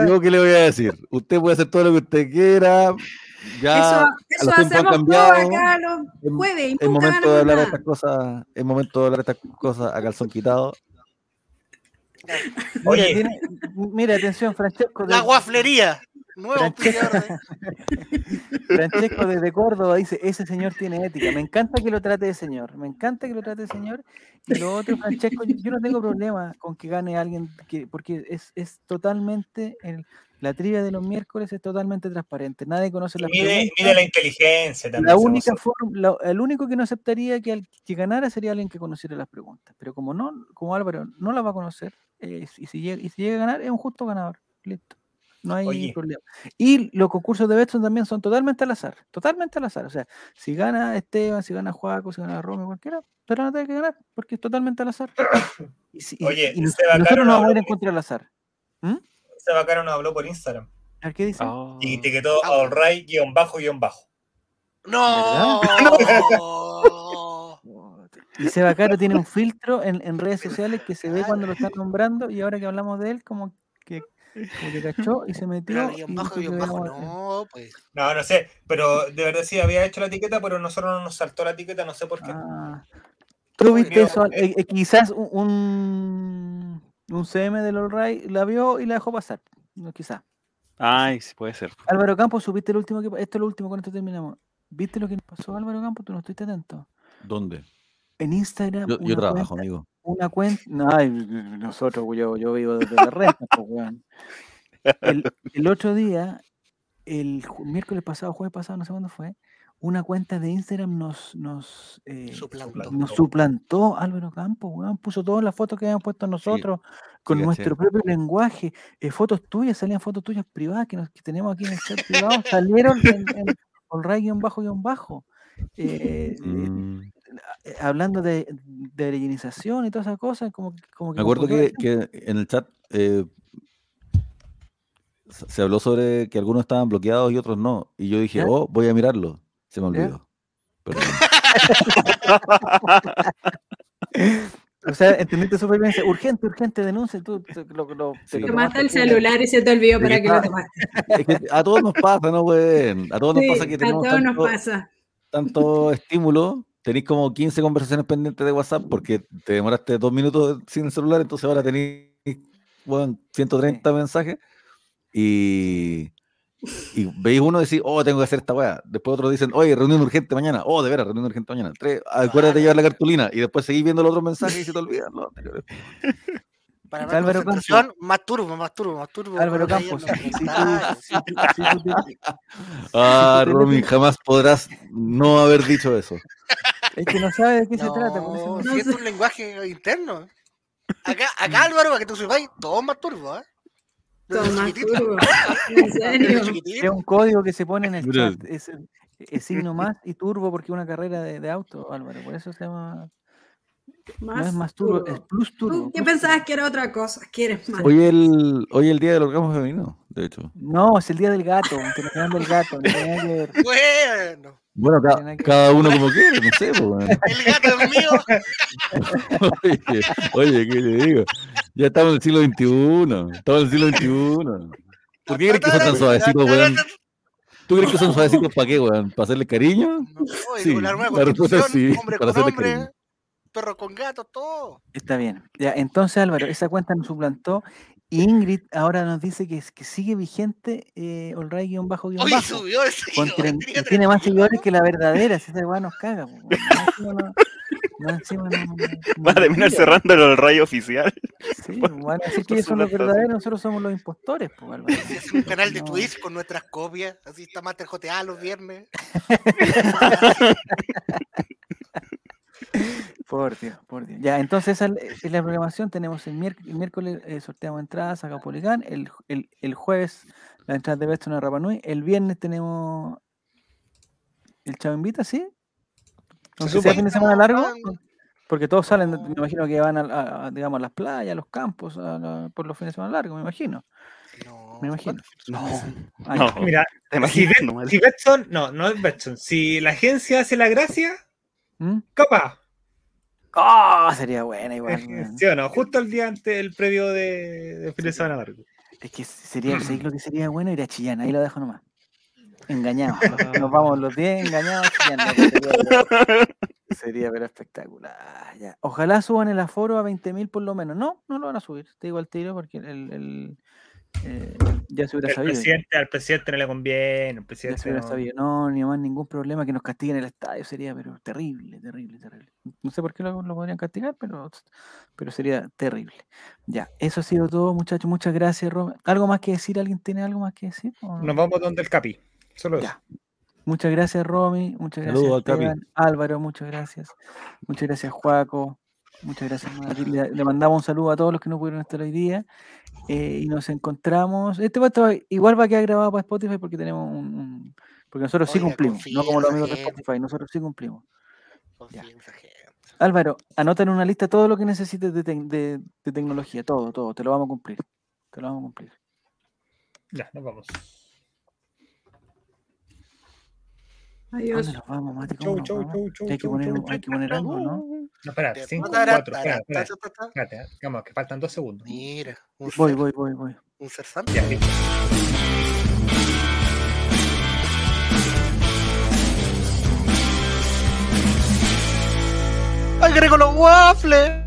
yo qué le voy a decir. Usted puede hacer todo lo que usted quiera. Ya eso hacemos cambiado. acá los Es- jueves Es momento de hablar de estas cosas. Es momento de hablar estas cosas a calzón quitado. Oye. mira, atención, Francesco. La guaflería. Nuevo Francesco. auspiciador de- [laughs] Francesco desde Córdoba dice, ese señor tiene ética. Me encanta que lo trate de señor. Me encanta que lo trate de señor. Y lo otro, Francesco, yo, yo no tengo problema con que gane alguien, que, porque es, es totalmente, el- la trivia de los miércoles es totalmente transparente. Nadie conoce Y las mide, preguntas. mide la inteligencia también. La única forma, la- el único que no aceptaría que, al- que ganara sería alguien que conociera las preguntas. Pero como no, como Álvaro no las va a conocer, eh, y, si llega, y si llega a ganar, es un justo ganador. Listo. No hay Oye. problema. Y los concursos de Betson también son totalmente al azar. Totalmente al azar. O sea, si gana Esteban, si gana Juaco, si gana Romeo, cualquiera, pero no tiene que ganar, porque es totalmente al azar. [coughs] Y, si- y- Oye, y Seba nosotros Caro no vamos a ir en contra del azar. ¿Mm? Seba Caro nos habló por Instagram. A ver, ¿qué dice? Oh. Y etiquetó a Allray guion bajo guion bajo. No. [laughs] [laughs] Y Seba Caro tiene un filtro en, en redes sociales que se ve cuando lo están nombrando y ahora que hablamos de él, como que Como que cachó y se metió. Y bajo, bajo, no, pues. No, no sé, pero de verdad sí había hecho la etiqueta, pero nosotros no nos saltó la etiqueta, no sé por qué. Ah. ¿Tú viste Mira, eso? eh. Eh, eh, quizás un, un, CM del All Right la vio y la dejó pasar. No, quizás. Ay, sí, puede ser. Álvaro Campos, ¿supiste lo último que Esto es lo último, con esto terminamos. ¿Viste lo que nos pasó, Álvaro Campos? Tú no estuviste atento. ¿Dónde? En Instagram. Yo, trabajo, cuenta- amigo. Una cuenta. No, ay, nosotros, yo, yo vivo desde la renta, pues, weón. El, el otro día, el miércoles pasado, jueves pasado, no sé cuándo fue, una cuenta de Instagram nos, nos, eh, Suplantó. nos suplantó Álvaro Campos, weón. Puso todas las fotos que habíamos puesto nosotros con nuestro propio lenguaje. eh, fotos tuyas, salían fotos tuyas privadas que, nos, que tenemos aquí en el chat privado, salieron en, en [laughs] Allray guion bajo guion bajo. eh, eh, Mm. Eh, hablando de, de y todas esas cosas, como, que- como que Me acuerdo a que, que en el chat eh, se habló sobre que algunos estaban bloqueados y otros no. Y yo dije, oh, voy a mirarlo. Se me olvidó. Perdón. [laughs] O sea, entendiste súper bien. Urgente, urgente, denuncia. Tú, tú lo, lo- te Sí. lo Te tomaste mata el celular y se te olvidó para que lo tomaste. Es que a todos nos pasa, ¿no, güey? A todos nos pasa que a tenemos nos pasa. tanto estímulo. Tenéis como 15 conversaciones pendientes de WhatsApp porque te demoraste dos minutos sin el celular, entonces ahora tenéis bueno, 130 mensajes y, y veis uno decir, oh, tengo que hacer esta weá. Después otros dicen, oye, reunión urgente mañana. Oh, de veras, reunión urgente mañana. Tres, acuérdate de llevar la cartulina y después seguís viendo los otros mensajes y se te olvidan los anteriores. [laughs] Para Álvaro más Campos. concentración, más turbo, más turbo, más turbo. Álvaro Campos, Ah, Romy, jamás podrás no haber dicho eso. es que no sabe de qué se trata. No, si No es sé. un lenguaje interno. Acá, acá Álvaro, para que tú sepáis, todo más turbo, ¿eh? Todo más turbo. [laughs] En serio. Es un código que se pone en el chat. Es, signo más y turbo porque es una carrera de, de auto, Álvaro. Por eso se llama. No es más turbo, es plus turbo. ¿Tú qué pensabas turbo. que era otra cosa? Que eres más. Hoy el, hoy el día del orgasmo femenino, de hecho. No, es el día del gato, internacional del gato. No tiene nada que ver. [laughs] Bueno, Bueno, ca- que cada uno como quiere, no sé, pues, [laughs] weón. el gato es mío. [laughs] Oye, oye, ¿qué le digo? Ya estamos en el siglo XXI. Estamos en el siglo XXI. ¿Por qué crees que son tan suavecitos, weón? ¿Tú crees que son suavecitos para qué, weón? ¿Para hacerle cariño? Oye, Sí, la respuesta es sí, hombre para hacerle cariño. Perro con gato, todo. Está bien. Ya, entonces, Álvaro, esa cuenta nos suplantó. y Ingrid ahora nos dice que, es- que sigue vigente eh, bajo Oye, bajo. subió ese con tre- y tiene más seguidores que la verdadera, si esa weá nos caga. Va a terminar cerrando el rayo oficial. Sí, van a decir que ellos son los verdaderos, nosotros somos los impostores, pues, Álvaro. Si es un canal de No. Twitch con nuestras copias, así está Master GTA los viernes. [laughs] [laughs] Por Dios, por Dios. Ya, entonces esa es la programación. Tenemos el, miérc- el miércoles eh, sorteamos entradas a Capolicán, el, ju- el, el jueves la entrada de Beston a Rapanui, el viernes tenemos el Chavo Invita, ¿sí? Sea supone. fin de semana largo, porque todos salen, me imagino que van a, a- a, digamos, a las playas, a los campos, a por los fines de semana largos, me imagino. No, Me imagino. No, no. Mira, Te si, Bet- si Betson, no, no es Betson. Si la agencia hace la gracia, ¿Mm? capaz. ¡Ah! sería buena igual. [laughs] ¿Sí o no? Justo el día antes el previo de, de fin de semana largo. Es que sería, ¿sabéis lo que sería bueno? Ir a Chillán, ahí lo dejo nomás. Engañados. [laughs] Nos vamos los 10 engañados a Chillán. loco, Sería, [laughs] pero- sería pero espectacular. ya. Ojalá suban el aforo a 20.000 por lo menos. No, no lo van a subir. Te digo al tiro porque el, el, eh, ya se hubiera El sabido. ya, presidente, al presidente no le conviene. El Ya presidente se hubiera no- sabido. No, ni más ningún problema que nos castiguen el estadio. Sería pero terrible, terrible, terrible. No sé por qué lo, lo podrían castigar, pero, pero sería terrible. Ya, eso ha sido todo, muchachos. Muchas gracias, Rom. ¿Algo más que decir? ¿Alguien tiene algo más que decir? o? Nos vamos donde el Capi. Solo eso. Ya. Muchas gracias, Romy. Muchas gracias, Saludos. Esteban. Álvaro. Muchas gracias. Muchas gracias, Juaco. Muchas gracias, Mati. Le, le mandamos un saludo a todos los que no pudieron estar hoy día. eh, y nos encontramos. Este estar- igual va a quedar grabado para Spotify porque tenemos un. un- porque nosotros sí cumplimos, no como los amigos de gente. Spotify, nosotros sí cumplimos. Confía. Álvaro, anota en una lista todo lo que necesites de, de- de tecnología, todo, todo, te lo vamos a cumplir. Te lo vamos a cumplir. Ya, nos vamos. ¿A Adiós. ¿Dónde nos vamos, Mati? ¿Cómo Chau, nos chau, vamos? chau, chau, Hay que chau, poner, chau, hay que poner algo, ¿no? No, espera, Te- 5, tará, 4, tará, espera, espera, ta, ta, ta. espérate, vamos, que faltan dos segundos. Mira, un Voy, voy, voy, voy. un ser santo. Ya, listo. ¡Agrego los waffles!